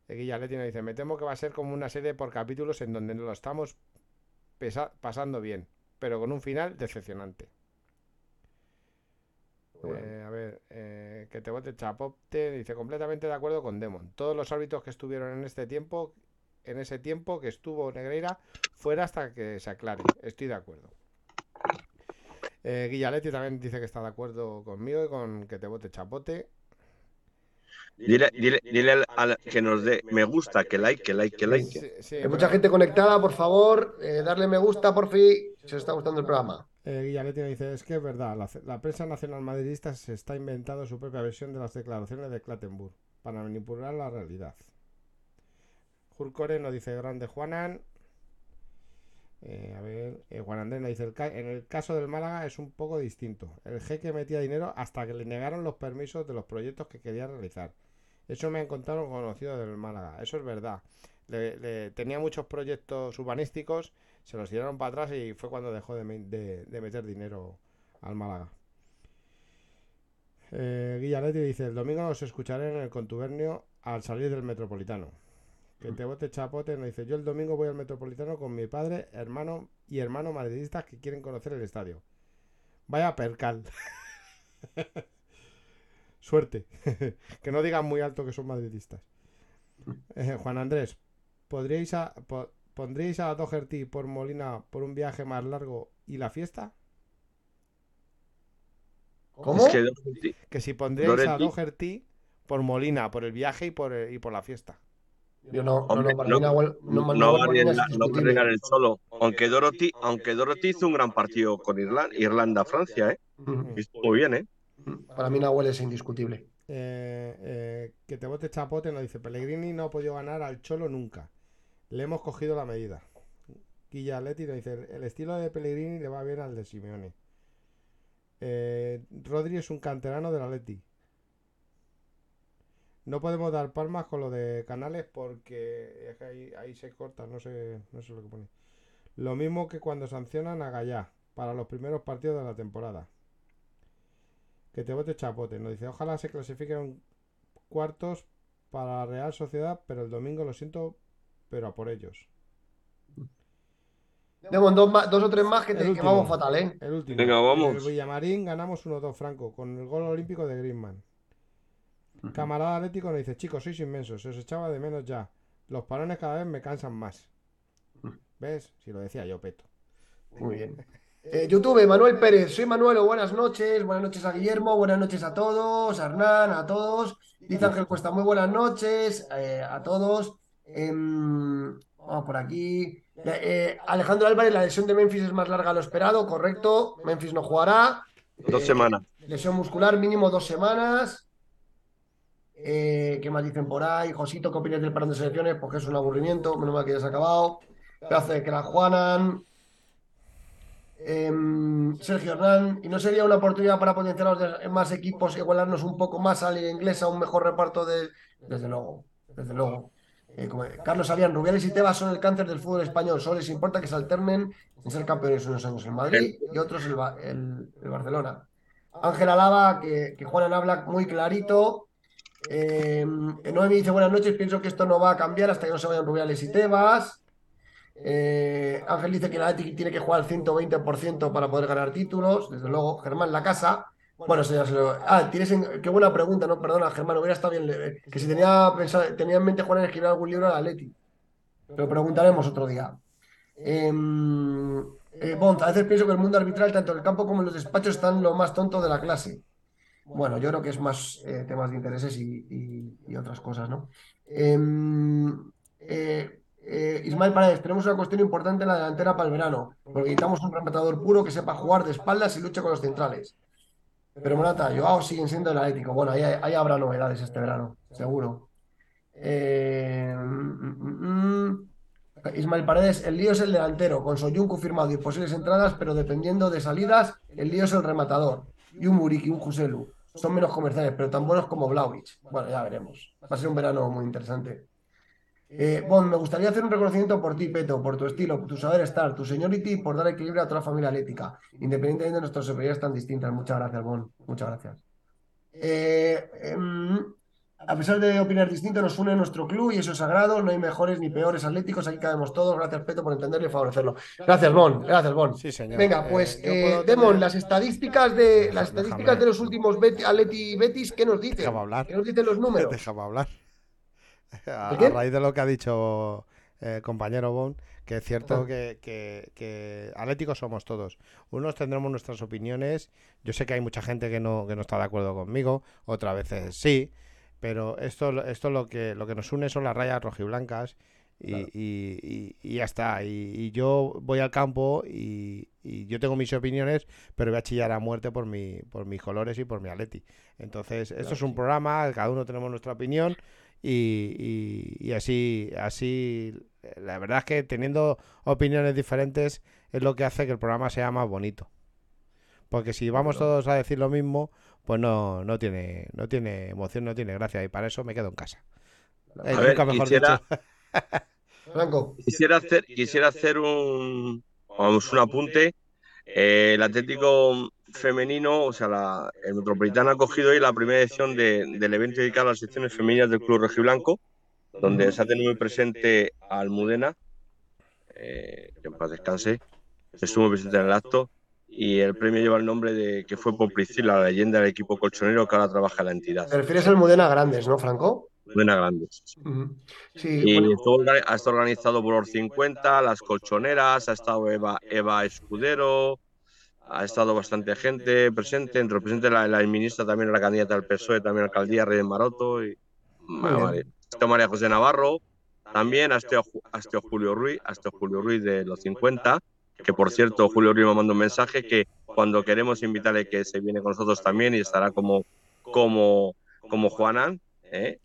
Speaker 4: Guillaletti nos dice, me temo que va a ser como una serie por capítulos en donde lo estamos pasando bien, pero con un final decepcionante. Eh, a ver, eh, que te vote Chapote dice completamente de acuerdo con Demon. Todos los árbitros que estuvieron en este tiempo, en ese tiempo que estuvo Negreira, fuera hasta que se aclare. Estoy de acuerdo. Eh, Guillaletti también dice que está de acuerdo conmigo y con que te vote Chapote.
Speaker 3: Dile, dile, dile al, al que nos dé me gusta, que like, que like, que like.
Speaker 4: Sí, sí,
Speaker 1: Hay
Speaker 4: pero-
Speaker 1: mucha gente conectada, por favor, eh, darle me gusta, por fin, si os está gustando el programa.
Speaker 4: Eh, Guillaletti dice, es que es verdad, la, la prensa nacional madridista se está inventando su propia versión de las declaraciones de Clattenburg para manipular la realidad. Jurcore nos dice, grande Juanan. Eh, a ver, eh, Juan Andrés nos dice, "El en el caso del Málaga es un poco distinto. El jeque metía dinero hasta que le negaron los permisos de los proyectos que quería realizar. Eso me han contado conocidos del Málaga, eso es verdad. Le- tenía muchos proyectos urbanísticos, se los tiraron para atrás y fue cuando dejó de, de- meter dinero al Málaga. Eh, dice, el domingo nos escucharé en el contubernio al salir del Metropolitano. Que te bote chapote nos dice, yo el domingo voy al Metropolitano con mi padre, hermano y hermano madridistas que quieren conocer el estadio. Vaya percal. Suerte. que no digan muy alto que son madridistas. Eh, Juan Andrés, ¿podríais a, po- ¿pondríais a Doherty por Molina por un viaje más largo y la fiesta?
Speaker 1: ¿Cómo?
Speaker 3: Es que Doherty-
Speaker 4: Que si pondríais a
Speaker 3: Doherty.
Speaker 4: Doherty por Molina, por el viaje y por, el- y por la fiesta.
Speaker 1: Yo no, no,
Speaker 3: Hombre,
Speaker 1: no, para
Speaker 3: no-
Speaker 1: mí Nahuel- no,
Speaker 3: no, va a arriesgar el solo. Aunque Dorothy, aunque Dorothy hizo un gran partido con Irlanda, Irlanda-Francia, ¿eh?
Speaker 1: Ujú.
Speaker 3: Y estuvo bien, ¿eh?
Speaker 1: Para mí Nahuel es indiscutible.
Speaker 4: Eh, eh, que te bote chapote nos dice Pellegrini no ha podido ganar al Cholo nunca. Le hemos cogido la medida. Guillaletti nos dice el estilo de Pellegrini le va bien al de Simeone. Eh, Rodri es un canterano del Atleti. No podemos dar palmas con lo de Canales porque es que ahí, ahí se corta, no sé, no sé lo que pone. Lo mismo que cuando sancionan a Gallá para los primeros partidos de la temporada. Que te vote chapote. Nos dice, ojalá se clasifiquen cuartos para la Real Sociedad, pero el domingo lo siento, pero a por ellos.
Speaker 1: Tengo dos, o tres más que, te- que
Speaker 4: último.
Speaker 1: vamos fatal, ¿eh?
Speaker 4: El último.
Speaker 3: Venga, vamos.
Speaker 4: El Villamarín ganamos 1-2 Franco con el gol olímpico de Griezmann. Camarada Atlético nos dice, chicos, sois inmensos, se os echaba de menos ya. Los parones cada vez me cansan más. ¿Ves? Si lo decía yo, Peto.
Speaker 1: Muy bien. Eh, YouTube, Manuel Pérez, soy Manuel, buenas noches, buenas noches a Guillermo, buenas noches a todos, a Hernán, a todos. Dice Ángel Cuesta, muy buenas noches eh, a todos. Em, vamos por aquí. Eh, Alejandro Álvarez, la lesión de Memphis es más larga de lo esperado, correcto. Memphis no jugará.
Speaker 3: Dos
Speaker 1: Eh,
Speaker 3: semanas.
Speaker 1: Lesión muscular, mínimo dos semanas. Eh, ¿qué más dicen por ahí? Josito, ¿qué opinas del parón de selecciones? Porque es un aburrimiento, menos mal que ya se ha acabado. De que la Juanan. Em, Sergio Hernán, ¿y no sería una oportunidad para potenciar los más equipos, igualarnos un poco más a la inglesa, un mejor reparto de. Desde luego, desde luego. Eh, como- Carlos Avián, Rubiales y Tebas son el cáncer del fútbol español. Solo les importa que se alternen en ser campeones unos años en Madrid y otros el, Ba- el- el Barcelona. Ángel Alaba, que, que Juanan habla muy clarito. Eh, Noemi dice buenas noches, pienso que esto no va a cambiar hasta que no se vayan Rubiales y Tebas. Eh, Ángel dice que la Athletic tiene que jugar al 120% para poder ganar títulos. Desde luego, Germán, la casa. Bueno, eso ya se lo... Ah, tienes en- qué buena pregunta, ¿no? Perdona, Germán, hubiera estado bien. le- Que si tenía, pensado, tenía en mente jugar en escribir algún libro al Atleti. Lo preguntaremos otro día. Em, eh, Bond, a veces pienso que el mundo arbitral, tanto en el campo como en los despachos, están lo más tonto de la clase. Bueno, yo creo que es más eh, temas de intereses y, otras cosas, ¿no? Em, eh, eh, Ismael Paredes, tenemos una cuestión importante en la delantera para el verano, porque necesitamos un rematador puro que sepa jugar de espaldas y luche con los centrales. Pero Morata, Joao siguen siendo el Atlético. Bueno, ahí, ahí habrá novedades este verano, seguro. Eh. Ismael Paredes, el lío es el delantero, con Soyuncu firmado y posibles entradas, pero dependiendo de salidas, el lío es el rematador. Y un Muriqui, un Juselu. Son menos comerciales, pero tan buenos como Vlaovic. Bueno, ya veremos. Va a ser un verano muy interesante. Eh, Bon, me gustaría hacer un reconocimiento por ti, Peto, por tu estilo, por tu saber estar, tu seniority y por dar equilibrio a toda la familia atlética, independientemente de nuestras opiniones tan distintas. Muchas gracias, Bon. Muchas gracias. Eh, em, a pesar de opinar distinto, nos une nuestro club y eso es sagrado. No hay mejores ni peores atléticos. Aquí cabemos todos. Gracias, Peto, por entenderlo y favorecerlo. Gracias, Bon. Gracias, Bon.
Speaker 4: Sí, señor.
Speaker 1: Venga,
Speaker 4: Eh,
Speaker 1: pues, eh, Demon,
Speaker 4: tener-
Speaker 1: las estadísticas de las
Speaker 4: Déjame-
Speaker 1: estadísticas de los últimos Bet- Atleti y Betis, ¿qué nos dicen?
Speaker 4: Déjame hablar.
Speaker 1: ¿Qué nos dicen los números?
Speaker 4: Déjame hablar. A, a raíz de lo que ha dicho el compañero Bon, que es cierto que, que, que atléticos somos todos. Unos tendremos nuestras opiniones. Yo sé que hay mucha gente que no, que no está de acuerdo conmigo, otras veces sí, pero esto, esto lo que lo que nos une son las rayas rojiblancas y,
Speaker 1: Claro.
Speaker 4: y- y- y ya está. Y, yo voy al campo y, y yo tengo mis opiniones, pero voy a chillar a muerte por mi, por mis colores y por mi atleti. Entonces, esto es un
Speaker 1: sí.
Speaker 4: programa, cada uno tenemos nuestra opinión y, así, así, la verdad es que teniendo opiniones diferentes es lo que hace que el programa sea más bonito. Porque si vamos
Speaker 1: Claro.
Speaker 4: todos a decir lo mismo, pues no, no tiene, no tiene emoción, no tiene gracia y para eso me quedo en casa. Eh,
Speaker 3: A ver,
Speaker 4: nunca mejor
Speaker 3: quisiera-
Speaker 4: dicho.
Speaker 1: Franco.
Speaker 3: Quisiera hacer, quisiera hacer un, vamos, un apunte. Eh, el Atlético femenino, o sea, la, el Metropolitano ha cogido hoy la primera edición de- del evento dedicado a las secciones femeninas del Club Rojiblanco, donde se ha tenido muy presente a Almudena, eh, que en paz descanse, estuvo presente en el acto, y el premio lleva el nombre de que fue por Priscila, la leyenda del equipo colchonero que ahora trabaja en la entidad.
Speaker 1: Te refieres al Mudena Grandes, ¿no, Franco?
Speaker 3: Buena grande.
Speaker 1: Ujú. Sí,
Speaker 3: Y
Speaker 1: bueno,
Speaker 3: ha estado organizado por los 50, las colchoneras, ha estado Eva, Eva Escudero, ha estado bastante gente presente, entre los presentes la, la ministra también, la candidata del PSOE, también la alcaldía Reyes Maroto, y. María, María José Navarro, también ha estado, Julio Ruiz, ha estado Julio Ruiz de los 50, que por cierto, Julio Ruiz me mandó un mensaje que cuando queremos invitarle que se viene con nosotros también y estará como, como, como Juanan, ¿eh?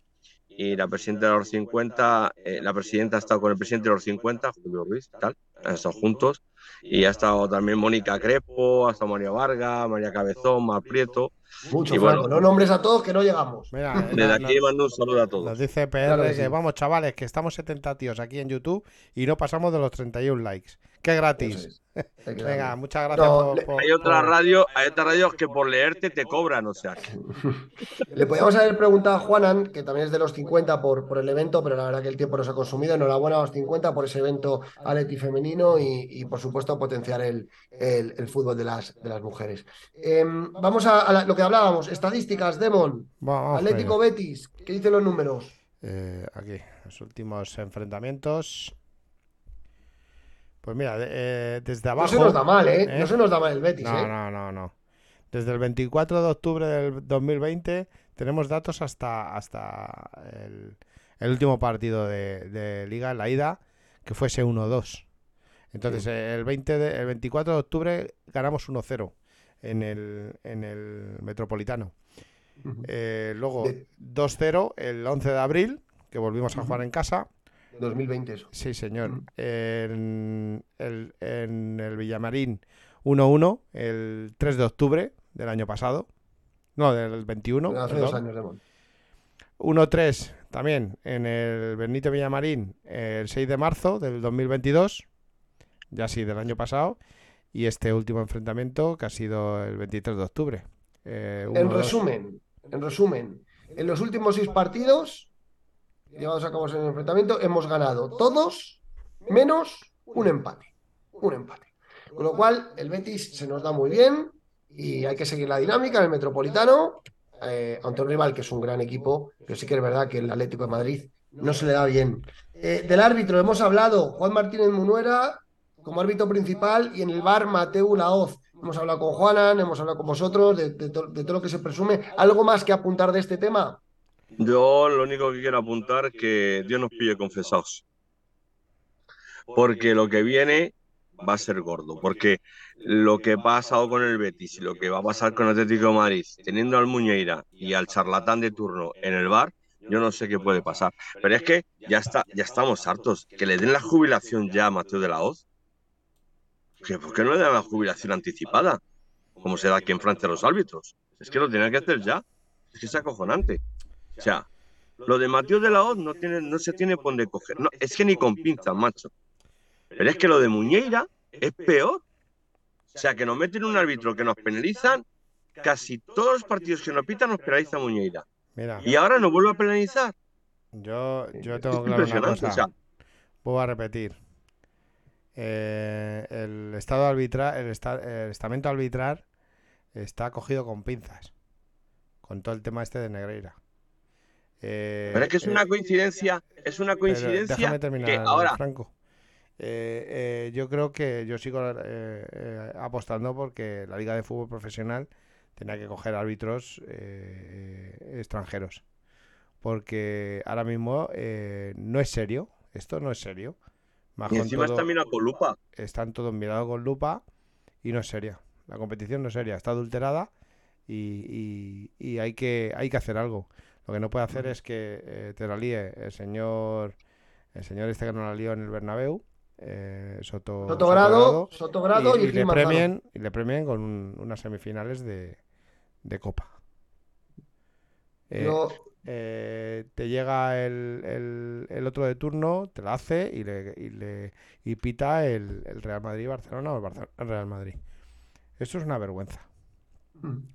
Speaker 3: y la presidenta de los 50, eh, la presidenta ha estado con el presidente de los 50, Julio Ruiz, tal, han estado juntos, y ha estado también Mónica Crepo, ha estado María Vargas, María Cabezón, Mar Prieto.
Speaker 1: mucho,
Speaker 3: y bueno.
Speaker 1: Franco. No nombres a todos que no llegamos.
Speaker 4: Mira, eh,
Speaker 3: Desde
Speaker 4: no-
Speaker 3: aquí mando un saludo a
Speaker 4: Nos
Speaker 3: todos.
Speaker 4: dice PR
Speaker 1: Claro que
Speaker 4: que
Speaker 1: sí.
Speaker 4: vamos, chavales, que estamos 70 tíos aquí en YouTube y no pasamos de los 31 likes. ¡Qué gratis!
Speaker 1: es.
Speaker 4: Venga, muchas gracias
Speaker 1: No,
Speaker 4: por,
Speaker 3: Hay otra
Speaker 4: por-
Speaker 3: radio, hay otras radios que por leerte te cobran, o sea. que-
Speaker 1: Le podíamos haber preguntado a Juanan, que también es de los 50 por, por el evento, pero la verdad que el tiempo nos ha consumido. Enhorabuena a los 50 por ese evento Aleti femenino y, y, por supuesto, potenciar el, el- el fútbol de las, de las mujeres. Em, vamos a, a la- lo que hablábamos: estadísticas, Demon,
Speaker 4: Vamos,
Speaker 1: Atlético. Betis. ¿Qué dicen los números?
Speaker 4: Eh, aquí, los últimos enfrentamientos. Pues mira, eh, desde
Speaker 1: No
Speaker 4: abajo.
Speaker 1: se nos da mal, ¿eh?
Speaker 4: ¿eh?
Speaker 1: No se nos da mal el Betis,
Speaker 4: No,
Speaker 1: ¿eh?
Speaker 4: no, no, no. Desde el 24 de octubre del 2020 tenemos datos hasta, hasta el, el último partido de, de Liga, la ida, que fuese 1-2. Entonces, eh, el, 20 de- el 24 de octubre ganamos 1-0 en el, en el Metropolitano.
Speaker 1: Ujú.
Speaker 4: Eh, luego
Speaker 1: De-
Speaker 4: 2-0 el 11 de abril, que volvimos a
Speaker 1: Ujú.
Speaker 4: jugar en casa.
Speaker 1: 2020 eso.
Speaker 4: Sí, señor.
Speaker 1: Mm.
Speaker 4: En el, en el Villamarín 1-1 el 3 de octubre del año pasado. No, del 21.
Speaker 1: Hace dos años de Mon.
Speaker 4: 1-3 también en el Benito Villamarín el 6 de marzo del 2022. Ya sí, del año pasado. Y este último enfrentamiento que ha sido el 23 de octubre. Eh,
Speaker 1: En
Speaker 4: 1-2.
Speaker 1: resumen, en resumen, en los últimos seis partidos llevados a cabo en el enfrentamiento, hemos ganado todos menos un empate. Un empate. Con lo cual, el Betis se nos da muy bien y hay que seguir la dinámica en el Metropolitano, eh, ante un rival que es un gran equipo, pero sí que es verdad que el Atlético de Madrid no se le da bien. Eh, del árbitro hemos hablado, Juan Martínez Munuera como árbitro principal y en el bar Mateu Laoz. Hemos hablado con Juanan, hemos hablado con vosotros de, de to- de todo lo que se presume. ¿Algo más que apuntar de este tema?
Speaker 3: Yo lo único que quiero apuntar es que Dios nos pille confesados. Porque lo que viene va a ser gordo. Porque lo que ha pasado con el Betis y lo que va a pasar con Atlético de Madrid, teniendo al Muñeira y al charlatán de turno en el bar, yo no sé qué puede pasar. Pero es que ya está, ya estamos hartos. Que le den la jubilación ya a Mateo de la Hoz. ¿Por qué no le dan la jubilación anticipada? Como se da aquí en Francia a los árbitros. Es que lo tienen que hacer ya. Es que es acojonante. O sea, lo de Mateo de la Hoz no, tiene, no se tiene por dónde coger. No, es que ni con pinzas, macho. Pero es que lo de Muñeira es peor. O sea, que nos meten un árbitro que nos penalizan. Casi todos los partidos que nos pitan nos penaliza Muñeira.
Speaker 4: Mira,
Speaker 3: Y ahora nos vuelve a penalizar.
Speaker 4: yo, yo tengo claro una cosa.
Speaker 3: O sea,
Speaker 4: Vuelvo a repetir. Eh, el estado arbitral, el, esta- el estamento arbitral está cogido con pinzas. Con todo el tema este de Negreira. Eh,
Speaker 3: pero es que es
Speaker 4: eh,
Speaker 3: una coincidencia. Es una coincidencia
Speaker 4: déjame terminar,
Speaker 3: que ahora.
Speaker 4: Franco. Eh, eh, yo creo que yo sigo eh, eh, apostando porque la Liga de Fútbol Profesional tenía que coger árbitros extranjeros. Porque ahora mismo eh, no es serio. Esto no es serio. Más
Speaker 3: Y encima
Speaker 4: todo-
Speaker 3: está con lupa.
Speaker 4: están todos mirados con lupa y no es seria. La competición no es seria, está adulterada y, y- y hay, que, hay que hacer algo. Lo que no puede hacer es que eh, te la líe el señor, el señor este que no la lió en el Bernabéu, eh, Soto,
Speaker 1: Sotogrado, Sotogrado y,
Speaker 4: y, y le premien, y le premien con un- unas semifinales de, de Copa. Eh, eh, te llega el, el- el otro de turno, te la hace y le, y le y pita el, el Real Madrid-Barcelona o el, Barce- el Real Madrid. Esto es una vergüenza.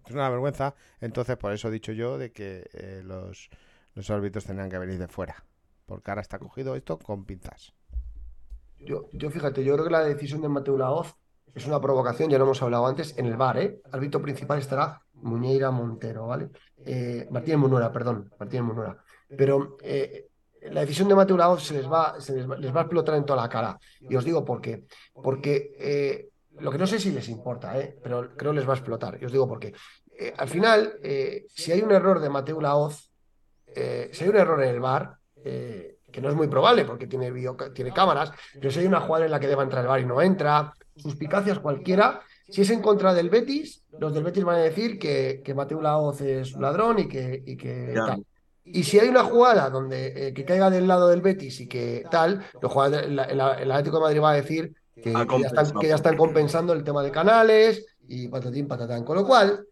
Speaker 4: Es una vergüenza. Entonces, por eso he dicho yo de que eh, los, los árbitros tenían que venir de fuera. Porque ahora está cogido esto con pinzas.
Speaker 1: Yo, yo fíjate, yo creo que la decisión de Mateo Laoz es una provocación, ya lo hemos hablado antes, en el bar, ¿eh? Árbitro principal estará Muñeira Montero, ¿vale? Eh, Martínez Munora, perdón, Martínez Munora. Pero eh, la decisión de Mateo Laoz se les va, se les va, les va a explotar en toda la cara. Y os digo por qué. Porque eh, lo que no sé si les importa, ¿eh? Pero creo les va a explotar. Y os digo por qué. Eh, al final, eh, si hay un error de Mateo Laoz, si hay un error en el bar, que no es muy probable porque tiene, video, tiene cámaras, pero si hay una jugada en la que deba entrar el bar y no entra, suspicacias cualquiera, si es en contra del Betis, los del Betis van a decir que, que Mateo Laoz es un ladrón y que, y que tal. Y si hay una jugada donde eh, que caiga del lado del Betis y que tal, los jugadores- el- el Atlético de Madrid va a decir que,
Speaker 3: Ha
Speaker 1: que ya están,
Speaker 3: compensado.
Speaker 1: que ya están compensando el tema de canales y patatín patatán. Con lo cual,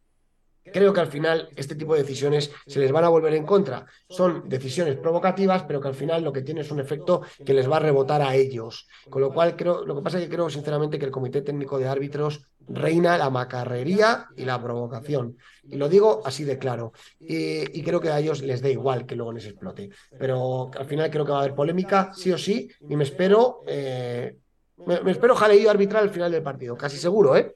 Speaker 1: creo que al final este tipo de decisiones se les van a volver en contra. Son decisiones provocativas, pero que al final lo que tiene es un efecto que les va a rebotar a ellos. Con lo cual, creo, lo que pasa es que creo sinceramente que el Comité Técnico de Árbitros reina la macarrería y la provocación. Y lo digo así de claro. Y, y creo que a ellos les da igual que luego les explote. Pero al final creo que va a haber polémica, sí o sí, y me espero... eh, me, me espero jaleillo arbitral al final del partido, casi seguro, ¿eh?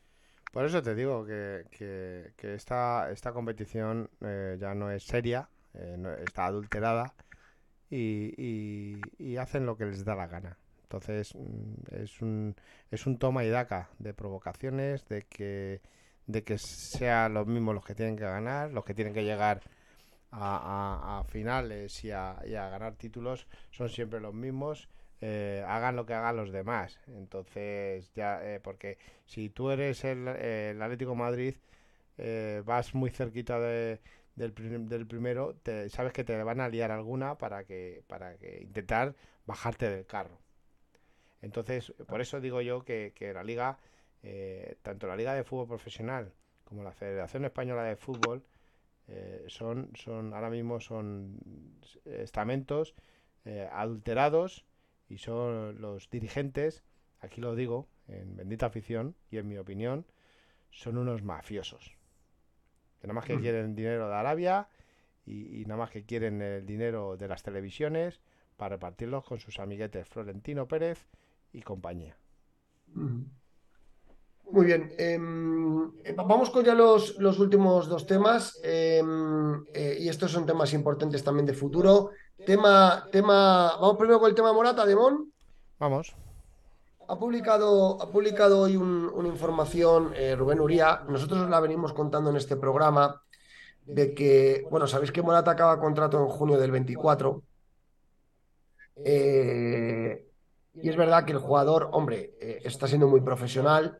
Speaker 4: Por eso te digo que, que- esta, esta competición eh, ya no es seria, eh, está adulterada y, y- y hacen lo que les da la gana. Entonces mm, es un, es un toma y daca de provocaciones, de que, de que sean los mismos los que tienen que ganar, los que tienen que llegar a, finales y a, ganar títulos son siempre los mismos. Eh, hagan lo que hagan los demás. Entonces, ya, eh, porque si tú eres el, Atlético Madrid, eh, vas muy cerquita de, del, primero, te, sabes que te van a liar alguna para que, para que intentar bajarte del carro. Entonces, por eso digo yo que, que la liga, tanto la liga de fútbol profesional como la Federación Española de Fútbol, son, son, ahora mismo son estamentos adulterados y son los dirigentes, aquí lo digo, en bendita afición y en mi opinión, son unos mafiosos. Que nada más que mm. quieren dinero de Arabia y, nada más que quieren el dinero de las televisiones para repartirlos con sus amiguetes Florentino Pérez y compañía.
Speaker 1: Mm. Muy bien. Em, eh, vamos con ya los, los últimos dos temas. Em, eh, y estos son temas importantes también de futuro. Tema, tema. Vamos primero con el tema Morata, Demón.
Speaker 4: Vamos.
Speaker 1: Ha publicado, ha publicado hoy una información eh, Rubén Uría. Nosotros la venimos contando en este programa de que, bueno, sabéis que Morata acaba contrato en junio del 24. y es verdad que el jugador, hombre, está siendo muy profesional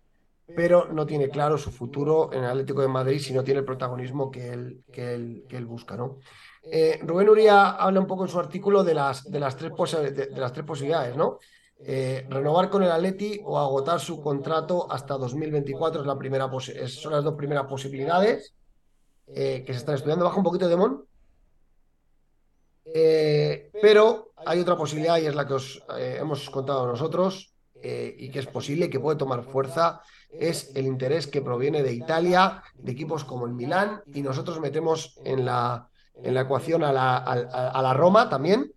Speaker 1: pero no tiene claro su futuro en el Atlético de Madrid si no tiene el protagonismo que él, que él, busca. ¿no? Eh, Rubén Uría habla un poco en su artículo de las, de las, tres, de, las tres posibilidades, ¿no? Eh, renovar con el Atleti o agotar su contrato hasta 2024 es la primera son las dos primeras posibilidades eh, que se están estudiando. Baja un poquito de Mon. pero hay otra posibilidad y es la que os hemos contado nosotros y que es posible que puede tomar fuerza es el interés que proviene de Italia, de equipos como el Milán, y nosotros metemos en la, en la ecuación a la, a, la, Roma también.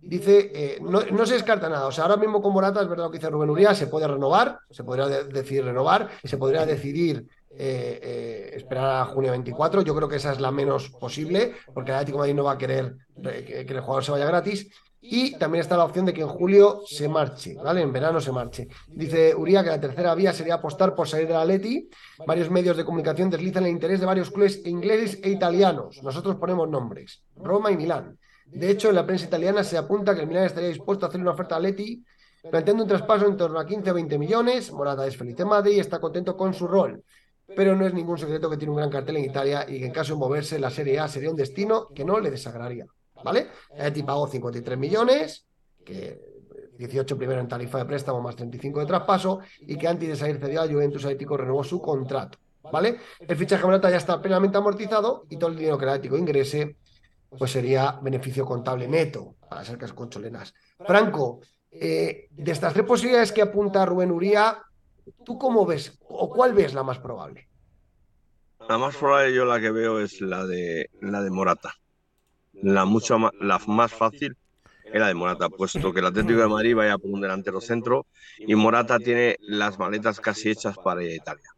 Speaker 1: Dice, eh, no, se descarta nada. O sea, ahora mismo con Morata es verdad lo que dice Rubén Uría, se puede renovar, se podría decidir renovar, se podría decidir eh, eh, esperar a junio 24. Yo creo que esa es la menos posible, porque el Atlético de Madrid no va a querer que el jugador se vaya gratis. Y también está la opción de que en julio se marche, ¿vale? En verano se marche. Dice Uría que la tercera vía sería apostar por salir de la Leti. Varios medios de comunicación deslizan el interés de varios clubes ingleses e italianos. Nosotros ponemos nombres: Roma y Milán. De hecho, en la prensa italiana se apunta que el Milán estaría dispuesto a hacer una oferta a Leti, planteando un traspaso en torno a 15 o 20 millones. Morata es feliz en Madrid y está contento con su rol. Pero no es ningún secreto que tiene un gran cartel en Italia y que en caso de moverse la Serie A sería un destino que no le desagradaría. ¿Vale? Eti pagó 53 millones, que 18 primero en tarifa de préstamo más 35 de traspaso, y que antes de salir cedido a Juventus Atlético renovó su contrato, ¿vale? El fichaje Morata ya está plenamente amortizado y todo el dinero que el Atlético ingrese, pues sería beneficio contable neto para ser con concholenas. Franco, eh, de estas tres posibilidades que apunta Rubén Uría, ¿tú cómo ves o cuál ves la más probable?
Speaker 3: La más probable yo la que veo es la de la de Morata la, mucho más, la más fácil era de Morata, puesto que el Atlético de Madrid vaya por un delantero centro y Morata tiene las maletas casi hechas para Italia.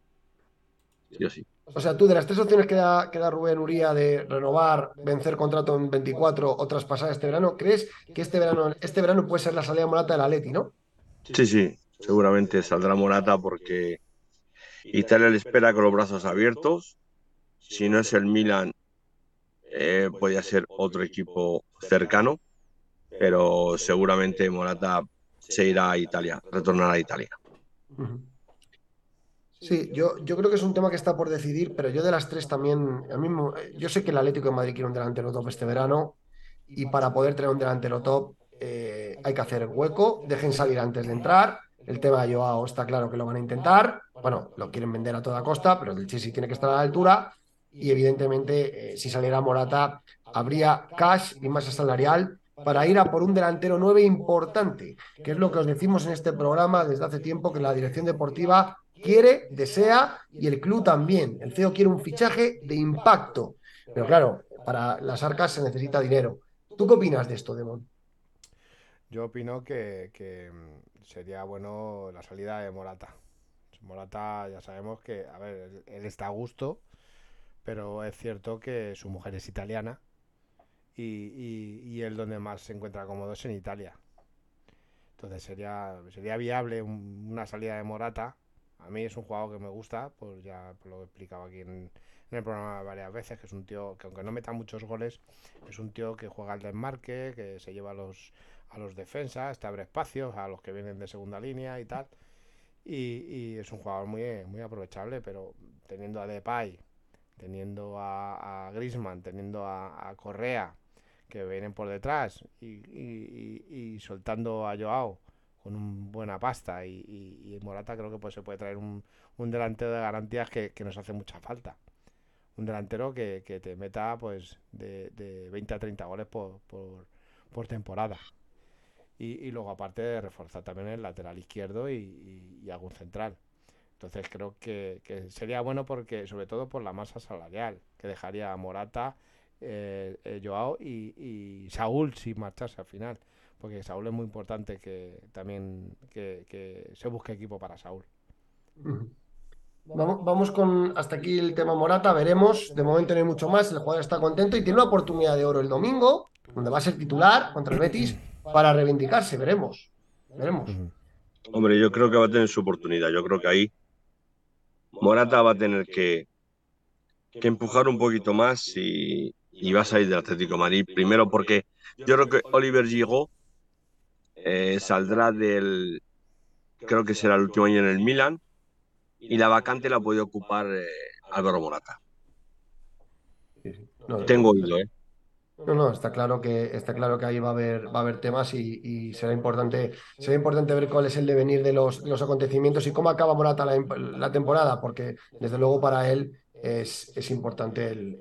Speaker 3: Sí o sí.
Speaker 1: O sea, tú de las tres opciones que da, que da Rubén Uría de renovar, vencer contrato en 24 o traspasar este verano, ¿crees que este verano, este verano puede ser la salida Morata del Atleti, no?
Speaker 3: Sí, sí, seguramente saldrá Morata porque Italia le espera con los brazos abiertos. Si no es el Milan, eh, podría ser otro equipo cercano, pero seguramente Morata se irá a Italia, retornará a Italia.
Speaker 1: Sí, yo, yo creo que es un tema que está por decidir, pero yo de las tres también, mismo, yo sé que el Atlético de Madrid quiere un delantero top este verano y para poder tener un delantero top eh, hay que hacer hueco, dejen salir antes de entrar. El tema de Joao está claro que lo van a intentar. Bueno, lo quieren vender a toda costa, pero el Chelsea tiene que estar a la altura y evidentemente eh, si saliera Morata habría cash y masa salarial para ir a por un delantero nueve importante, que es lo que os decimos en este programa desde hace tiempo que la dirección deportiva quiere, desea y el club también. El CEO quiere un fichaje de impacto. Pero claro, para las arcas se necesita dinero. ¿Tú qué opinas de esto, Demon?
Speaker 4: Yo opino que, que mm, sería bueno la salida de Morata. Morata ya sabemos que, a ver, él está a gusto, pero es cierto que su mujer es italiana y, y, él donde más se encuentra cómodo es en Italia. Entonces sería, sería viable un- una salida de Morata. A mí es un jugador que me gusta, pues ya por lo he explicado aquí en, en el programa varias veces, que es un tío que aunque no meta muchos goles, es un tío que juega al desmarque, que se lleva a los, a los defensas, te abre espacios a los que vienen de segunda línea y tal. Y, y es un jugador muy, muy aprovechable, pero teniendo a Depay, teniendo a, a Griezmann, teniendo a, Correa, que vienen por detrás, y, soltando a Joao con un buena pasta, y, Morata creo que pues, se puede traer un, delantero de garantías que, nos hace mucha falta. Un delantero que, te meta pues de, de 20 a 30 goles por, por, por temporada. Y, luego aparte de reforzar también el lateral izquierdo y algún central. Entonces creo que, que sería bueno porque, sobre todo por la masa salarial, que dejaría a Morata, eh, eh, Joao y, y Saúl sin marcharse al final. Porque Saúl es muy importante que también que, que se busque equipo para Saúl.
Speaker 1: Vamos, vamos con hasta aquí el tema Morata, veremos. De momento no hay mucho más. El jugador está contento y tiene una oportunidad de oro el domingo, donde va a ser titular contra el Betis para reivindicarse. Veremos. Veremos.
Speaker 3: Hombre, yo creo que va a tener su oportunidad. Yo creo que ahí Morata va a tener que, que empujar un poquito más y, y va a salir del Atlético de Madrid. Primero porque yo creo que Oliver Giroud eh, saldrá del, creo que será el último año en el Milan y la vacante la puede ocupar eh, Álvaro Morata. Tengo oído, ¿eh?
Speaker 1: No, no, está claro que está claro que ahí va a haber, va a haber temas y, y será importante, será importante ver cuál es el devenir de los, los acontecimientos y cómo acaba Morata la, la temporada, porque desde luego para él es, es importante el,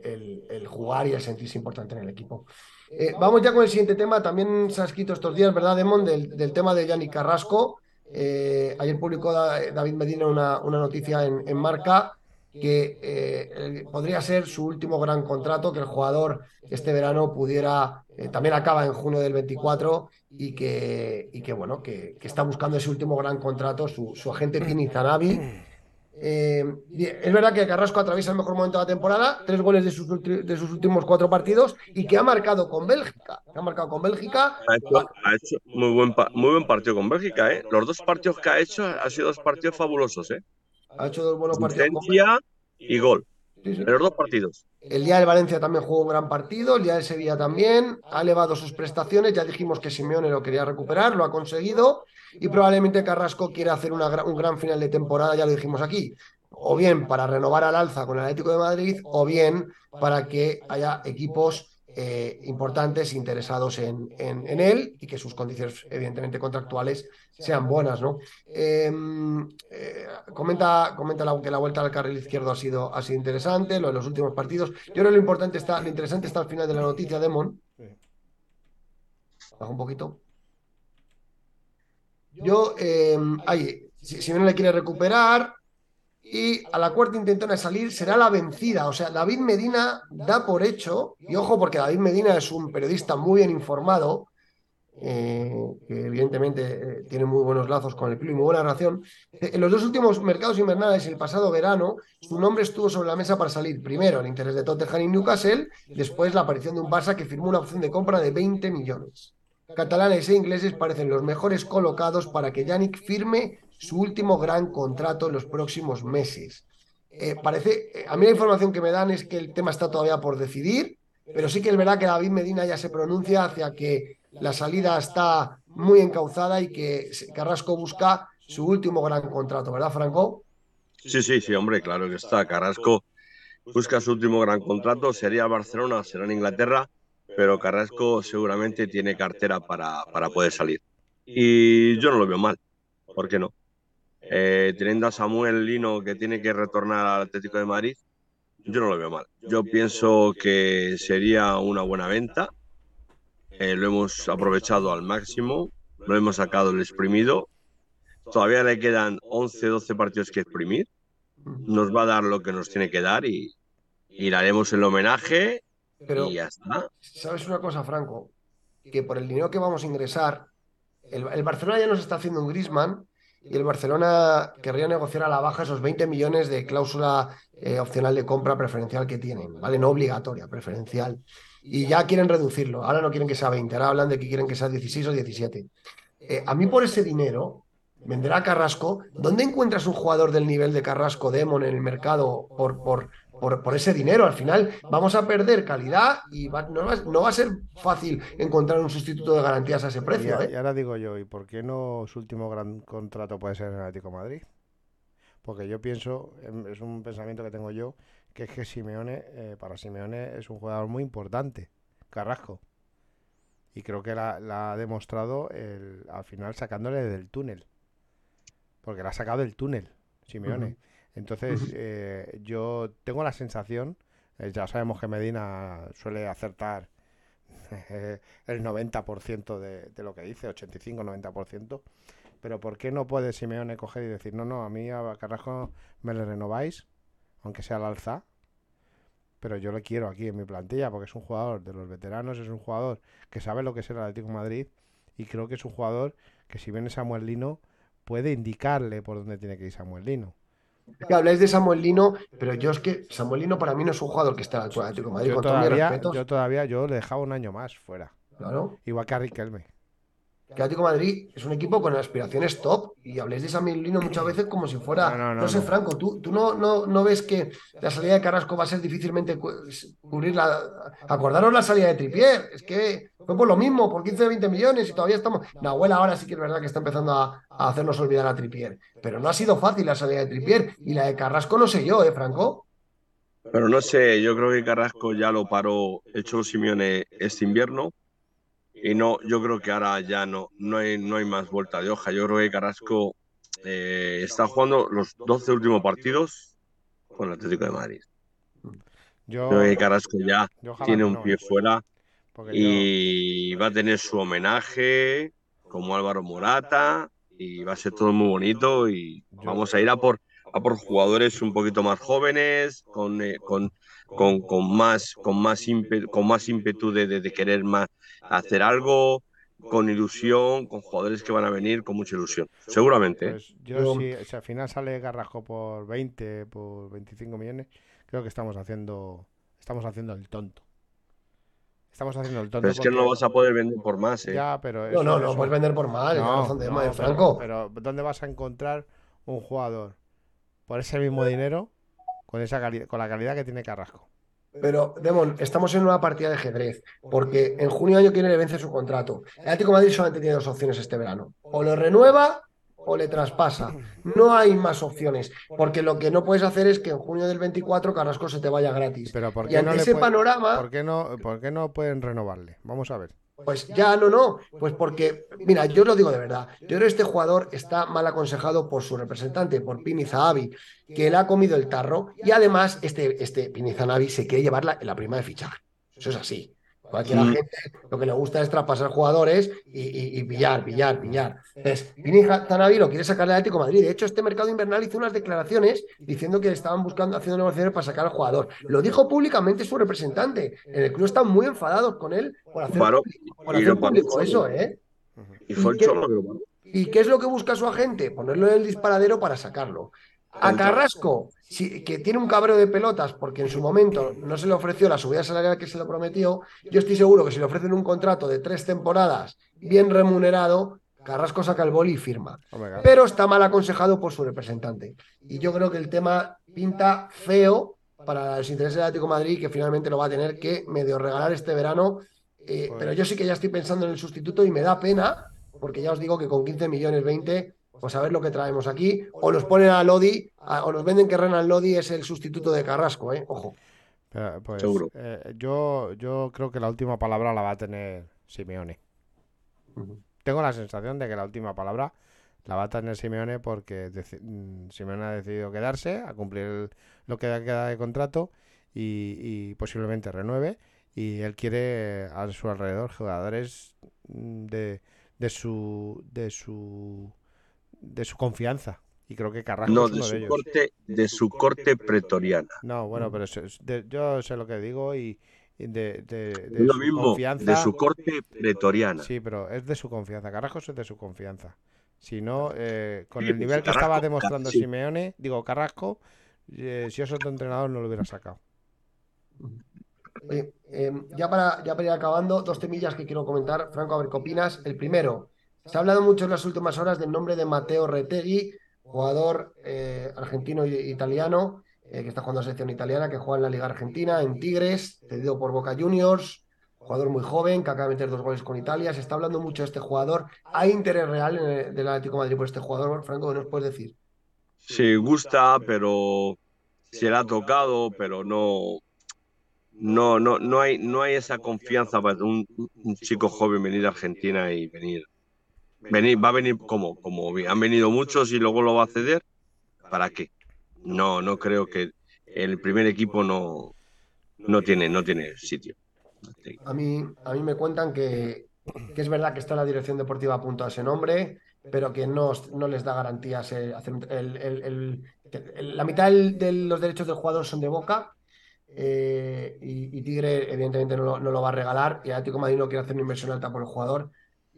Speaker 1: el- jugar y el sentirse importante en el equipo. Eh, vamos ya con el siguiente tema. También se ha escrito estos días, ¿verdad, Demon? Del, del tema de Yannick Carrasco. Eh, ayer publicó Da- David Medina una, una noticia en, en Marca que eh, eh, podría ser su último gran contrato, que el jugador este verano pudiera, eh, también acaba en junio del 24 y que, y que bueno, que, que está buscando ese último gran contrato, su, su agente Pini Zanabi. Eh, y es verdad que Carrasco atraviesa el mejor momento de la temporada, tres goles de sus, de sus últimos cuatro partidos y que ha marcado con Bélgica. que Ha marcado con Bélgica.
Speaker 3: Ha hecho, ha hecho muy, buen muy buen partido con Bélgica, ¿eh? Los dos partidos que ha hecho han sido dos partidos fabulosos, ¿eh?
Speaker 1: Ha hecho dos buenos partidos.
Speaker 3: y gol.
Speaker 1: Sí, sí.
Speaker 3: En los dos partidos.
Speaker 1: El día del Valencia también jugó un gran partido, el día del Sevilla también, ha elevado sus prestaciones, ya dijimos que Simeone lo quería recuperar, lo ha conseguido y probablemente Carrasco quiera hacer una un gran final de temporada, ya lo dijimos aquí, o bien para renovar al alza con el Atlético de Madrid o bien para que haya equipos eh, importantes interesados en, en- en él y que sus condiciones evidentemente contractuales sean buenas, ¿no? Eh, eh, comenta, comenta la- que la vuelta al carril izquierdo ha sido, ha sido interesante, lo de los últimos partidos. Yo creo que lo importante está, lo interesante está al final de la noticia, Demon. Baja un poquito. Yo, eh, ahí, si, si no le quiere recuperar y a la cuarta intentona de salir será la vencida. O sea, David Medina da por hecho, y ojo porque David Medina es un periodista muy bien informado, eh, que evidentemente eh, tiene muy buenos lazos con el club y muy buena relación. En los dos últimos mercados invernales, el pasado verano, su nombre estuvo sobre la mesa para salir. Primero, el interés de Tottenham y Newcastle, después la aparición de un Barça que firmó una opción de compra de 20 millones. Catalanes e ingleses parecen los mejores colocados para que Yannick firme su último gran contrato en los próximos meses. Eh, parece, eh, a mí la información que me dan es que el tema está todavía por decidir, pero sí que es verdad que David Medina ya se pronuncia hacia que la salida está muy encauzada y que Carrasco busca su último gran contrato, ¿verdad, Franco?
Speaker 3: Sí, sí, sí, hombre, claro que está. Carrasco busca su último gran contrato, sería Barcelona, será en Inglaterra, pero Carrasco seguramente tiene cartera para, para poder salir. Y yo no lo veo mal, ¿por qué no? Eh, teniendo a Samuel Lino que tiene que retornar al Atlético de Madrid, yo no lo veo mal. Yo pienso que sería una buena venta. Eh, lo hemos aprovechado al máximo, lo hemos sacado el exprimido. Todavía le quedan 11, 12 partidos que exprimir. Nos va a dar lo que nos tiene que dar y, y le haremos el homenaje
Speaker 1: Pero,
Speaker 3: y ya está.
Speaker 1: ¿sabes una cosa, Franco? Que por el dinero que vamos a ingresar, el, el Barcelona ya nos está haciendo un Grisman y el Barcelona querría negociar a la baja esos 20 millones de cláusula eh, opcional de compra preferencial que tienen, ¿vale? No obligatoria, preferencial. Y ya quieren reducirlo. Ahora no quieren que sea 20, ahora hablan de que quieren que sea 16 o 17. eh, a mí por ese dinero, venderá Carrasco, ¿dónde encuentras un jugador del nivel de Carrasco Demon en el mercado por, por, por, por ese dinero? Al final vamos a perder calidad y va- no, va, no va a ser fácil encontrar un sustituto de garantías a ese precio. ¿eh?
Speaker 4: y ahora digo yo, ¿y por qué no su último gran contrato puede ser en el Atlético de Madrid? Porque yo pienso, em, es un pensamiento que tengo yo, que es que Simeone, eh, para Simeone es un jugador muy importante, Carrasco. Y creo que la, la ha demostrado el- al final sacándole del túnel. Porque la ha sacado del túnel, Simeone. Entonces, eh, yo tengo la sensación, eh, ya sabemos que Medina suele acertar el 90% de, de lo que dice, 85-90%, pero ¿por qué no puede Simeone coger y decir, no, no, a mí a Carrasco me le renováis, aunque sea al alza, pero yo le quiero aquí en mi plantilla porque es un jugador de los veteranos, es un jugador que sabe lo que es el Atlético de Madrid y creo que es un jugador que si viene Samuel Lino puede indicarle por dónde tiene que ir Samuel Lino.
Speaker 1: Que habláis de Samuel Lino, pero yo es que Samuel Lino para mí no es un jugador que está altura del Atlético de Madrid,
Speaker 4: Yo
Speaker 1: con
Speaker 4: todavía,
Speaker 1: respetos.
Speaker 4: yo todavía, yo le dejaba un año más fuera,
Speaker 1: Claro.
Speaker 4: igual que a Riquelme.
Speaker 1: Que Atlético de Madrid es un equipo con aspiraciones top y habléis de Samuel Lino muchas veces como si fuera,
Speaker 4: No,
Speaker 1: no,
Speaker 4: no, no,
Speaker 1: sé,
Speaker 4: no.
Speaker 1: Franco, ¿tú, tú no, no, no ves que la salida de Carrasco va a ser difícilmente cu- cubrir la... Acordaros la salida de Tripier, es que fue por lo mismo, por 15 o 20 millones y todavía estamos... Nahuel ahora sí que es verdad que está empezando a, a hacernos olvidar a Tripier, pero no ha sido fácil la salida de Tripier y la de Carrasco no sé yo, ¿eh, Franco?
Speaker 3: Pero no sé, yo creo que Carrasco ya lo paró el Cholo Simeone este invierno. Y no, yo creo que ahora ya no, no hay, no hay más vuelta de hoja. Yo creo que Carrasco eh, está jugando los 12 últimos partidos con el Atlético de Madrid.
Speaker 4: Yo,
Speaker 3: Creo que Carrasco ya tiene un pie
Speaker 4: ¿eh?
Speaker 3: fuera y va a tener su homenaje como Álvaro Morata y va a ser todo muy bonito y vamos a ir a por, a por jugadores un poquito más jóvenes, con, eh, con, con, con más, con más ímpetu, con más ímpetu de, de- de querer más hacer algo, con ilusión, con jugadores que van a venir con mucha ilusión. Seguramente. ¿eh?
Speaker 4: Pues yo, si, si al final sale Carrasco por 20, por 25 millones, creo que estamos haciendo estamos haciendo el tonto. Estamos haciendo el tonto.
Speaker 3: Pero es que no vas a poder vender por más. ¿eh?
Speaker 4: Ya, pero
Speaker 1: No,
Speaker 4: eso-
Speaker 1: no, no
Speaker 4: eso-
Speaker 1: puedes vender por mal,
Speaker 4: No,
Speaker 1: razón de
Speaker 4: no,
Speaker 1: de
Speaker 4: pero-
Speaker 1: Franco.
Speaker 4: Pero, ¿dónde vas a encontrar un jugador por ese mismo dinero con esa cali- con la calidad que tiene Carrasco?
Speaker 1: Pero, Demon, estamos en una partida de ajedrez, porque en junio año quiere le vence su contrato. El Atlético de Madrid solamente tiene dos opciones este verano. O lo renueva o le traspasa. No hay más opciones, porque lo que no puedes hacer es que en junio del 24 Carrasco se te vaya gratis.
Speaker 4: Pero ¿por
Speaker 1: Y
Speaker 4: qué
Speaker 1: ante
Speaker 4: no le
Speaker 1: ese
Speaker 4: puede-
Speaker 1: panorama,
Speaker 4: ¿por qué no por qué no pueden renovarle? Vamos a ver.
Speaker 1: Pues ya no, no. Pues porque, mira, yo lo digo de verdad. Yo creo que este jugador está mal aconsejado por su representante, por Pini Zahavi, que le ha comido el tarro. Y además, este, este Pini Zahavi se quiere llevar la, la prima de fichaje. Eso es así. Cualquier
Speaker 3: Mm.
Speaker 1: gente lo que le gusta es traspasar jugadores y, y- y pillar, pillar, pillar. Entonces, Pini Zahavi lo quiere sacar del Atlético de Madrid. De hecho, este mercado invernal hizo unas declaraciones diciendo que estaban buscando, haciendo negociaciones para sacar al jugador. Lo dijo públicamente su representante. En el club están muy enfadados con él por hacer, por público eso. ¿eh?
Speaker 3: Y fue el. Cholo que lo paró.
Speaker 1: ¿Y qué es lo que busca su agente? Ponerlo en el disparadero para sacarlo. A Carrasco, si- que tiene un cabreo de pelotas porque en su momento no se le ofreció la subida salarial que se le prometió, yo estoy seguro que si le ofrecen un contrato de tres temporadas bien remunerado, Carrasco saca el boli y firma.
Speaker 4: Claro.
Speaker 1: Pero está mal aconsejado por su representante. Y yo creo que el tema pinta feo para los intereses del Atlético de Madrid, que finalmente lo va a tener que medio regalar este verano. Eh,
Speaker 4: Pues-
Speaker 1: Pero yo sí que ya estoy pensando en el sustituto y me da pena, porque ya os digo que con 15 millones 20, pues a ver lo que traemos aquí. O nos ponen a Lodi, a- o nos venden que Renan Lodi es el sustituto de Carrasco, ¿eh? Ojo.
Speaker 4: Pero, pues,
Speaker 3: Seguro.
Speaker 4: eh, yo, yo creo que la última palabra la va a tener Simeone. Tengo la sensación de que la última palabra la va a tener Simeone porque mm, Simeone ha decidido quedarse, a cumplir el- lo que queda de contrato y, y posiblemente renueve. Y él quiere a su alrededor jugadores mm, de, de su de su de su confianza. Y creo que Carrasco
Speaker 3: No,
Speaker 4: es
Speaker 3: de
Speaker 4: uno de
Speaker 3: su
Speaker 4: ellos.
Speaker 3: corte, de su corte pretoriana.
Speaker 4: No, bueno, pero eso es- de- yo sé lo que digo y, de, de,
Speaker 3: lo
Speaker 4: su
Speaker 3: mismo,
Speaker 4: confianza.
Speaker 3: de su corte pretoriana.
Speaker 4: Sí, pero es de su confianza. Carrasco es de su confianza. Si no, eh, con
Speaker 3: Sí,
Speaker 4: el
Speaker 3: pues
Speaker 4: nivel que estaba demostrando
Speaker 3: sí.
Speaker 4: Simeone, digo Carrasco, eh, si es otro entrenador no lo hubiera sacado.
Speaker 1: Eh, ya, para, ya para ir acabando, dos temillas que quiero comentar. Franco, a ver qué opinas. El primero, Se ha hablado mucho en las últimas horas del nombre de Mateo Retegui, jugador eh, argentino e italiano, eh, que está jugando en la selección italiana, que juega en la Liga Argentina, en Tigres, cedido por Boca Juniors, jugador muy joven, que acaba de meter dos goles con Italia. Se está hablando mucho de este jugador. ¿Hay interés real en el, del Atlético Madrid por este jugador, Franco? ¿Qué nos puedes decir?
Speaker 3: Sí, gusta, pero se le ha tocado, pero no, no, no, no hay, no hay esa confianza para un chico joven venir a Argentina y venir, venir, va a venir como, como han venido muchos y luego lo va a ceder. ¿Para qué? No, no creo que el primer equipo no, no tiene, no tiene sitio.
Speaker 1: A mí, a mí me cuentan que, que es verdad que está la dirección deportiva a punto a ese nombre, pero que no, no les da garantías. hacer un- el- el- el- el- la mitad del- de los derechos del jugador son de Boca eh, y, y Tigre evidentemente no lo, no lo va a regalar y Atlético Madrid no quiere hacer una inversión alta por el jugador.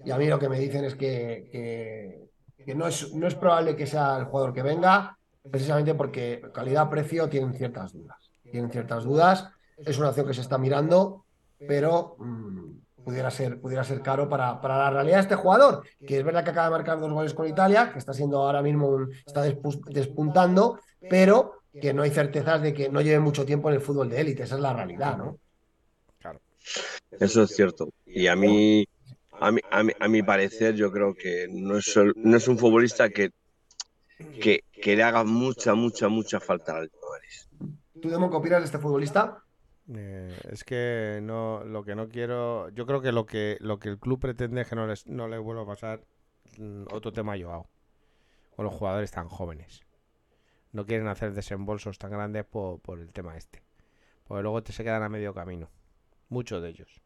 Speaker 1: Y a mí lo que me dicen es que, que- que no, es, no es probable que sea el jugador que venga, precisamente porque calidad-precio tienen ciertas dudas. Tienen ciertas dudas. Es una opción que se está mirando, pero mm, pudiera ser, pudiera ser caro para, para la realidad de este jugador, que es verdad que acaba de marcar dos goles con Italia, que está siendo ahora mismo un- está despu- despuntando, pero que no hay certezas de que no lleve mucho tiempo en el fútbol de élite, esa es la realidad, ¿no?
Speaker 3: Eso es cierto. Y a mí, a mi, a mi, a mi parecer, yo creo que no es, el- no es un futbolista que, que, que le haga mucha, mucha, mucha falta al Madrid.
Speaker 1: ¿Tú, Demon, qué opinas de este futbolista?
Speaker 4: Eh, es que no, lo que no quiero, yo creo que lo que lo que el club pretende es que no les no le vuelva a pasar mm, otro tema a Joao, con los jugadores tan jóvenes. No quieren hacer desembolsos tan grandes por, por el tema este, porque luego te se quedan a medio camino, muchos de ellos.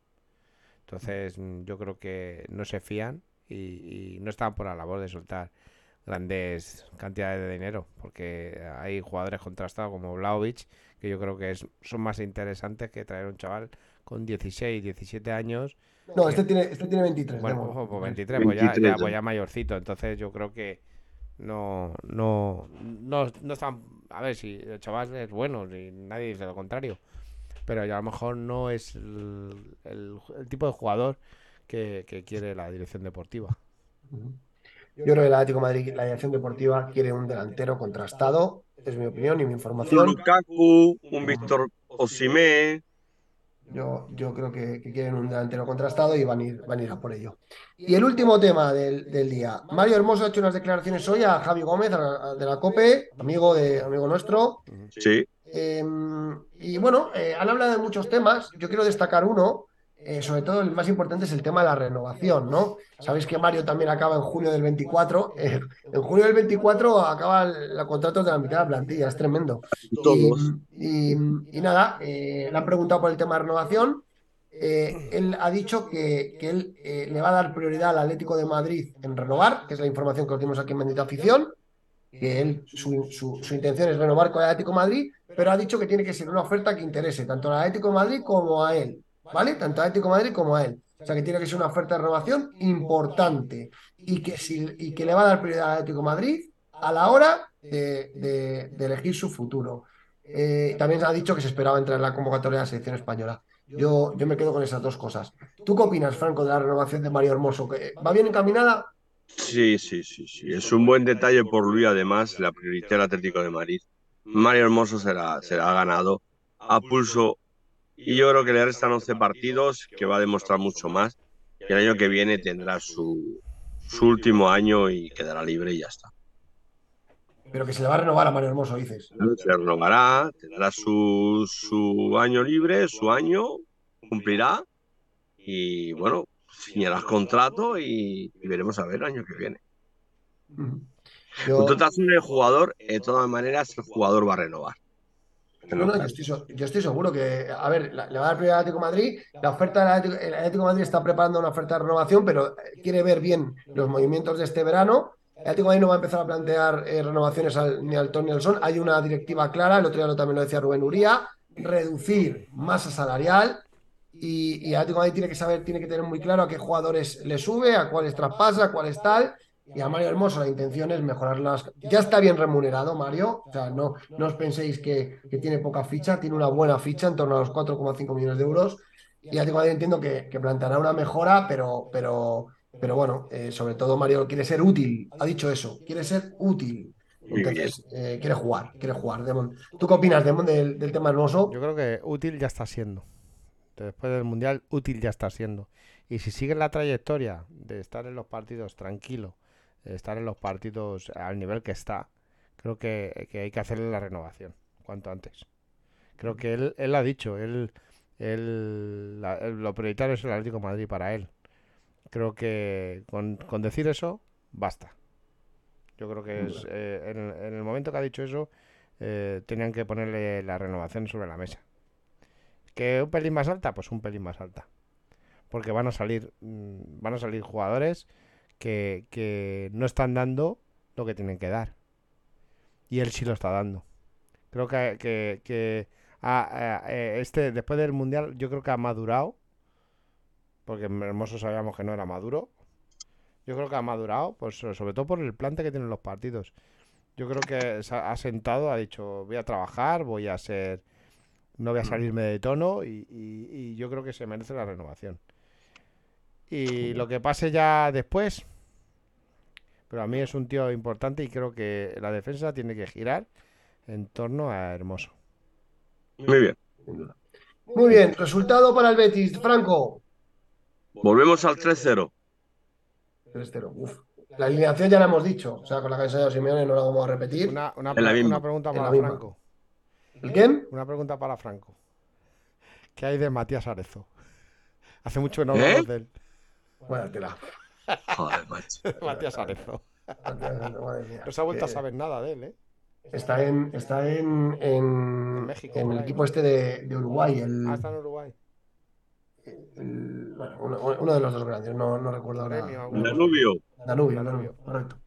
Speaker 4: Entonces mm, yo creo que no se fían y, y no están por la labor de soltar grandes cantidades de dinero, porque hay jugadores contrastados como Vlaovic que yo creo que es, son más interesantes que traer un chaval con 16, 17 años.
Speaker 1: No, este tiene, este tiene 23.
Speaker 4: Bueno, ojo, pues 23, pues ya,
Speaker 3: 23,
Speaker 4: ya,
Speaker 3: ya.
Speaker 4: pues ya mayorcito. Entonces yo creo que no, no, no, no están. A ver, si el chaval es bueno, y nadie dice lo contrario. Pero ya a lo mejor no es el, el- el tipo de jugador que, que quiere la dirección deportiva.
Speaker 1: Yo creo que el Atlético de Madrid, la dirección deportiva, quiere un delantero contrastado, es mi opinión y mi
Speaker 3: Un
Speaker 1: información.
Speaker 3: Lukaku, un Víctor Osimé.
Speaker 1: Yo, yo creo que, que quieren un delantero contrastado y van a ir, van a ir a por ello. Y el último tema del, del día. Mario Hermoso ha hecho unas declaraciones hoy a Javi Gómez a la- a- de la COPE, amigo, de, amigo nuestro.
Speaker 3: Sí,
Speaker 1: Eh, y bueno, eh, han hablado de muchos temas. Yo quiero destacar uno. Eh, sobre todo el más importante es el tema de la renovación, ¿no? Sabéis que Mario también acaba en junio del 24. eh, en junio del 24 acaba el, el contrato de la mitad de la plantilla, es tremendo.
Speaker 3: todos.
Speaker 1: Y, y- y nada, eh, le han preguntado por el tema de renovación. Eh, él ha dicho que, que él le va a dar prioridad al Atlético de Madrid en renovar, que es la información que os dimos aquí en Bendita Afición, que él, su, su- su intención es renovar con el Atlético de Madrid, pero ha dicho que tiene que ser una oferta que interese tanto al Atlético de Madrid como a él, ¿vale? Tanto al Atlético de Madrid como a él. O sea que tiene que ser una oferta de renovación importante y que, si, y que le va a dar prioridad al Atlético Madrid a la hora de, elegir su futuro. Eh, también ha dicho que se esperaba entrar en la convocatoria de la selección española. Yo, yo me quedo con esas dos cosas. ¿Tú qué opinas, Franco, de la renovación de Mario Hermoso? ¿Que ¿Va bien encaminada?
Speaker 3: Sí, sí, sí, sí. Es un buen detalle por Luis, además, la prioridad del Atlético de Madrid. Mario Hermoso se la, ganado a pulso y yo creo que le restan 11 partidos, que va a demostrar mucho más. Y el año que viene tendrá su, su último año y quedará libre y ya está.
Speaker 1: Pero que se le va a renovar a Mario Hermoso, dices.
Speaker 3: Se renovará, tendrá su, su año libre, su año, cumplirá y bueno, señalará contrato y, y veremos a ver el año que viene.
Speaker 1: Yo,
Speaker 3: En total, el jugador, de todas maneras, el jugador va a renovar.
Speaker 1: No, no, yo, estoy, so- yo estoy seguro que, a ver, le va a dar prioridad al Atlético de Madrid. La oferta del Atlético, el Atlético de Madrid está preparando una oferta de renovación, pero eh, quiere ver bien los movimientos de este verano. El Atlético de Madrid no va a empezar a plantear eh, renovaciones al- ni al Tony ni al Son. Hay una directiva clara, el otro día lo, también lo decía Rubén Uría, reducir masa salarial. Y, y el Atlético de Madrid tiene que saber, tiene que tener muy claro a qué jugadores le sube, a cuáles traspasa, a cuáles tal. Y a Mario Hermoso la intención es mejorar las... Ya está bien remunerado Mario, o sea, no, no os penséis que, que tiene poca ficha, tiene una buena ficha en torno a los 4,5 millones de euros. Y de Madrid entiendo que, que planteará una mejora, pero, pero pero bueno, eh, sobre todo Mario quiere ser útil, ha dicho eso, quiere ser útil. Entonces, eh, quiere jugar, quiere jugar, Demon. ¿Tú qué opinas, Demon, del, del tema hermoso?
Speaker 4: Yo creo que útil ya está siendo. Después del Mundial, útil ya está siendo. Y si sigue la trayectoria de estar en los partidos tranquilo, estar en los partidos al nivel que está, creo que, que hay que hacerle la renovación cuanto antes. Creo que él, él ha dicho, él, él- la- lo prioritario es el Atlético de Madrid para él. Creo que con, con decir eso, basta. Yo creo que es, eh, en, el, en el momento que ha dicho eso, eh, tenían que ponerle la renovación sobre la mesa. ¿Que un pelín más alta? Pues un pelín más alta. Porque van a salir, mm, van a salir jugadores que, que no están dando lo que tienen que dar. Y él sí lo está dando. Creo que, que, que eh, este, después del Mundial, yo creo que ha madurado. Porque Hermoso sabíamos que no era maduro. Yo creo que ha madurado, pues so- sobre todo por el plante que tienen los partidos. Yo creo que se ha ha sentado, ha dicho, voy a trabajar, voy a ser, no voy a salirme de tono y, y- y yo creo que se merece la renovación. Y lo que pase ya después, pero a mí es un tío importante y creo que la defensa tiene que girar en torno a Hermoso.
Speaker 3: Muy bien.
Speaker 1: Muy bien, resultado para el Betis, Franco.
Speaker 3: Volvemos al 3-0.
Speaker 1: 3-0. Uf. La alineación ya la hemos dicho, o sea, con la que ha ensayado Simeone no la vamos a repetir.
Speaker 4: Una, una,
Speaker 3: En la
Speaker 4: pre-
Speaker 3: misma.
Speaker 4: una pregunta
Speaker 1: la
Speaker 4: para. Franco.
Speaker 1: ¿El qué?
Speaker 4: Una pregunta para Franco. ¿Qué hay de Matías Arezo? Hace mucho que no
Speaker 3: ¿Eh?
Speaker 4: hablamos de él.
Speaker 1: Bueno, tela.
Speaker 3: Joder, macho.
Speaker 4: Matías Arezo. No se ha vuelto a
Speaker 1: Eh,
Speaker 4: saber nada de él, ¿eh?
Speaker 1: Está en, está en, en,
Speaker 4: En México,
Speaker 1: en el equipo este de, de Uruguay, el,
Speaker 4: Ah, está en Uruguay.
Speaker 1: el- bueno, uno, uno de los dos grandes, no, no recuerdo ahora.
Speaker 3: Danubio,
Speaker 1: Danubio.
Speaker 4: Danubio,
Speaker 1: correcto.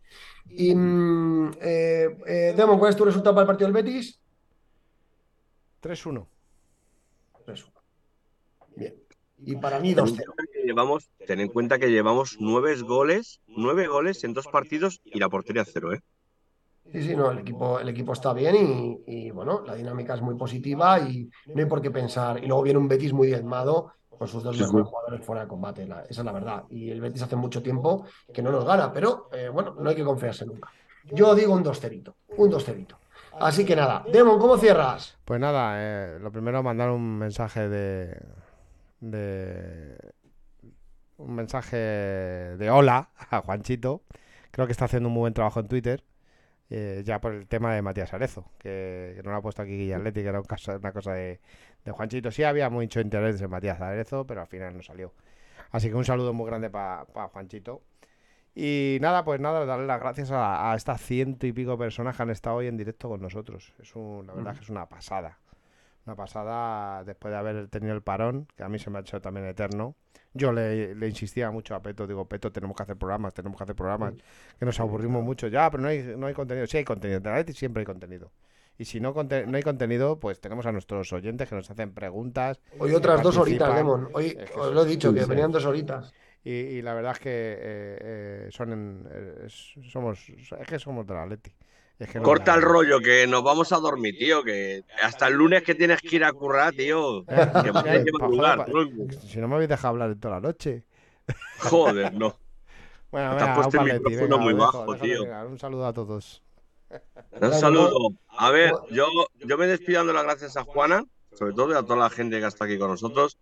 Speaker 1: Y, mm, eh, eh, Demon, ¿cuál es tu resultado para el partido del Betis?
Speaker 4: 3-1.
Speaker 1: 3-1. Bien. Y para mí
Speaker 3: Ten en
Speaker 1: 2-0.
Speaker 3: cuenta que llevamos, ten en cuenta que llevamos nueve goles, nueve goles en dos partidos y la portería cero, ¿eh?
Speaker 1: Sí, sí, no, el equipo, el equipo está bien y, y, bueno, la dinámica es muy positiva y no hay por qué pensar. Y luego viene un Betis muy diezmado con sus dos
Speaker 3: Sí,
Speaker 1: mejores
Speaker 3: sí.
Speaker 1: jugadores fuera de combate, la- esa es la verdad. Y el Betis hace mucho tiempo que no nos gana, pero eh, bueno, no hay que confiarse nunca. Yo digo un 2-0, un 2-0. Así que nada, Demon, ¿cómo cierras?
Speaker 4: Pues nada, eh, lo primero mandar un mensaje de, de un mensaje de hola a Juanchito. Creo que está haciendo un muy buen trabajo en Twitter. eh, ya por el tema de Matías Arezo, que, que no lo ha puesto aquí Guilla Atleti, que era un caso- una cosa de, de Juanchito. Sí había mucho interés en Matías Arezo, pero al final no salió. Así que un saludo muy grande para Juanchito. Y nada, pues nada, darle las gracias a, a estas ciento y pico personas que han estado hoy en directo con nosotros. Es un- la verdad que es una pasada. Una pasada después de haber tenido el parón, que a mí se me ha hecho también eterno. Yo le, le insistía mucho a Peto, digo, Peto, tenemos que hacer programas, tenemos que hacer programas, que nos aburrimos mucho ya, pero no hay, no hay contenido. Sí hay contenido, en realidad siempre hay contenido. Y si no, no hay contenido, pues tenemos a nuestros oyentes que nos hacen preguntas.
Speaker 1: Hoy otras dos horitas. Demon. Hoy
Speaker 4: Es que
Speaker 1: os lo he dicho, que venían dos horitas.
Speaker 4: Y, y la verdad es que eh, eh, son en- eh, somos es que somos de la Atleti. Es que no
Speaker 3: Corta el rollo, que nos vamos a dormir, tío. Que hasta el lunes que tienes que ir a currar, tío. Que
Speaker 4: pa- pa-. Si no me habéis dejado hablar en toda la noche.
Speaker 3: Joder, no.
Speaker 4: Bueno,
Speaker 3: Te has puesto
Speaker 4: un
Speaker 3: el micrófono
Speaker 4: venga,
Speaker 3: muy
Speaker 4: dejo-
Speaker 3: bajo, tío.
Speaker 4: llegar. Un saludo a todos.
Speaker 3: Un saludo. A ver, yo, yo me despido dando las gracias a Juana, sobre todo y a toda la gente que está aquí con nosotros,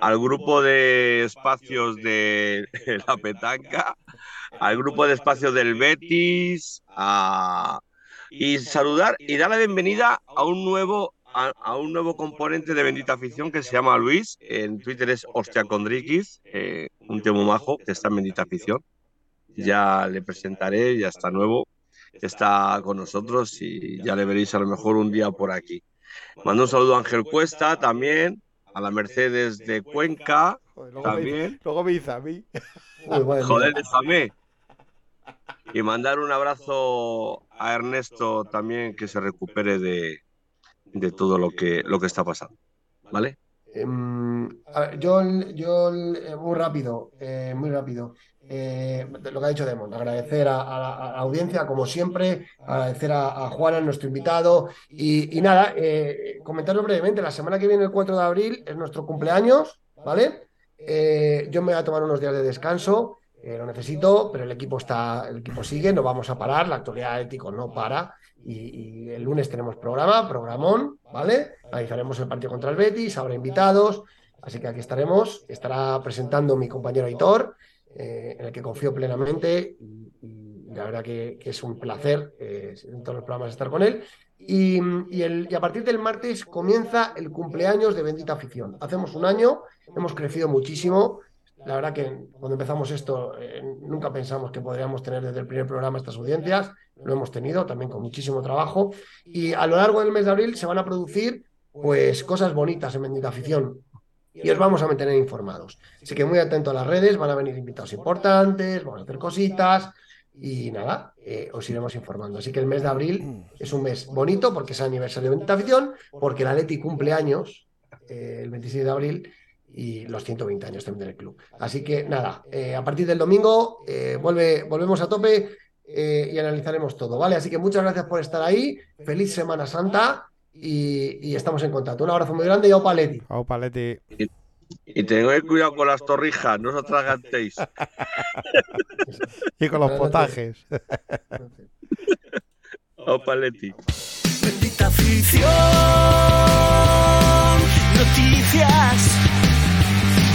Speaker 3: al grupo de espacios de la petanca, al grupo de espacios del Betis, a- y saludar y dar la bienvenida a un nuevo a, a un nuevo componente de Bendita Afición que se llama Luis. En Twitter es Ostiacondriquis, eh, un muy majo que está en Bendita Afición. Ya le presentaré, ya está nuevo está con nosotros y ya le veréis a lo mejor un día por aquí. Mando un saludo a Ángel Cuesta también, a la Mercedes de Cuenca
Speaker 4: Joder, luego, me,
Speaker 3: también.
Speaker 4: luego me dice a mí.
Speaker 3: Joder, déjame. Y mandar un abrazo a Ernesto también, que se recupere de, de todo lo que, lo que está pasando. ¿Vale?
Speaker 1: Ver, yo, yo eh, muy rápido, eh, muy rápido. Eh, lo que ha dicho Demon, agradecer a, la, audiencia, como siempre, agradecer a, a Juana, nuestro invitado. Y, nada, eh, comentaros brevemente: la semana que viene, el 4 de abril, es nuestro cumpleaños, ¿vale? Yo me voy a tomar unos días de descanso. Eh, lo necesito, pero el equipo está, el equipo sigue, no vamos a parar, la actualidad ético no para. Y, el lunes tenemos programa, programón, ¿vale? Analizaremos el partido contra el Betis, habrá invitados, así que aquí estaremos. Estará presentando mi compañero Aitor, eh, en el que confío plenamente y, la verdad que, que es un placer eh, en todos los programas estar con él. Y, y el- y a partir del martes comienza el cumpleaños de Bendita Afición. Hacemos un año, hemos crecido muchísimo. La verdad que cuando empezamos esto eh, nunca pensamos que podríamos tener desde el primer programa estas audiencias. Lo hemos tenido también con muchísimo trabajo. Y a lo largo del mes de abril se van a producir pues cosas bonitas en Bendita Afición y os vamos a mantener informados. Así que muy atento a las redes, van a venir invitados importantes, vamos a hacer cositas y nada, eh, os iremos informando. Así que el mes de abril es un mes bonito porque es aniversario de Bendita Afición, porque la Leti cumple años eh, el 26 de abril y los 120 años también del club. Así que nada, eh, a partir del domingo eh, vuelve, volvemos a tope eh, y analizaremos todo, ¿vale? Así que muchas gracias por estar ahí, feliz Semana Santa y, y estamos en contacto. Un abrazo muy grande y opa Leti.
Speaker 4: Au, Paletti.
Speaker 3: Y tened cuidado con las torrijas, no os atragantéis.
Speaker 4: Y con los potajes.
Speaker 3: Opa, Leti.
Speaker 5: Bendita afición, noticias